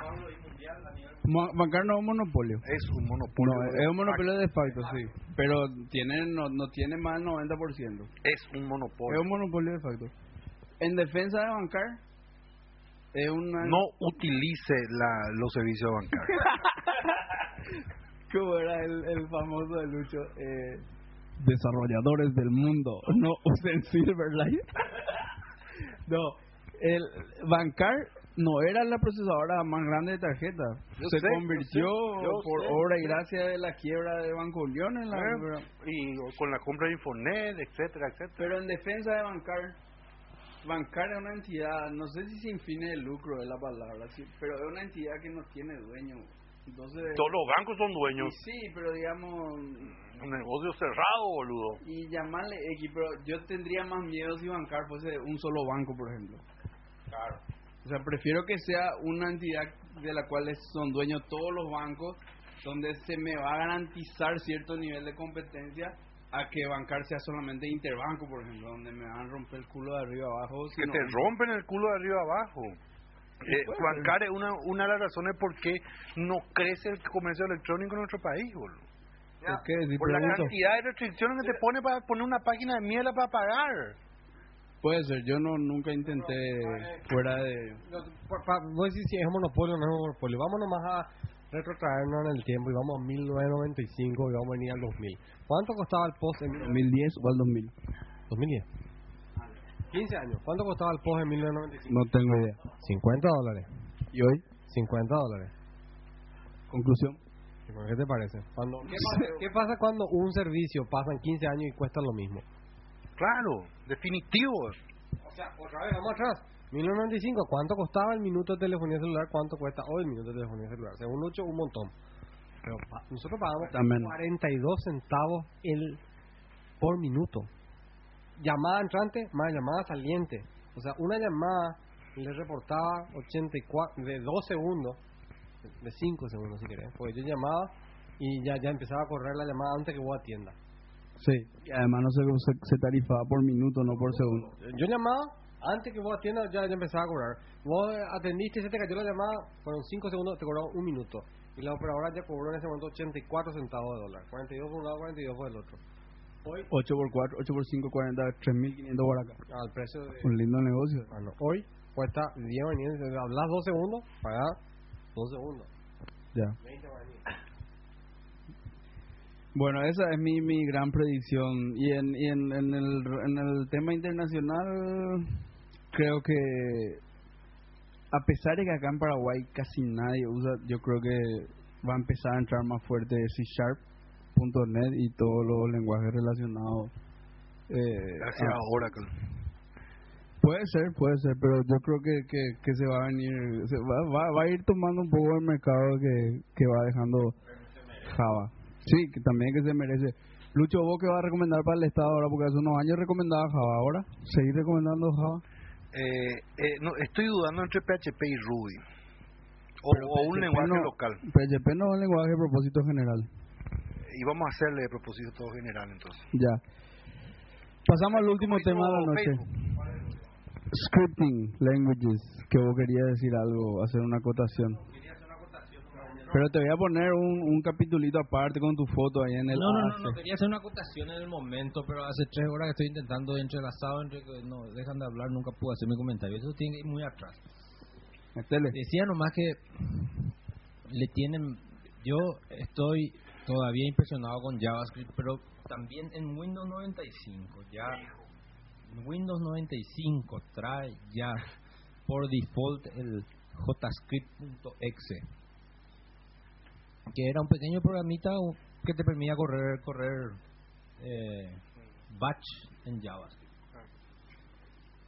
Bancar no es un monopolio. Es un monopolio. No, de es un monopolio de facto, sí. Pero tiene, no, no tiene más del 90%. Es un monopolio. Es un monopolio de facto. En defensa de bancar, es una... No utilice la, los servicios bancarios. <laughs> Como era el, el famoso de Lucho, eh, desarrolladores del mundo, no usen Silverlight. <laughs> no, el bancar no era la procesadora más grande de tarjetas. Se sé, convirtió yo sé, yo por sé, obra y gracia de la quiebra de Banco Unión en la... Eh, y con la compra de Infonet, etcétera, etcétera. Pero en defensa de bancar, bancar es una entidad, no sé si sin fines de lucro es la palabra, sí, pero es una entidad que no tiene dueño. Entonces, Todos los bancos son dueños. sí, pero digamos, Un negocio cerrado, boludo. y llamarle X, pero yo tendría más miedo si bancar fuese un solo banco, por ejemplo. Claro. O sea, prefiero que sea una entidad de la cual son dueños todos los bancos, donde se me va a garantizar cierto nivel de competencia a que bancar sea solamente interbanco, por ejemplo, donde me van a romper el culo de arriba abajo. Que sino- te rompen el culo de arriba abajo. Eh, puede bancar es una, una de las razones por qué no crece el comercio electrónico en nuestro país, boludo. ¿Por qué? Si Por la cantidad de restricciones que te pone para poner una página de mierda para pagar. Puede ser, yo no nunca intenté fuera de... No, pa- pa- Vos decís si es monopolio o no es monopolio. Vamos nomás a retrotraernos en el tiempo y vamos a 1995 y vamos a venir al 2000. ¿Cuánto costaba el post en 2010 o al 2000. 2010? 15 años. ¿Cuánto costaba el post en 1995? No tengo idea. 50 dólares. ¿Y hoy? 50 dólares. Conclusión. ¿Qué te parece? Cuando, ¿qué, pasa, qué pasa cuando un servicio pasa en 15 años y cuesta lo mismo? Claro, definitivo. O sea, otra vez, vamos atrás. 1995, ¿cuánto costaba el minuto de telefonía celular? ¿Cuánto cuesta hoy el minuto de telefonía celular? Según Lucho, un montón. Pero pa- nosotros pagamos También. 42 centavos el por minuto. Llamada entrante más llamada saliente. O sea, una llamada le reportaba 84 de 2 segundos, de 5 segundos si querés. Porque yo llamaba y ya, ya empezaba a correr la llamada antes que vos atiendas. Sí. Y además no se, se, se tarifaba por minuto, no por segundo. Yo llamaba, antes que vos atiendas ya, ya empezaba a cobrar. Vos atendiste y se te cayó la llamada, fueron 5 segundos, te cobró un minuto. Y la operadora ya cobró en ese momento 84 centavos de dólar. 42 por un lado, 42 por el otro. Hoy, 8 por 4, 8 por 5, 40, 3.500 por acá. al precio de... Un lindo negocio. Bueno, hoy cuesta 10 guaraníes. Hablas 2 segundos, pagás 2 segundos. Ya. 20 guaraníes. Bueno, esa es mi, mi gran predicción. Y, en, y en, en, el, en el tema internacional, creo que a pesar de que acá en Paraguay casi nadie usa, yo creo que va a empezar a entrar más fuerte C Sharp.net y todos los lenguajes relacionados. Eh, Gracias a Oracle. Puede ser, puede ser, pero yo creo que, que, que se va a venir, se va, va, va a ir tomando un poco el mercado que, que va dejando Java. Sí, que también que se merece. Lucho, ¿vos qué vas a recomendar para el Estado ahora? Porque hace unos años recomendaba Java, ¿ahora? ¿Seguir recomendando Java? Eh, eh, no, estoy dudando entre PHP y Ruby. O, un lenguaje no- local. PHP no es un lenguaje de propósito general. Y vamos a hacerle de propósito general entonces. Ya. Pasamos al último tema de la noche. Facebook. Scripting languages, que vos querías decir algo, hacer una acotación. Pero te voy a poner un, un capitulito aparte con tu foto ahí en el No, no, no, no, quería hacer una acotación en el momento, pero hace tres horas que estoy intentando entrelazado entre que no dejan de hablar, nunca puedo hacer mi comentario. Eso tiene que ir muy atrás. Decía nomás que le tienen. Yo estoy todavía impresionado con JavaScript, pero también en Windows 95 ya. Windows 95 trae ya por default el JScript.exe, que era un pequeño programita que te permitía correr correr eh, batch en JavaScript.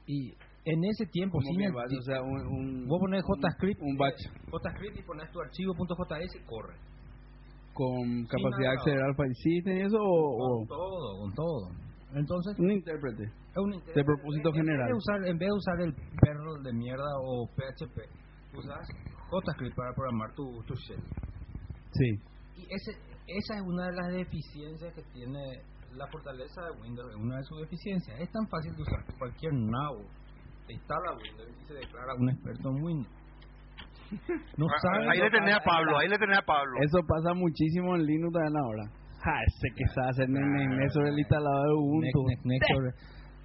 Y en ese tiempo, que el- vas, o sea, un, un, Vos pones JScript, un batch JScript y pones tu archivo .js y corre. con capacidad de navegador. acceder al file system y eso o, Con todo, con todo. Entonces, un intérprete. es un inter- de propósito en vez general. de usar, en vez de usar el perro de mierda o PHP, usas JScript para programar tu, tu shell. Sí. Y ese, esa es una de las deficiencias que tiene la fortaleza de Windows, es una de sus deficiencias. Es tan fácil de usar que cualquier nabo instala Windows y se declara un experto en Windows. No sabe Ahí le tenés a Pablo, ahí le tenés a Pablo. Eso pasa muchísimo en Linux también ahora. Ja, ese que sabe hacer nene sobre el instalador de Ubuntu.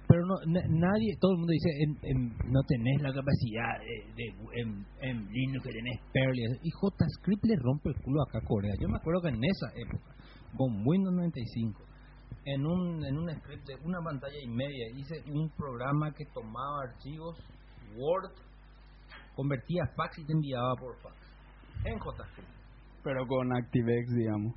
Pero no, na- nadie, todo el mundo dice, en, en- no tenés la capacidad de, de- en, Linux que tenés Perl y JavaScript le rompe el culo acá a Corea. Yo me acuerdo que en esa época, con Windows 95, en un, en un script de una pantalla y media, hice un programa que tomaba archivos Word, convertía fax y te enviaba por fax. En JavaScript. Pero con ActiveX, digamos.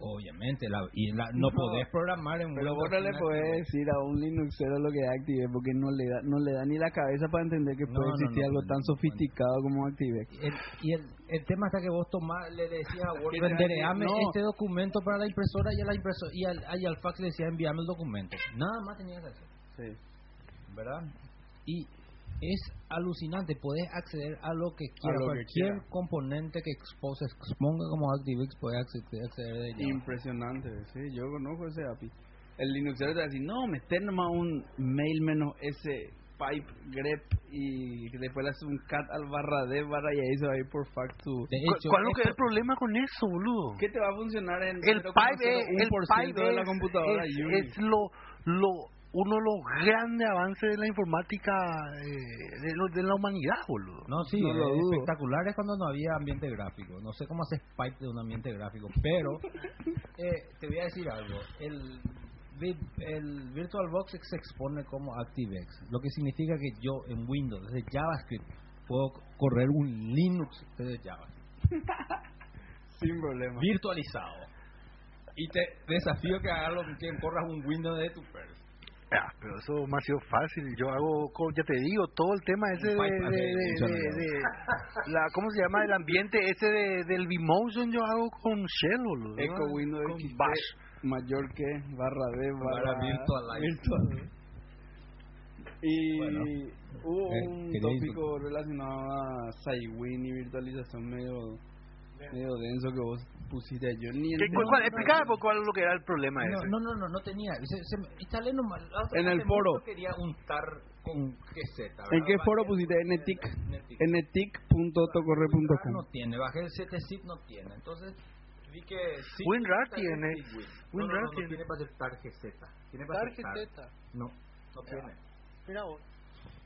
Obviamente, la, y la, no, No, podés programar en Pero vos no le podés decir a un Linuxero lo que es ActiveX porque no le da no le da ni la cabeza para entender que No, puede existir no, algo tan sofisticado como ActiveX. El, y el, el tema está que vos tomás, le decías a Word, <laughs> no. este documento para la impresora y, a la impresora, y, al, y al fax le decía envíame el documento. Nada más tenías que hacer, Sí. ¿verdad? Y es alucinante, podés acceder a lo que quieras. Cualquier quiera. componente que expose, exponga como ActiveX puede acceder, acceder de ella. Impresionante, sí, yo conozco ese API. El Linuxero te va a decir, no, meter nomás un mail menos ese pipe grep y después le hace un cat al barra de barra y ahí se va a ir por. De ¿Cu- hecho, ¿Cuál es lo que es esto- el problema con eso, boludo? ¿Qué te va a funcionar en El pipe, el 0,01% pipe de la es- computadora es, es lo, lo, uno de los grandes avances de la informática eh, de, lo- de la humanidad, boludo. No, sí, No lo es dudo. espectacular es cuando no había ambiente gráfico. No sé cómo haces pipe de un ambiente gráfico, pero <laughs> eh, te voy a decir algo. El, el VirtualBox se expone como ActiveX, lo que significa que yo en Windows, desde JavaScript, puedo correr un Linux desde JavaScript, <laughs> Sin problema. virtualizado. Y te desafío que hagas lo que corras un Windows de tu Perl. Ah, pero eso me ha sido fácil. Yo hago, ya te digo, todo el tema ese de, bypass de, la, ¿cómo se llama? El ambiente ese de, del Vmotion yo hago con Shell, boludo. ¿no? Eco Windows Con XP Bash. mayor que barra D barra, Barra virtualize. virtual. Y Bueno. hubo Eh, un tópico relacionado a Cywin y virtualización medio medio denso que vos pusiste yo ni ¿Qué- cuál, cuál- explícame por cuál es lo que era el problema No, ese. no, no, no, no tenía. Se, se, me- instalé nomás. En el foro. quería untar con GZ. ¿En ¿verdad? qué Bajé foro el- pusiste? Netic. ntic.tocorre.com No tiene. Bajé el CTZIP, no tiene. Entonces vi que. sí, WinRAR tiene. WinRAR no, no, no tiene. para ser tar GZ. Tiene para ser tar. No, no tiene. Mira vos.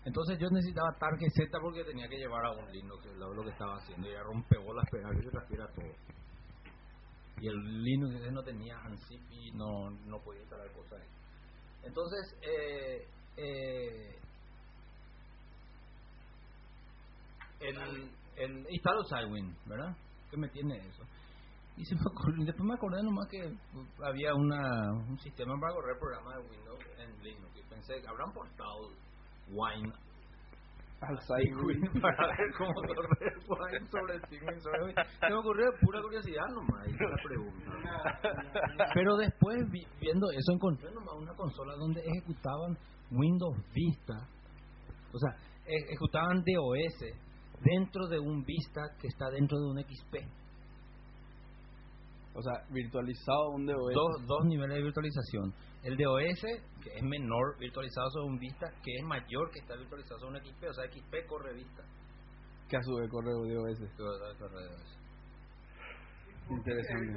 Entonces yo necesitaba tar GZ porque tenía que llevar a un Linux lo, lo que estaba haciendo. Y era rompebolas pegar y se transfiera todo. Y el Linux ese no tenía ANSIP y no, no podía instalar cosas ahí. Entonces, eh, eh, el, el instalo Cywin, ¿verdad? ¿Qué me tiene eso? Y se me después me acordé nomás que uh, había una, un sistema para correr programas de Windows en Linux. Y pensé, habrán portado Wine al Cywin para ver cómo correr Wine sobre. Sobre Wine. Se me ocurrió de pura curiosidad nomás, hice la pregunta. Pero después, vi- viendo eso, encontré nomás una consola donde ejecutaban Windows Vista. O sea, e- ejecutaban DOS dentro de un Vista que está dentro de un XP. O sea virtualizado un DOS Dos, dos niveles de virtualización. El DOS, que es menor virtualizado sobre un Vista, que es mayor que está virtualizado sobre un XP. O sea, XP corre Vista. que a su vez corre DOS interesante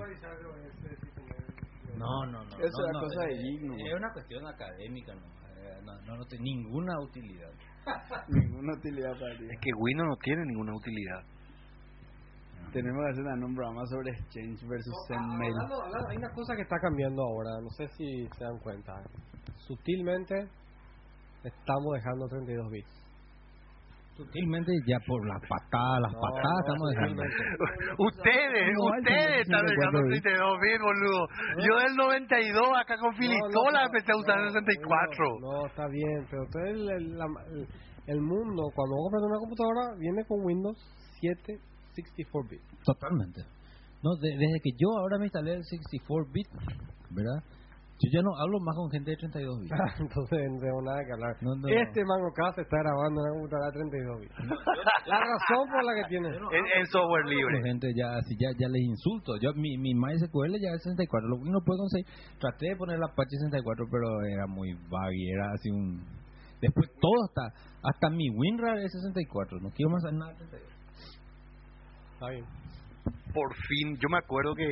No, no, no. Eso no, es no, cosa de eh, geek, nomás. Es una cuestión académica, no, eh, no, no, no tiene ninguna utilidad. <laughs> ninguna utilidad para ti Es que Windows no tiene ninguna utilidad. Tenemos que hacer también un programa sobre Exchange versus Hablando- hablando- hay una cosa que está cambiando ahora, no sé si se dan cuenta. Sutilmente estamos dejando 32 bits. Sutilmente ya por las patadas, las No, patadas no, estamos dejando. Ustedes, No, ustedes están 64 dejando bits. 32 bits, boludo. Yo del 92 acá con Filistola no, empecé a usar no, el 64. No, no, está bien, pero todo el mundo, cuando vos compras una computadora, viene con Windows 7 64 bits. Totalmente. No, de- desde que yo ahora me instalé el 64-bit, ¿verdad? Yo ya no hablo más con gente de 32 bits. <laughs> Entonces no tengo nada que hablar. No, no, este Mango K se está grabando en una computadora de 32 bits. La razón por la que tiene. En, en software libre. gente ya, si ya, ya les insulto. Yo, mi, mi MySQL ya es 64. Lo que no puedo conseguir. Traté de poner la Apache 64, pero era muy buggy. Era así un. Después todo hasta. Hasta mi WinRAR es 64. No quiero más hacer nada de 32. Está bien. Por fin, yo me acuerdo que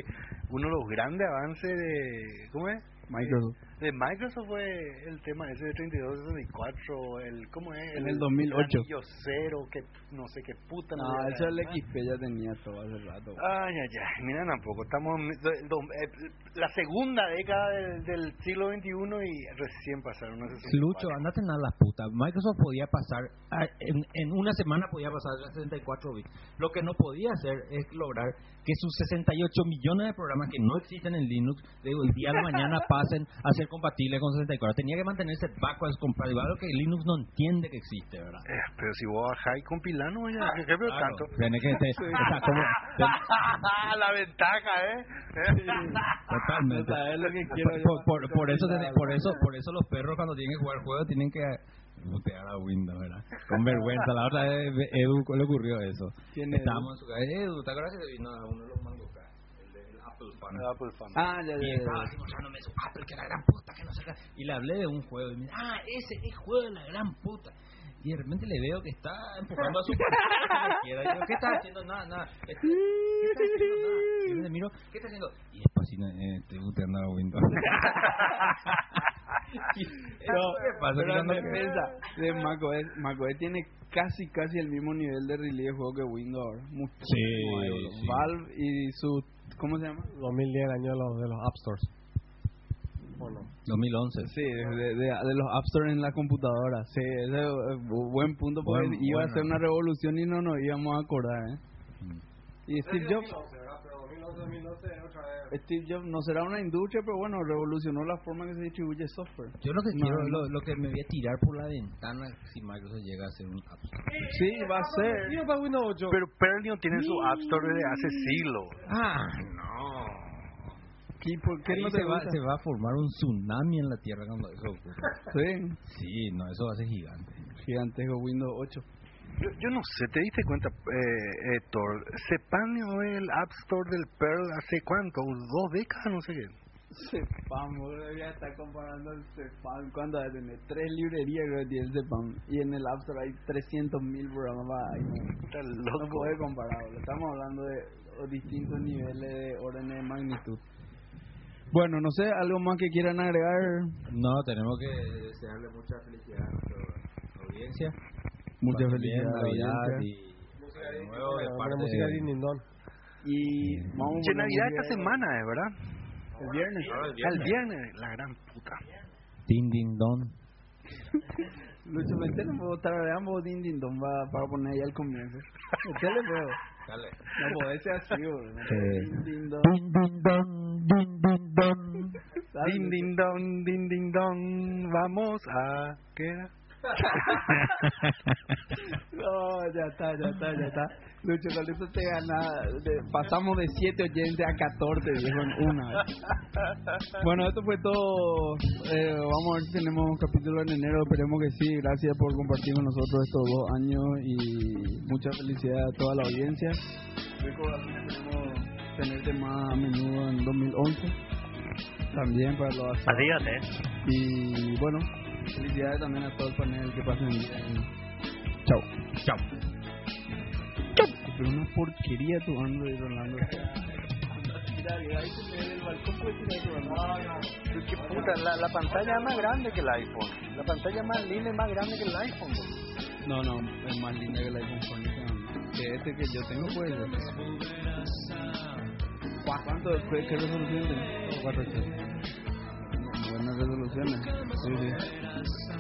uno de los grandes avances de. ¿Cómo es? Microsoft De Microsoft fue el tema ese de 32, 64, el, ¿cómo es? En el 2008. anillo cero, que no sé qué puta. no madre eso el. XP ya tenía todo hace rato Ay, ay, ay, mira tampoco, estamos en do- eh, la segunda década del, del siglo XXI y recién pasaron unos 64. Lucho, andate a la puta. Microsoft podía pasar, a- en, en una semana podía pasar a 64 bits. Lo que no podía hacer es lograr que sus 68 millones de programas que no existen en Linux, de el día de mañana <laughs> pasen a ser compatibles con 64. Tenía que mantenerse backwards compatible, algo que Linux no entiende que existe, ¿verdad? Eh, pero si vos bajás y compilás, no ya, ¿qué, qué veo Claro, tanto? tiene que te- <laughs> o sea, como- <laughs> la ventaja, ¿eh? Totalmente. Sabes lo que quiero por, por, por, eso, por eso, por eso los perros cuando tienen que jugar juegos tienen que mutear a Windows, ¿verdad? Con vergüenza. La otra vez Edu le ocurrió eso. ¿Quién es Estábamos en su casa. Edu, ¿te acuerdas que se vino a uno de los mangos Apple Fan. Apple Fan. ah ya Y ya, estaba ya. así mostrándome su Apple, que la gran puta, que no sé qué. Y le hablé de un juego. Y me dice, ah, ese es juego de la gran puta. Y de repente le veo que está empujando a su <laughs> partida Y yo, ¿qué estás haciendo? Nada, nada. ¿Qué estás haciendo? Nada. Y yo le miro, ¿qué estás haciendo? Y es pasino, eh, te gusta andar a Windows. <laughs> <laughs> Y No, pasa, pero cuando- defensa de macOS, macOS tiene casi casi el mismo nivel de release de juego que Windows ahora. Muchísimo Sí, sí. Valve y su ¿cómo se llama? 2010, año de los, de los App Stores. ¿O no? 2011. Sí, de, de, de los App Store en la computadora. Sí, ese es un buen punto porque Buen- iba a bueno. ser una revolución y no nos íbamos a acordar, ¿eh? Mm. Y Steve Jobs, pero 2011, 2012 otra vez. Steve Jobs no será una industria, pero bueno, revolucionó la forma que se distribuye software. Yo lo que No, quiero. Lo, lo que me voy a tirar por la ventana si Microsoft llega a hacer un App Store. Sí, va a ser. Tío, para Windows 8. Pero Perlion tiene su App Store desde hace siglos. Ah, no. ¿Y por qué Ahí no se, va, gusta? se va a formar un tsunami en la Tierra cuando eso ocurra. Sí, Sí, no, eso va a ser gigante. gigantesco Windows 8. Yo, yo no sé, ¿te diste cuenta, eh, Héctor? Se paneó el App Store del Pearl hace cuánto, dos décadas, no sé qué. Cepam, boludo, ya está comparando el Cepam. ¿Cuánto va a tener? Tres librerías creo que tiene el Cepam. Y en el App Store hay 300.000 programas. Ay, no. Está No loco. puede comparar, boludo. Estamos hablando de distintos niveles de órdenes de magnitud. Bueno, no sé, algo más que quieran agregar. No, tenemos que desearle mucha felicidad a nuestra audiencia. Muchas felicidades. y nuevo de parte música de-. Y vamos Che, Navidad esta semana, ¿eh, verdad? El viernes. El viernes, la gran puta. Din Din Don. <laughs> Lucho, metele un poco, tarareamos din din don va- para poner ahí al comienzo. Metele, <laughs> pero. Dale. No puede ser así, boludo. Din din don. Din Din Don, Din Din Don. <laughs> Din, din, don, din, din, don, vamos a... ¿Qué era? No, ya está, ya está, ya está. Lucho, con eso te gana. pasamos de 7 oyentes a 14, viejo, en una vez. Bueno, esto fue todo. Eh, vamos a ver si tenemos un capítulo en enero. Esperemos que sí. Gracias por compartir con nosotros estos dos años y mucha felicidad a toda la audiencia. Esperemos tenerte más a menudo en 2011. También para los. Adiós, eh. Y bueno, felicidades también a todo el panel. Que pasen bien. Chao. Chao. Pero una porquería tu Android, Rolando. Mira, que ahí se ve el balcón, puede tirar tu Android. ¿Qué puta? La, la pantalla es más grande que el iPhone. La pantalla más linda es más grande que el iPhone. No, no, es más linda que el iPhone Phone. Que este que yo tengo, pues. ¿Cuánto? ¿Qué, resolución tiene? 400. Buenas resoluciones. Sí, sí.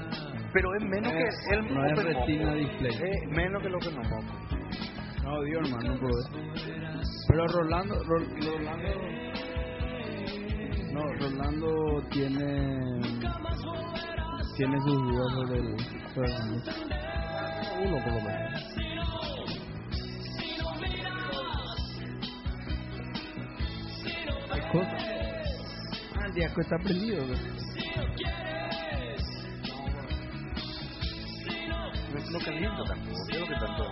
Pero es menos que el No es retina display. Es menos que lo que nos vamos. No, Dios, hermano, no. Pero Rolando, Ro- Rolando, no, Rolando tiene, tiene sus dudas sobre el, sobre el- Uno por lo menos. Diaco está prendido. güey. No, no caliento tampoco. Creo que tanto.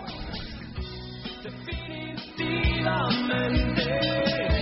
Definitivamente